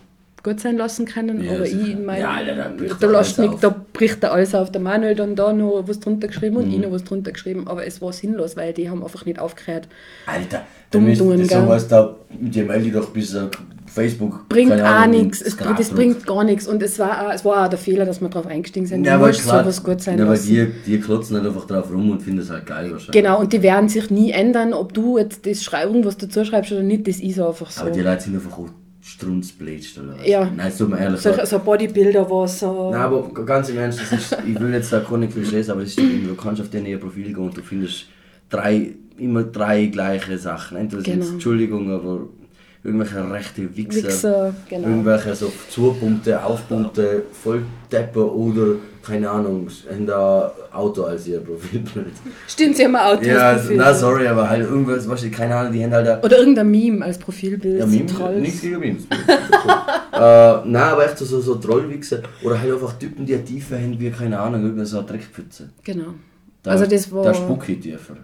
Speaker 3: gut sein lassen können,
Speaker 2: Ja,
Speaker 3: aber
Speaker 2: sicher.
Speaker 3: ich in meinem,
Speaker 2: Ja, da bricht
Speaker 3: da, lasst mich, da bricht da alles auf. Der Manuel dann da noch was drunter geschrieben und
Speaker 2: Mhm.
Speaker 3: ich noch was drunter geschrieben, aber es war sinnlos, weil die haben einfach nicht aufgehört.
Speaker 2: Alter,
Speaker 3: Dumm
Speaker 2: da
Speaker 3: gell?
Speaker 2: sowas da, mit dir melde ich doch bis äh, Facebook.
Speaker 3: Bringt auch nichts, das bringt gar nichts und es war, auch, es war auch der Fehler, dass wir darauf eingestiegen sind.
Speaker 2: Ja,
Speaker 3: du
Speaker 2: aber
Speaker 3: sowas gut sein
Speaker 2: ja,
Speaker 3: lassen.
Speaker 2: die, die klotzen halt einfach drauf rum und finden es halt geil wahrscheinlich.
Speaker 3: Genau, und die werden sich nie ändern, ob du jetzt das schrei irgendwas dazu schreibst oder nicht, das ist einfach so.
Speaker 2: Aber die Leute sind einfach auch strunzblätscht oder was.
Speaker 3: Ja.
Speaker 2: Nein, tut mir ehrlich
Speaker 3: so, so Bodybuilder, was so.
Speaker 2: Nein, aber ganz im Ernst, das ist, ich will jetzt da keine Klischees, aber stimmt, du kannst auf dein Profil gehen und du findest drei, immer drei gleiche Sachen. Entweder sind es
Speaker 3: Genau.
Speaker 2: Entschuldigung, aber irgendwelche rechte Wichser,
Speaker 3: Wichser, genau.
Speaker 2: irgendwelche so Zupunkte, Aufpunkte, Volldeppen oder, keine Ahnung, haben da Auto als ihr Profilbild.
Speaker 3: Stimmt, sie haben ein Auto
Speaker 2: Ja,
Speaker 3: als Profil.
Speaker 2: na sorry, aber halt irgendwas, weißt keine Ahnung, die haben halt da
Speaker 3: Oder irgendein Meme als Profilbild.
Speaker 2: ja,
Speaker 3: so
Speaker 2: Memes,
Speaker 3: Trolls.
Speaker 2: nichts gegen Memes. äh, nein, aber echt so, so, so Trollwichse. Oder halt einfach Typen, die eine Tiefe haben wie, keine Ahnung, irgendeine so eine Dreckpfütze.
Speaker 3: Genau.
Speaker 2: Da,
Speaker 3: also das war.
Speaker 2: Da spucke ich tiefer.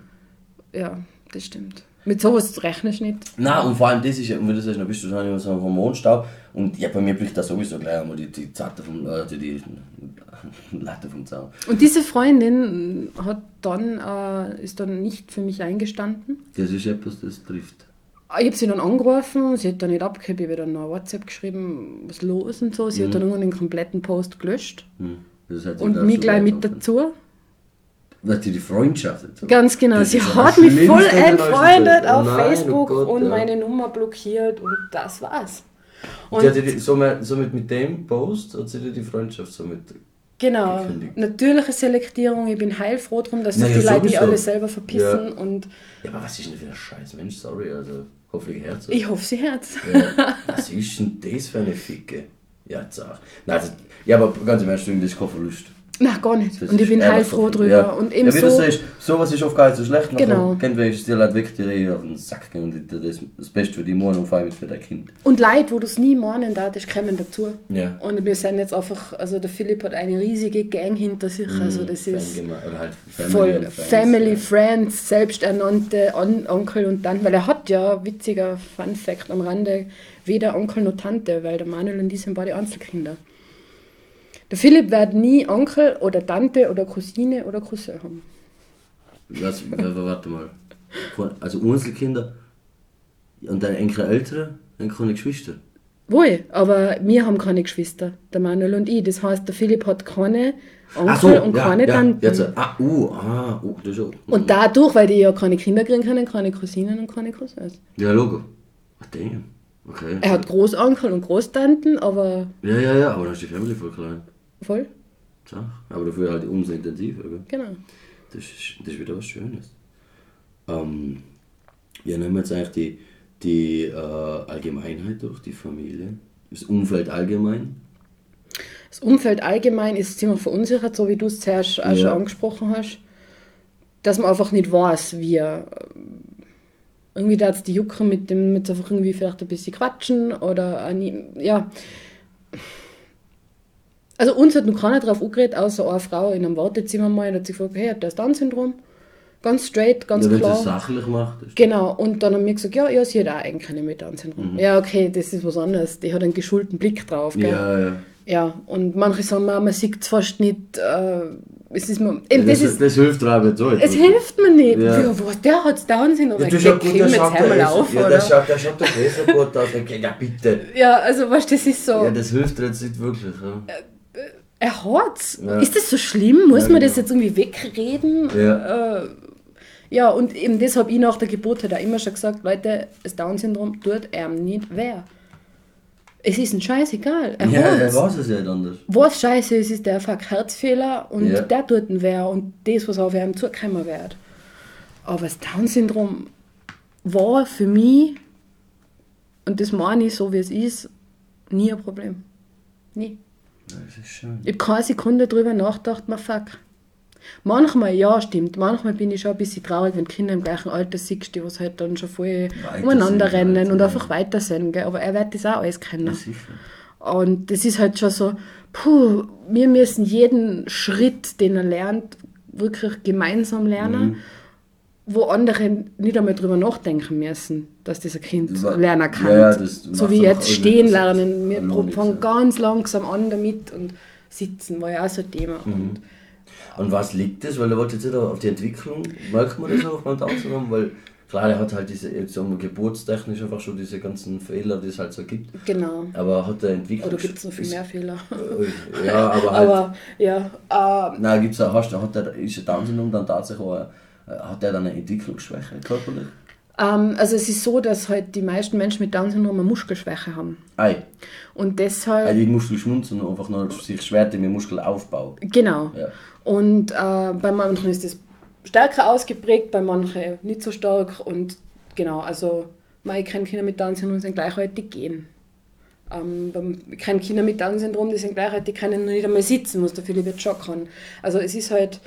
Speaker 3: Ja, das stimmt. Mit sowas rechnest du nicht.
Speaker 2: Nein, und vor allem das ist ja, und wenn du sagst, dann bist du schon so ein Hormonstau. Und ja, bei mir bricht das sowieso gleich einmal die, die Zarte vom, äh, die, die Latte vom Zaun.
Speaker 3: Und diese Freundin hat dann, äh, ist dann nicht für mich eingestanden.
Speaker 2: Das ist etwas, das trifft.
Speaker 3: Ich habe sie dann angerufen, sie hat dann nicht abgehört, ich habe ihr dann noch WhatsApp geschrieben, was los und so. Sie
Speaker 2: Mhm.
Speaker 3: hat dann irgendwann den kompletten Post gelöscht.
Speaker 2: Hm. Das hat sich
Speaker 3: Und mich gleich mit dazu.
Speaker 2: Weil die die Freundschaft dazu.
Speaker 3: Ganz genau,
Speaker 2: Das
Speaker 3: sie hat mich voll entfreundet auf
Speaker 2: Oh nein,
Speaker 3: Facebook
Speaker 2: oh Gott,
Speaker 3: und
Speaker 2: ja.
Speaker 3: meine Nummer blockiert und das war's. Und
Speaker 2: Die hat die, somit, somit mit dem Post hat sie dir die Freundschaft somit.
Speaker 3: genau,
Speaker 2: gekündigt.
Speaker 3: natürliche Selektierung, ich bin heilfroh drum, dass
Speaker 2: Naja,
Speaker 3: die Leute nicht
Speaker 2: sowieso.
Speaker 3: alle selber verpissen
Speaker 2: Ja.
Speaker 3: und
Speaker 2: Ja, aber was ist denn für ein scheiß Mensch? Sorry, also hoffentlich Herz.
Speaker 3: ich hoffe, sie hört's.
Speaker 2: Ja, was ist denn das für eine Ficke? Ja. Nein, das, ja, aber ganz im Ernst, das ist kein Verlust.
Speaker 3: Na, gar nicht.
Speaker 2: Das
Speaker 3: und ich
Speaker 2: ist
Speaker 3: bin heilfroh drüber.
Speaker 2: Ja.
Speaker 3: Und eben
Speaker 2: ja, wie
Speaker 3: so,
Speaker 2: du sagst, sowas ist oft gar nicht so schlecht.
Speaker 3: Genau.
Speaker 2: Kennt ist dir halt weg, die auf den Sack gehen und das, das Beste für die Morgen und vor allem für dein Kind.
Speaker 3: und Leute, wo du es nie meinen darfst, kommen dazu.
Speaker 2: Ja.
Speaker 3: Und wir sind jetzt einfach, also der Philipp hat eine riesige Gang hinter sich, also das ist
Speaker 2: Fangema- oder halt Family
Speaker 3: voll
Speaker 2: Friends,
Speaker 3: Family,
Speaker 2: ja.
Speaker 3: Friends, selbsternannte On Onkel und Tante, weil er hat ja, witziger Fun Fact am Rande, weder Onkel noch Tante, weil der Manuel und die sind beide Einzelkinder. Der Philipp wird nie Onkel oder Tante oder Cousine oder Cousin haben.
Speaker 2: Was, w- warte mal. Also Einzelkinder und deine Enkel Ältere, dann keine Geschwister.
Speaker 3: Wohl, aber wir haben keine Geschwister, der Manuel und ich. Das heißt, der Philipp hat keine Onkel
Speaker 2: so,
Speaker 3: und
Speaker 2: ja,
Speaker 3: keine
Speaker 2: ja,
Speaker 3: Tanten.
Speaker 2: Jetzt, ah, uh, ah, uh, das ist auch.
Speaker 3: Und dadurch, weil die ja keine Kinder kriegen können, keine Cousinen und keine Cousins.
Speaker 2: Ja, Logo. Ach, damn. Okay.
Speaker 3: Er hat Großonkel und Großtanten, aber
Speaker 2: Ja, ja, ja, aber dann ist die Family voll klein.
Speaker 3: Voll,
Speaker 2: Sag. Aber dafür halt umso intensiver, gell?
Speaker 3: genau.
Speaker 2: Das ist, das ist wieder was Schönes. Ähm, ja, nehmen wir jetzt eigentlich die, die äh, Allgemeinheit durch, die Familie. Das Umfeld allgemein.
Speaker 3: Das Umfeld allgemein ist ziemlich verunsichert, so wie du es zuerst auch schon
Speaker 2: Ja.
Speaker 3: angesprochen hast. Dass man einfach nicht weiß, wie er. Irgendwie da die Jucken mit dem, mit einfach irgendwie vielleicht ein bisschen quatschen oder nie, ja. Also uns hat noch keiner drauf angeredet, außer eine Frau in einem Wartezimmer mal, und hat sich gefragt, hey, hat der das Down-Syndrom? Ganz straight, ganz
Speaker 2: ja, wenn
Speaker 3: klar.
Speaker 2: es sachlich macht. Ist
Speaker 3: Genau, und dann haben wir gesagt, ja, ja, sie hat auch eigentlich keine mit Down-Syndrom. Ja, okay, das ist was anderes. Die hat einen geschulten Blick drauf. Gell?
Speaker 2: ja, ja.
Speaker 3: Ja, und manche sagen mir, man sieht es fast nicht. Äh, es ist
Speaker 2: ja
Speaker 3: eben,
Speaker 2: das,
Speaker 3: das ist,
Speaker 2: das hilft dir aber jetzt auch.
Speaker 3: es hilft mir nicht.
Speaker 2: Ja.
Speaker 3: Ja. Was, der hat es Down-Syndrom.
Speaker 2: Ja,
Speaker 3: Ja,
Speaker 2: du schaut gut, der schaut der
Speaker 3: auf,
Speaker 2: ja, der
Speaker 3: oder?
Speaker 2: schaut, der schaut doch besser gut aus. Okay, Ja, bitte.
Speaker 3: Ja, also weißt du, das ist so.
Speaker 2: Ja, das hilft dir jetzt nicht wirklich. Ja.
Speaker 3: Er hat's.
Speaker 2: Ja.
Speaker 3: Ist das so schlimm? Muss
Speaker 2: Ja,
Speaker 3: man das
Speaker 2: genau.
Speaker 3: jetzt irgendwie wegreden?
Speaker 2: Ja.
Speaker 3: Äh, ja, und eben das habe ich nach der Geburt halt auch immer schon gesagt, Leute, das Down-Syndrom tut ihm nicht weh. Es ist ein Scheißegal. Er
Speaker 2: Ja, er weiß es ja nicht anders.
Speaker 3: Was scheiße ist, ist der fuck Herzfehler und
Speaker 2: Ja.
Speaker 3: der tut ihn weh und das, was auf ihm zukommen wird. Aber das Down-Syndrom war für mich und das meine ich so, wie es ist, nie ein Problem. Nie.
Speaker 2: Das ist schön.
Speaker 3: Ich habe keine Sekunde drüber nachgedacht, man fuck. Manchmal, ja, stimmt. Manchmal bin ich schon ein bisschen traurig, wenn Kinder im gleichen Alter siehst, die was halt dann schon voll
Speaker 2: Weiter
Speaker 3: umeinander
Speaker 2: sind
Speaker 3: rennen
Speaker 2: halt,
Speaker 3: und einfach weiter sind. Gell? Aber er wird das auch alles kennen.
Speaker 2: Ja.
Speaker 3: Und das ist halt schon so, puh, wir müssen jeden Schritt, den er lernt, wirklich gemeinsam lernen,
Speaker 2: Mhm.
Speaker 3: Wo andere nicht einmal drüber nachdenken müssen, dass das ein Kind
Speaker 2: Wa-
Speaker 3: lernen kann.
Speaker 2: Ja,
Speaker 3: so wie jetzt stehen lernen. Wir fangen ganz langsam an damit und sitzen, war ja auch so ein Thema.
Speaker 2: Mhm.
Speaker 3: Und
Speaker 2: Und was liegt das? Weil er wollte jetzt nicht auf die Entwicklung, merkt man das auch beim Down-Syndrom? Weil klar, er hat halt diese, jetzt sagen wir, geburtstechnisch einfach schon diese ganzen Fehler, die es halt so gibt.
Speaker 3: genau.
Speaker 2: Aber hat er Entwicklung.
Speaker 3: Oder gibt es noch viel mehr Fehler?
Speaker 2: Ja, aber halt.
Speaker 3: Aber ja, äh,
Speaker 2: Nein, gibt's auch, hast du, hat der, ist der Down-Syndrom dann tatsächlich auch, hat der dann eine Entwicklungsschwäche körperlich?
Speaker 3: ähm, also es ist so, dass halt die meisten Menschen mit Down-Syndrom eine Muskelschwäche haben.
Speaker 2: Ei,
Speaker 3: Und deshalb,
Speaker 2: also die Muskelschmunzen und einfach nur sich schwer mit Muskelaufbau.
Speaker 3: genau.
Speaker 2: Ja.
Speaker 3: Und äh, bei manchen ist das stärker ausgeprägt, bei manchen nicht so stark. Und genau, also ich kenne Kinder mit Down-Syndrom, die sind gleichaltig gehen. Ähm, ich kenne Kinder mit Down-Syndrom, die sind gleichaltig, die können noch nicht einmal sitzen, was Philipp jetzt schon kann. Also es ist halt,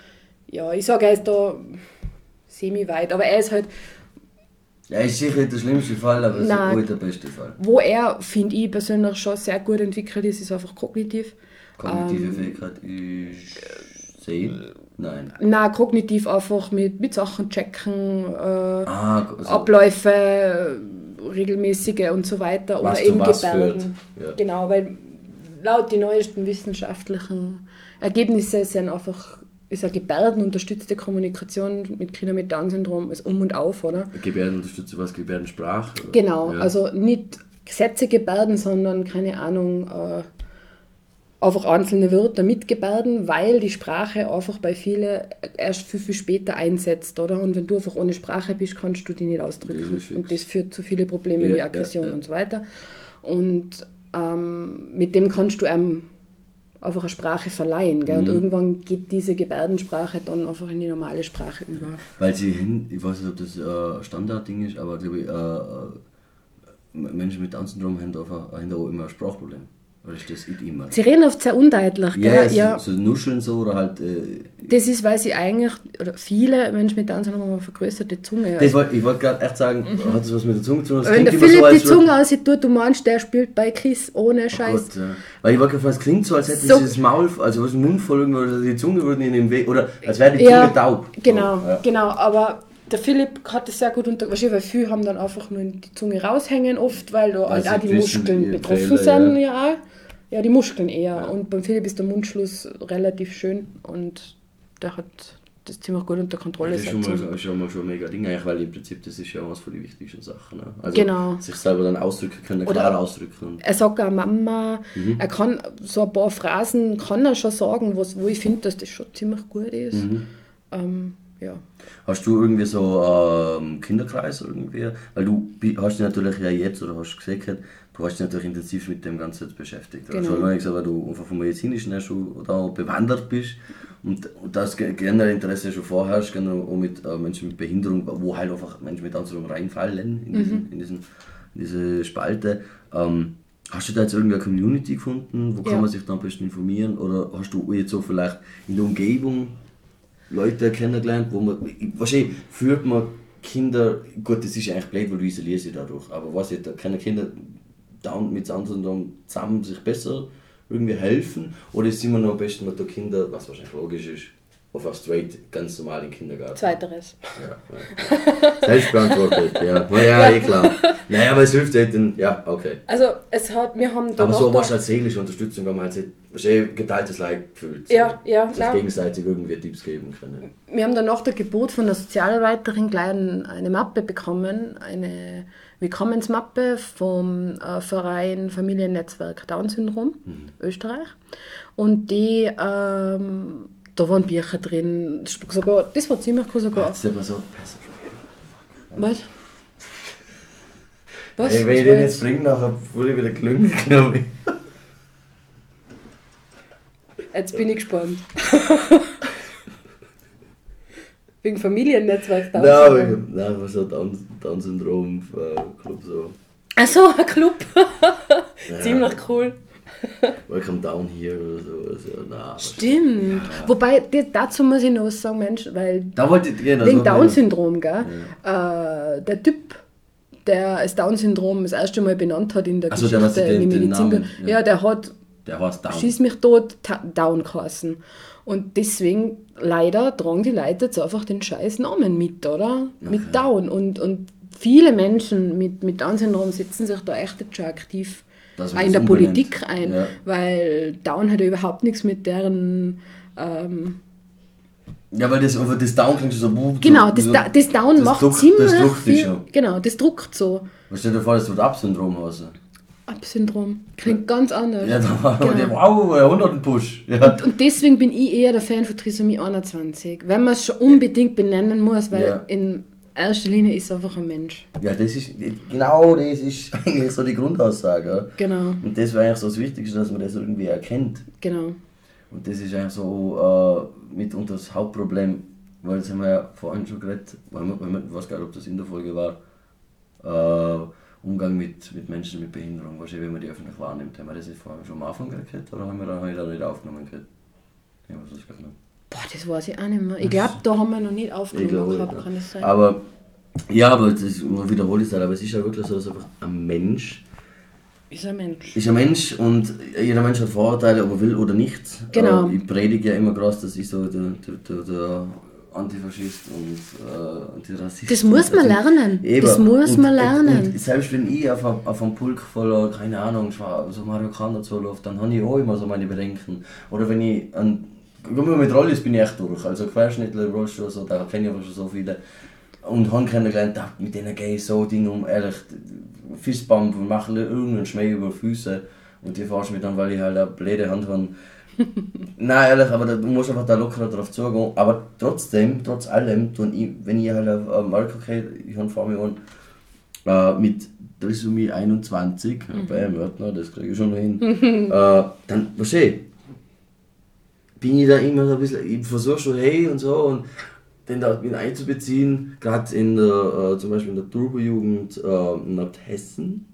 Speaker 3: ja, ich sage, ist da semi-weit, aber er ist halt,
Speaker 2: Ja, ist sicher nicht der schlimmste Fall, aber es ist
Speaker 3: Nein.
Speaker 2: wohl der beste Fall.
Speaker 3: wo er, finde ich persönlich, schon sehr gut entwickelt ist, ist einfach kognitiv.
Speaker 2: Kognitive
Speaker 3: Ähm,
Speaker 2: Fähigkeit ist sehen? Nein.
Speaker 3: Na, kognitiv einfach mit, mit Sachen checken, äh,
Speaker 2: Ah, also,
Speaker 3: Abläufe, regelmäßige und so weiter. Oder eben Gebärden.
Speaker 2: ja.
Speaker 3: Genau, weil laut die neuesten wissenschaftlichen Ergebnisse sind einfach ist eine gebärdenunterstützte Kommunikation mit Kindern mit Down-Syndrom ist um und auf, oder?
Speaker 2: Gebärdenunterstütze was? Gebärdensprache? oder?
Speaker 3: Genau,
Speaker 2: Ja.
Speaker 3: also nicht Sätze gebärden, sondern keine Ahnung, äh, einfach einzelne Wörter mit Gebärden, weil die Sprache einfach bei vielen erst viel, viel später einsetzt, oder? Und wenn du einfach ohne Sprache bist, kannst du die nicht ausdrücken.
Speaker 2: Das.
Speaker 3: Und das führt zu vielen Problemen
Speaker 2: Ja,
Speaker 3: wie Aggression
Speaker 2: ja.
Speaker 3: und so weiter. Und ähm, mit dem kannst du einem einfach eine Sprache verleihen. Gell?
Speaker 2: Mhm.
Speaker 3: Und irgendwann geht diese Gebärdensprache dann einfach in die normale Sprache über.
Speaker 2: Weil sie hin, ich weiß nicht, ob das äh, Standardding ist, aber glaube ich, äh, äh, Menschen mit Down-Syndrom haben da auch immer ein Sprachproblem. Oder ist das nicht immer?
Speaker 3: Sie reden oft sehr undeutlich.
Speaker 2: Ja,
Speaker 3: Gell?
Speaker 2: so,
Speaker 3: ja.
Speaker 2: so nuscheln so oder halt. Äh,
Speaker 3: Das ist, weil sie eigentlich, oder viele Menschen mit Down Syndrom haben eine vergrößerte Zunge.
Speaker 2: das wollt, ich wollte gerade echt sagen, hat das was mit der Zunge zu tun? Das
Speaker 3: Wenn der Philipp
Speaker 2: so,
Speaker 3: die Zunge aussieht, tut, du meinst, der spielt bei Kiss ohne
Speaker 2: Oh
Speaker 3: Scheiß.
Speaker 2: Gott, ja. Weil ich wollte gerade es klingt so, als hätte
Speaker 3: So.
Speaker 2: sie das Maul, also was Mund voll irgendwo, oder die Zunge würde in den Weg, oder als wäre die
Speaker 3: Ja,
Speaker 2: Zunge taub.
Speaker 3: Genau,
Speaker 2: So, ja.
Speaker 3: genau. Aber der Philipp hat es sehr gut unter. Wahrscheinlich, weil viele haben dann einfach nur die Zunge raushängen, oft, weil da halt auch die Muskeln betroffen
Speaker 2: Fehler,
Speaker 3: sind. Ja. ja, die Muskeln eher.
Speaker 2: Ja.
Speaker 3: Und beim Philipp ist der Mundschluss relativ schön und der hat das ziemlich gut unter Kontrolle.
Speaker 2: Das ist schon mal, schon mal schon mega Ding, eigentlich, weil im Prinzip das ist ja eines von den wichtigsten Sachen. Ne? Also
Speaker 3: Genau.
Speaker 2: sich selber dann ausdrücken können,
Speaker 3: Oder-
Speaker 2: klar ausdrücken.
Speaker 3: Er sagt auch Mama,
Speaker 2: Mhm.
Speaker 3: er kann so ein paar Phrasen kann er schon sagen, was, wo ich finde, dass das schon ziemlich gut ist.
Speaker 2: Mhm.
Speaker 3: Ähm, ja.
Speaker 2: Hast du irgendwie so ähm, Kinderkreis irgendwie? Weil du hast dich natürlich ja jetzt, oder hast gesagt, du hast dich natürlich intensiv mit dem Ganzen jetzt beschäftigt.
Speaker 3: Genau.
Speaker 2: Also gesagt, weil du einfach vom Medizinischen her schon da bewandert bist und, und das ge- generelle Interesse schon vorherrscht, genau auch mit äh, Menschen mit Behinderung, wo halt einfach Menschen mit Down reinfallen in, diesen, in, diesen, in diese Spalte. Ähm, Hast du da jetzt irgendeine Community gefunden? Wo kann
Speaker 3: Ja.
Speaker 2: man sich da am besten informieren? Oder hast du jetzt so vielleicht in der Umgebung Leute kennengelernt, wo man, wahrscheinlich führt man Kinder, gut, das ist eigentlich blöd, weil du isolierst sie dadurch, aber was ich, da können Kinder down, mit Down-Syndrom zusammen sich besser irgendwie helfen oder ist immer noch am besten, man da Kinder, was wahrscheinlich logisch ist, einfach straight ganz normal in den Kindergarten.
Speaker 3: Zweiteres.
Speaker 2: Ja, ja. Selbst beantwortet, ja. Na ja, eh klar. Naja, aber es hilft halt, dann, ja, okay.
Speaker 3: Also es hat, wir haben da
Speaker 2: Aber so was als seelische Unterstützung, wenn man halt sich wahrscheinlich geteiltes Leid fühlt.
Speaker 3: Ja, ja,
Speaker 2: Sich
Speaker 3: nein.
Speaker 2: gegenseitig irgendwie Tipps geben können.
Speaker 3: Wir haben dann nach der Geburt von der Sozialarbeiterin gleich ein- eine Mappe bekommen, eine Willkommensmappe vom äh, Verein Familiennetzwerk Down-Syndrom Österreich. Und die, ähm, da waren Bücher drin, sogar, das war ziemlich cool sogar.
Speaker 2: Das ist aber so.
Speaker 3: Was? Was?
Speaker 2: Ey, wenn ich den jetzt bringe, nachher wurde ich wieder gelungen, glaube ich.
Speaker 3: Jetzt bin ich gespannt. Wegen Familiennetzwerk
Speaker 2: Nein,
Speaker 3: Down-Syndrom.
Speaker 2: nein, was so Down- Down-Syndrom, äh, Club so.
Speaker 3: Also ein Club. Ziemlich cool.
Speaker 2: Welcome down here oder so. Also, na,
Speaker 3: Stimmt. Wobei, die- dazu muss ich noch was sagen, Mensch, weil
Speaker 2: Da wollte ich gehen.
Speaker 3: wegen
Speaker 2: also,
Speaker 3: Down-Syndrom, gell? Äh, der Typ, der das Down-Syndrom das erste Mal benannt hat in der
Speaker 2: Ach so, der,
Speaker 3: Geschichte,
Speaker 2: den-
Speaker 3: in der Medizin,
Speaker 2: Namen,
Speaker 3: ja.
Speaker 2: ja.
Speaker 3: der hat
Speaker 2: Der heißt Down.
Speaker 3: Schieß mich tot, Down geheißen. Und deswegen, leider, tragen die Leute jetzt einfach den scheiß Namen mit, oder? Mit Down. Und, und viele Menschen mit, mit Down-Syndrom setzen sich da echt schon aktiv in
Speaker 2: das
Speaker 3: der. Politik ein,
Speaker 2: Ja.
Speaker 3: weil Down hat ja überhaupt nichts mit deren. Ähm,
Speaker 2: Ja, weil das, das Down klingt so.
Speaker 3: genau,
Speaker 2: so-
Speaker 3: das,
Speaker 2: so-
Speaker 3: Da- das Down
Speaker 2: das
Speaker 3: macht
Speaker 2: druckt-
Speaker 3: ziemlich
Speaker 2: Das druckt dich schon.
Speaker 3: Genau, das druckt so.
Speaker 2: Was stell dir vor, das wird Up-Syndrom heißen.
Speaker 3: Up-Syndrom. Klingt ganz anders.
Speaker 2: Ja, da war
Speaker 3: Genau.
Speaker 2: der, wow, ein 100 Push. Ja.
Speaker 3: Und deswegen bin ich eher der Fan von Trisomie 21, wenn man es schon unbedingt benennen muss, weil
Speaker 2: Ja.
Speaker 3: in erster Linie ist es einfach ein Mensch.
Speaker 2: ja, das ist, genau das ist eigentlich so die Grundaussage.
Speaker 3: Genau,
Speaker 2: Und das wäre eigentlich so das Wichtigste, dass man das irgendwie erkennt.
Speaker 3: genau.
Speaker 2: Und das ist eigentlich so äh, mitunter das Hauptproblem, weil das haben wir ja vorhin schon geredet, weil wir, weil wir, ich weiß gar nicht, ob das in der Folge war, äh, Umgang mit, mit Menschen mit Behinderung, wahrscheinlich, wenn man die öffentlich wahrnimmt. Haben wir das jetzt vorhin schon am Anfang geredet oder haben wir da heute nicht aufgenommen geredet? Ja, was ist gar nicht.
Speaker 3: Boah, das weiß ich auch nicht mehr. Ich glaube, da haben wir noch nicht
Speaker 2: Ich
Speaker 3: aufgenommen gehabt,
Speaker 2: ja.
Speaker 3: kann es sein?
Speaker 2: Aber, ja, aber das, man wiederholt es halt, aber es ist ja wirklich so, dass einfach ein Mensch
Speaker 3: ist ein Mensch.
Speaker 2: ist ein Mensch und jeder Mensch hat Vorurteile, ob er will oder nicht.
Speaker 3: Genau.
Speaker 2: Äh, Ich predige ja immer groß, dass ich so der, der, der, der Antifaschist und äh, Antirassist
Speaker 3: Das muss man lernen.
Speaker 2: Eben.
Speaker 3: Das muss
Speaker 2: und,
Speaker 3: man lernen.
Speaker 2: Und selbst wenn ich auf, einem- auf einem Pulk voller, keine Ahnung, so Marokkaner zulaufe, dann habe ich auch immer so meine Bedenken. Oder wenn ich an. Guck mal, mit Rollis bin ich echt durch. Also Querschnittler, Rollstuhl, so, da kenne ich aber schon so viele. Und habe kennengelernt, mit denen gehe ich so Dinge um, ehrlich, Fistbump und mache irgendeinen Schmäh über die Füße. Und die fahrst mich dann, weil ich halt eine blöde Hand habe. Nein, ehrlich, aber du musst einfach da lockerer drauf zugehen. Aber trotzdem, trotz allem, ich, wenn ich halt auf Marco okay, ich habe vor mir an, äh, mit Trisomie 21, mhm. bei Wörtner, das kriege ich schon hin, äh, dann, was bin ich da immer so ein bisschen, ich versuche schon hey und so und den da mit einzubeziehen, gerade in der, äh, zum Beispiel in der Turbo-Jugend äh, Nordhessen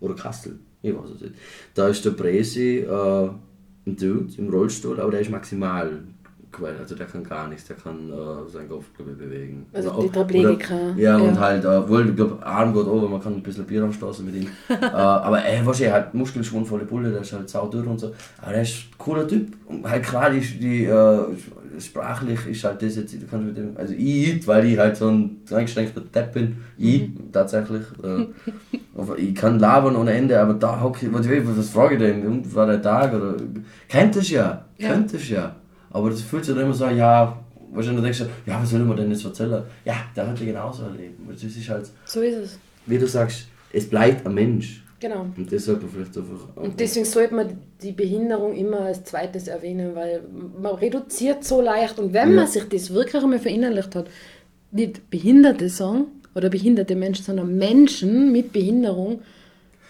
Speaker 2: oder Kassel, ich weiß es nicht. Da ist der Presi äh, ein Dude im Rollstuhl, aber der ist maximal quell, also der kann gar nichts, der kann äh, seinen Kopf glaube ich, bewegen.
Speaker 3: Also
Speaker 2: Oder-
Speaker 3: Tetraplegiker,
Speaker 2: oder- Ja, und
Speaker 3: ja.
Speaker 2: halt, äh, wohl, ich glaube, Arm geht over, man kann ein bisschen Bier anstoßen mit ihm. äh, aber er äh, wahrscheinlich halt muskelschwungvolle Bulle, der ist halt saudürr und so. Aber der ist ein cooler Typ. Und halt klar, die, die äh, sprachlich ist halt das jetzt, du kannst mit dem, also ich, weil ich halt so ein eingeschränkter Depp bin, ich tatsächlich. Äh, ich kann labern ohne Ende, aber da hocke ich, was, was frage ich denn? Und War der Tag oder? Kennt es ja,
Speaker 3: Ja.
Speaker 2: kennt es ja. Aber das fühlt sich dann immer so, ja, wahrscheinlich denkst du, ja, was soll ich mir denn jetzt erzählen? Ja, der hat ja genauso erlebt. Das ist halt,
Speaker 3: So ist es.
Speaker 2: wie du sagst, es bleibt ein Mensch.
Speaker 3: Genau.
Speaker 2: Und das sollte man vielleicht einfach.
Speaker 3: Und deswegen sollte man die Behinderung immer als zweites erwähnen, weil man reduziert so leicht. Und wenn
Speaker 2: Ja.
Speaker 3: man sich das wirklich einmal verinnerlicht hat, nicht Behinderte sagen oder behinderte Menschen, sondern Menschen mit Behinderung,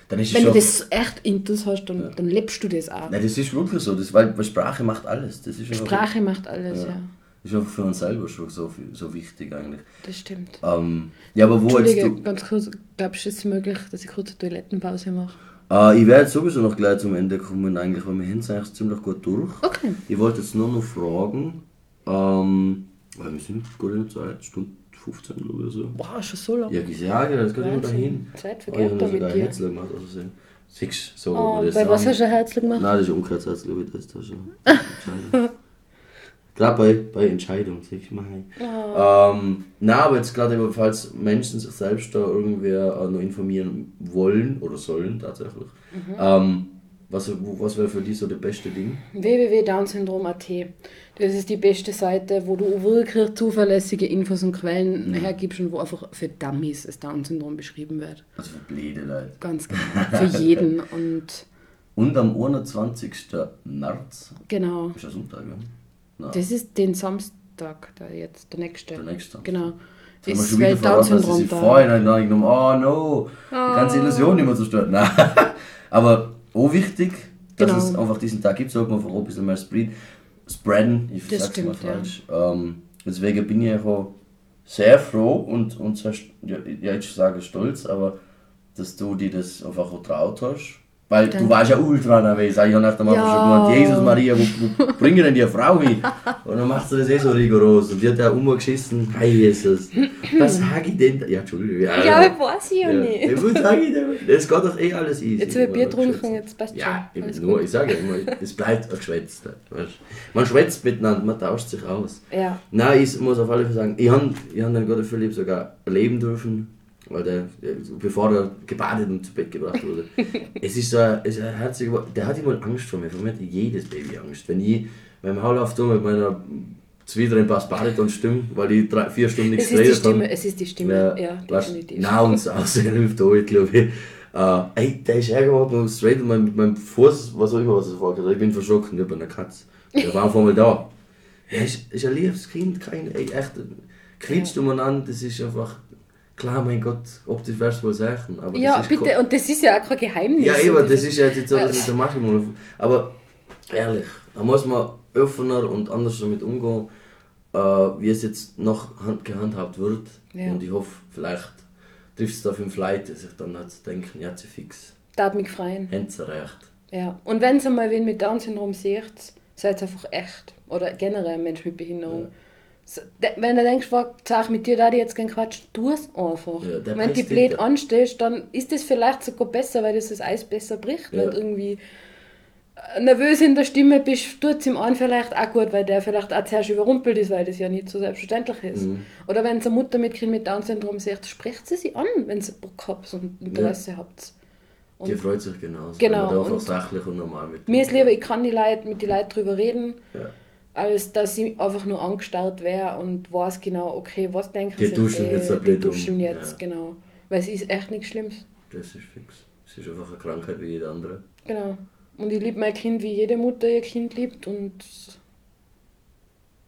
Speaker 2: dann ist es
Speaker 3: wenn du das echt intus hast, dann, dann lebst du das auch.
Speaker 2: Nein, das ist wirklich so, das, weil, weil Sprache macht alles. Das ist einfach,
Speaker 3: Sprache macht alles, ja.
Speaker 2: ist einfach für uns selber schon so, so wichtig eigentlich.
Speaker 3: Das stimmt.
Speaker 2: Ähm, ja, aber wo jetzt du.
Speaker 3: ganz kurz, glaubst du, es ist möglich, dass ich kurz eine Toilettenpause mache?
Speaker 2: Äh, ich werde jetzt sowieso noch gleich zum Ende kommen, eigentlich, weil wir sind eigentlich ziemlich gut durch.
Speaker 3: Okay.
Speaker 2: Ich wollte jetzt nur noch fragen, ähm, weil wir sind gut in der Zeit, Stunde 15 oder so.
Speaker 3: Wow, schon so lange.
Speaker 2: Ja, gesagt, ja, das geht immer dahin.
Speaker 3: Zeit
Speaker 2: Oh,
Speaker 3: vergeht
Speaker 2: ich habe. Herzl gemacht, also sehen. Six, so
Speaker 3: Oh, bei was hast du ein Herzl gemacht?
Speaker 2: Nein, das ist Umkehrsalz, glaube ich, das ist da schon. Gerade bei, bei Entscheidung, sag ich mal. Ähm, na, aber jetzt gerade falls Menschen sich selbst da irgendwer äh, noch informieren wollen oder sollen tatsächlich, ähm, was, was wäre für die so das beste Ding?
Speaker 3: www.downsyndrom.at. Das ist die beste Seite, wo du wirklich zuverlässige Infos und Quellen hergibst und wo einfach für Dummies das Down-Syndrom beschrieben wird.
Speaker 2: Also für blöde Leute.
Speaker 3: Ganz genau. Für jeden. Und
Speaker 2: Und am 21. März,
Speaker 3: genau.
Speaker 2: ist das Sonntag, ja? Nein,
Speaker 3: Das ist den Samstag, der jetzt, der nächste.
Speaker 2: der nächste.
Speaker 3: Genau.
Speaker 2: Wir
Speaker 3: Ist Welt-Down-Syndrom
Speaker 2: sich
Speaker 3: da.
Speaker 2: vorhin dann genommen oh no, die ganze Illusion nicht mehr zerstört. Nein. Aber auch wichtig, dass
Speaker 3: Genau.
Speaker 2: es einfach diesen Tag gibt, sollte man einfach ein bisschen mehr spread, spreaden. Ich
Speaker 3: Das
Speaker 2: sag's mal
Speaker 3: stimmt, ja.
Speaker 2: falsch. Ähm, deswegen bin ich auch sehr froh und, und sehr, ja, ich sage stolz, aber dass du dir das einfach auch traut hast. Weil du
Speaker 3: Danke.
Speaker 2: warst ja ultra nervös. Ich habe nach dem
Speaker 3: Ja.
Speaker 2: schon gemeint, Jesus Maria, wo, wo bringen denn die Frau hin? Und dann machst du das eh so rigoros. Und die hat ja umgeschissen, hey Jesus, was sag ich denn? da? Ja, Entschuldigung. Ja,
Speaker 3: Ja, ich weiß ich ja,
Speaker 2: ja.
Speaker 3: nicht.
Speaker 2: Ja, was sag ich denn? Das geht doch eh alles easy.
Speaker 3: Jetzt wird Bier
Speaker 2: schwätzt.
Speaker 3: jetzt passt
Speaker 2: Ja,
Speaker 3: schon. Alles
Speaker 2: nur, ich sage ja immer, es bleibt ein Geschwätz. Man schwätzt miteinander, man tauscht sich aus.
Speaker 3: Ja.
Speaker 2: Nein, ich muss auf alle Fälle sagen, ich habe ich hab den Gott Philipp sogar erleben dürfen, weil der, der, bevor er gebadet und zu Bett gebracht wurde. es ist so ein, es ein herziger, der hat immer Angst vor mir, vor mir hat jedes Baby Angst. Wenn ich beim Haulauf tue mit meiner zwiederen Bass-Bariton-Stimme, weil ich drei, vier Stunden nichts geredet habe.
Speaker 3: Stimme, es ist die Stimme, ja,
Speaker 2: weißt,
Speaker 3: definitiv.
Speaker 2: Nein, und aussehen hilft auch, ich glaube ich. Äh, ey, der ist straight und mein, mit meinem Fuß, was auch immer, was er vorgeht. Ich bin verschrocken, ich bin eine Katze. Der war auf einmal da. Er ist, ist ein liebes Kind, kein, ey, echt, quietscht umeinander, das ist einfach, klar, mein Gott, ob das wirst du wohl sagen, aber
Speaker 3: Ja,
Speaker 2: das
Speaker 3: bitte, und das ist ja auch kein Geheimnis.
Speaker 2: ja, eben, das ist ja jetzt so,
Speaker 3: Ja.
Speaker 2: das mit der Maschine. Aber ehrlich, da muss man offener und anders damit umgehen, äh, wie es jetzt noch hand- gehandhabt wird.
Speaker 3: Ja.
Speaker 2: Und ich hoffe, vielleicht trifft es da fünf Leute, sich dann halt denken, ja, sie fix,
Speaker 3: Darf mich freuen.
Speaker 2: haben sie recht.
Speaker 3: Ja. Und wenn ihr mal wen mit Down-Syndrom seht, seid einfach echt. Oder generell ein Mensch mit Behinderung. De- Wenn du denkst, sag mit dir da die jetzt gern quatschen, tu es einfach.
Speaker 2: Ja,
Speaker 3: wenn du blöd anstehst, dann ist das vielleicht sogar besser, weil das das Eis besser bricht.
Speaker 2: Ja.
Speaker 3: Wenn du irgendwie äh, nervös in der Stimme bist, tut es ihm an vielleicht auch gut, weil der vielleicht auch zuerst überrumpelt ist, weil das ja nicht so selbstverständlich ist.
Speaker 2: Mhm.
Speaker 3: Oder wenn eine Mutter mit Kind mit Down-Syndrom sagt, sprecht sie sie an, wenn sie Bock habt und Interesse habt.
Speaker 2: Die
Speaker 3: Und
Speaker 2: freut sich genauso.
Speaker 3: Genau,
Speaker 2: man
Speaker 3: und
Speaker 2: sachlich und normal mit
Speaker 3: mir ist lieber, ich kann die Leute, mit den Leuten drüber reden,
Speaker 2: Ja.
Speaker 3: Als dass ich einfach nur angestarrt wäre und weiß genau, okay, was denken
Speaker 2: Die
Speaker 3: sie?
Speaker 2: duschen jetzt ein
Speaker 3: die duschen jetzt,
Speaker 2: Ja.
Speaker 3: genau. Weil es ist echt nichts Schlimmes.
Speaker 2: Das ist fix. Es ist einfach eine Krankheit wie jede andere.
Speaker 3: Genau. Und ich liebe mein Kind, wie jede Mutter ihr Kind liebt und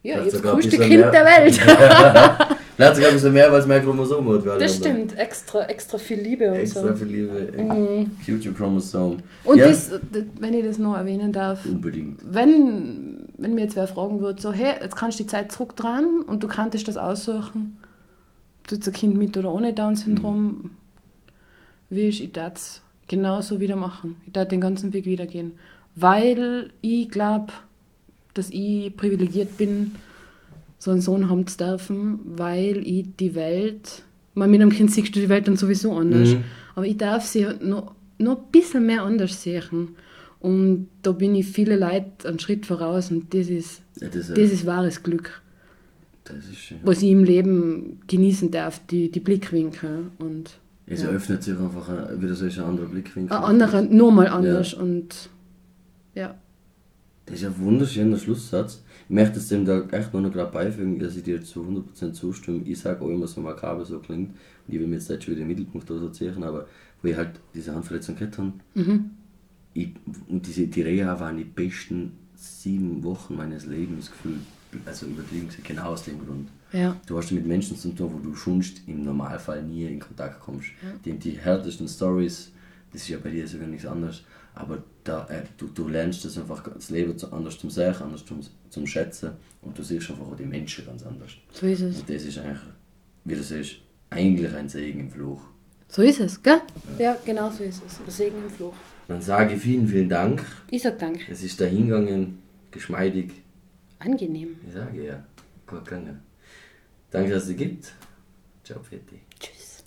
Speaker 3: ja,
Speaker 2: Vielleicht
Speaker 3: jetzt größte Kind
Speaker 2: mehr.
Speaker 3: der Welt.
Speaker 2: Vielleicht sogar ein bisschen mehr, weil es mehr Chromosomen hat.
Speaker 3: Das stimmt, extra, extra viel Liebe und
Speaker 2: Extra
Speaker 3: so.
Speaker 2: viel Liebe.
Speaker 3: Mhm.
Speaker 2: Future Chromosome.
Speaker 3: Und
Speaker 2: ja,
Speaker 3: das, das, wenn ich das noch erwähnen darf,
Speaker 2: Unbedingt.
Speaker 3: wenn, wenn mir jetzt wer fragen würde, so, hey, jetzt kannst du die Zeit zurückdrehen und du kannst das aussuchen, du ein Kind mit oder ohne Down-Syndrom, wie ich, ich es genauso wieder machen. Ich würde den ganzen Weg wieder gehen. Weil ich glaube, dass ich privilegiert bin, so einen Sohn haben zu dürfen, weil ich die Welt, man mit einem Kind siehst du die Welt dann sowieso anders,
Speaker 2: Mhm.
Speaker 3: aber ich darf sie noch, noch ein bisschen mehr anders sehen. Und da bin ich viele Leute einen Schritt voraus und das ist,
Speaker 2: Ja, das,
Speaker 3: das
Speaker 2: ist,
Speaker 3: ist wahres Glück,
Speaker 2: das ist schön.
Speaker 3: was ich im Leben genießen darf, die, die Blickwinkel und
Speaker 2: Es
Speaker 3: ja.
Speaker 2: öffnet sich einfach ein, wieder so ein anderer Blickwinkel.
Speaker 3: ein anderer, nur mal anders und ja.
Speaker 2: Das ist ein wunderschöner Schlusssatz. Ich möchte es dem da echt nur noch gerade beifügen, dass ich dir zu 100% zustimme. Ich sage auch immer so makaber so klingt. Und ich will mir jetzt nicht schon wieder den Mittelpunkt oder so ziehen, aber wo ich halt diese Handverletzung gehabt habe. Ich, und diese, die Reha waren die besten sieben Wochen meines Lebens gefühlt. Also übertrieben gesagt, genau aus dem Grund.
Speaker 3: Ja.
Speaker 2: Du hast mit Menschen zu tun, wo du sonst im Normalfall nie in Kontakt kommst. Die, die härtesten Stories, das ist ja bei dir sogar nichts anderes, aber da, äh, du, du lernst das einfach das Leben anders zum Sehen, anders zum, zum Schätzen und du siehst einfach auch die Menschen ganz anders.
Speaker 3: So ist es.
Speaker 2: Und das ist eigentlich, wie du siehst, eigentlich ein Segen im Fluch.
Speaker 3: So ist es, gell? Ja, genau so ist es. Der Segen im Fluch.
Speaker 2: Dann sage ich vielen, vielen Dank.
Speaker 3: Ich sage Dank.
Speaker 2: Es ist dahingegangen, geschmeidig.
Speaker 3: Angenehm.
Speaker 2: Ich sage ja. Gut gegangen. Danke, dass es gibt. Ciao, Fetti.
Speaker 3: Tschüss.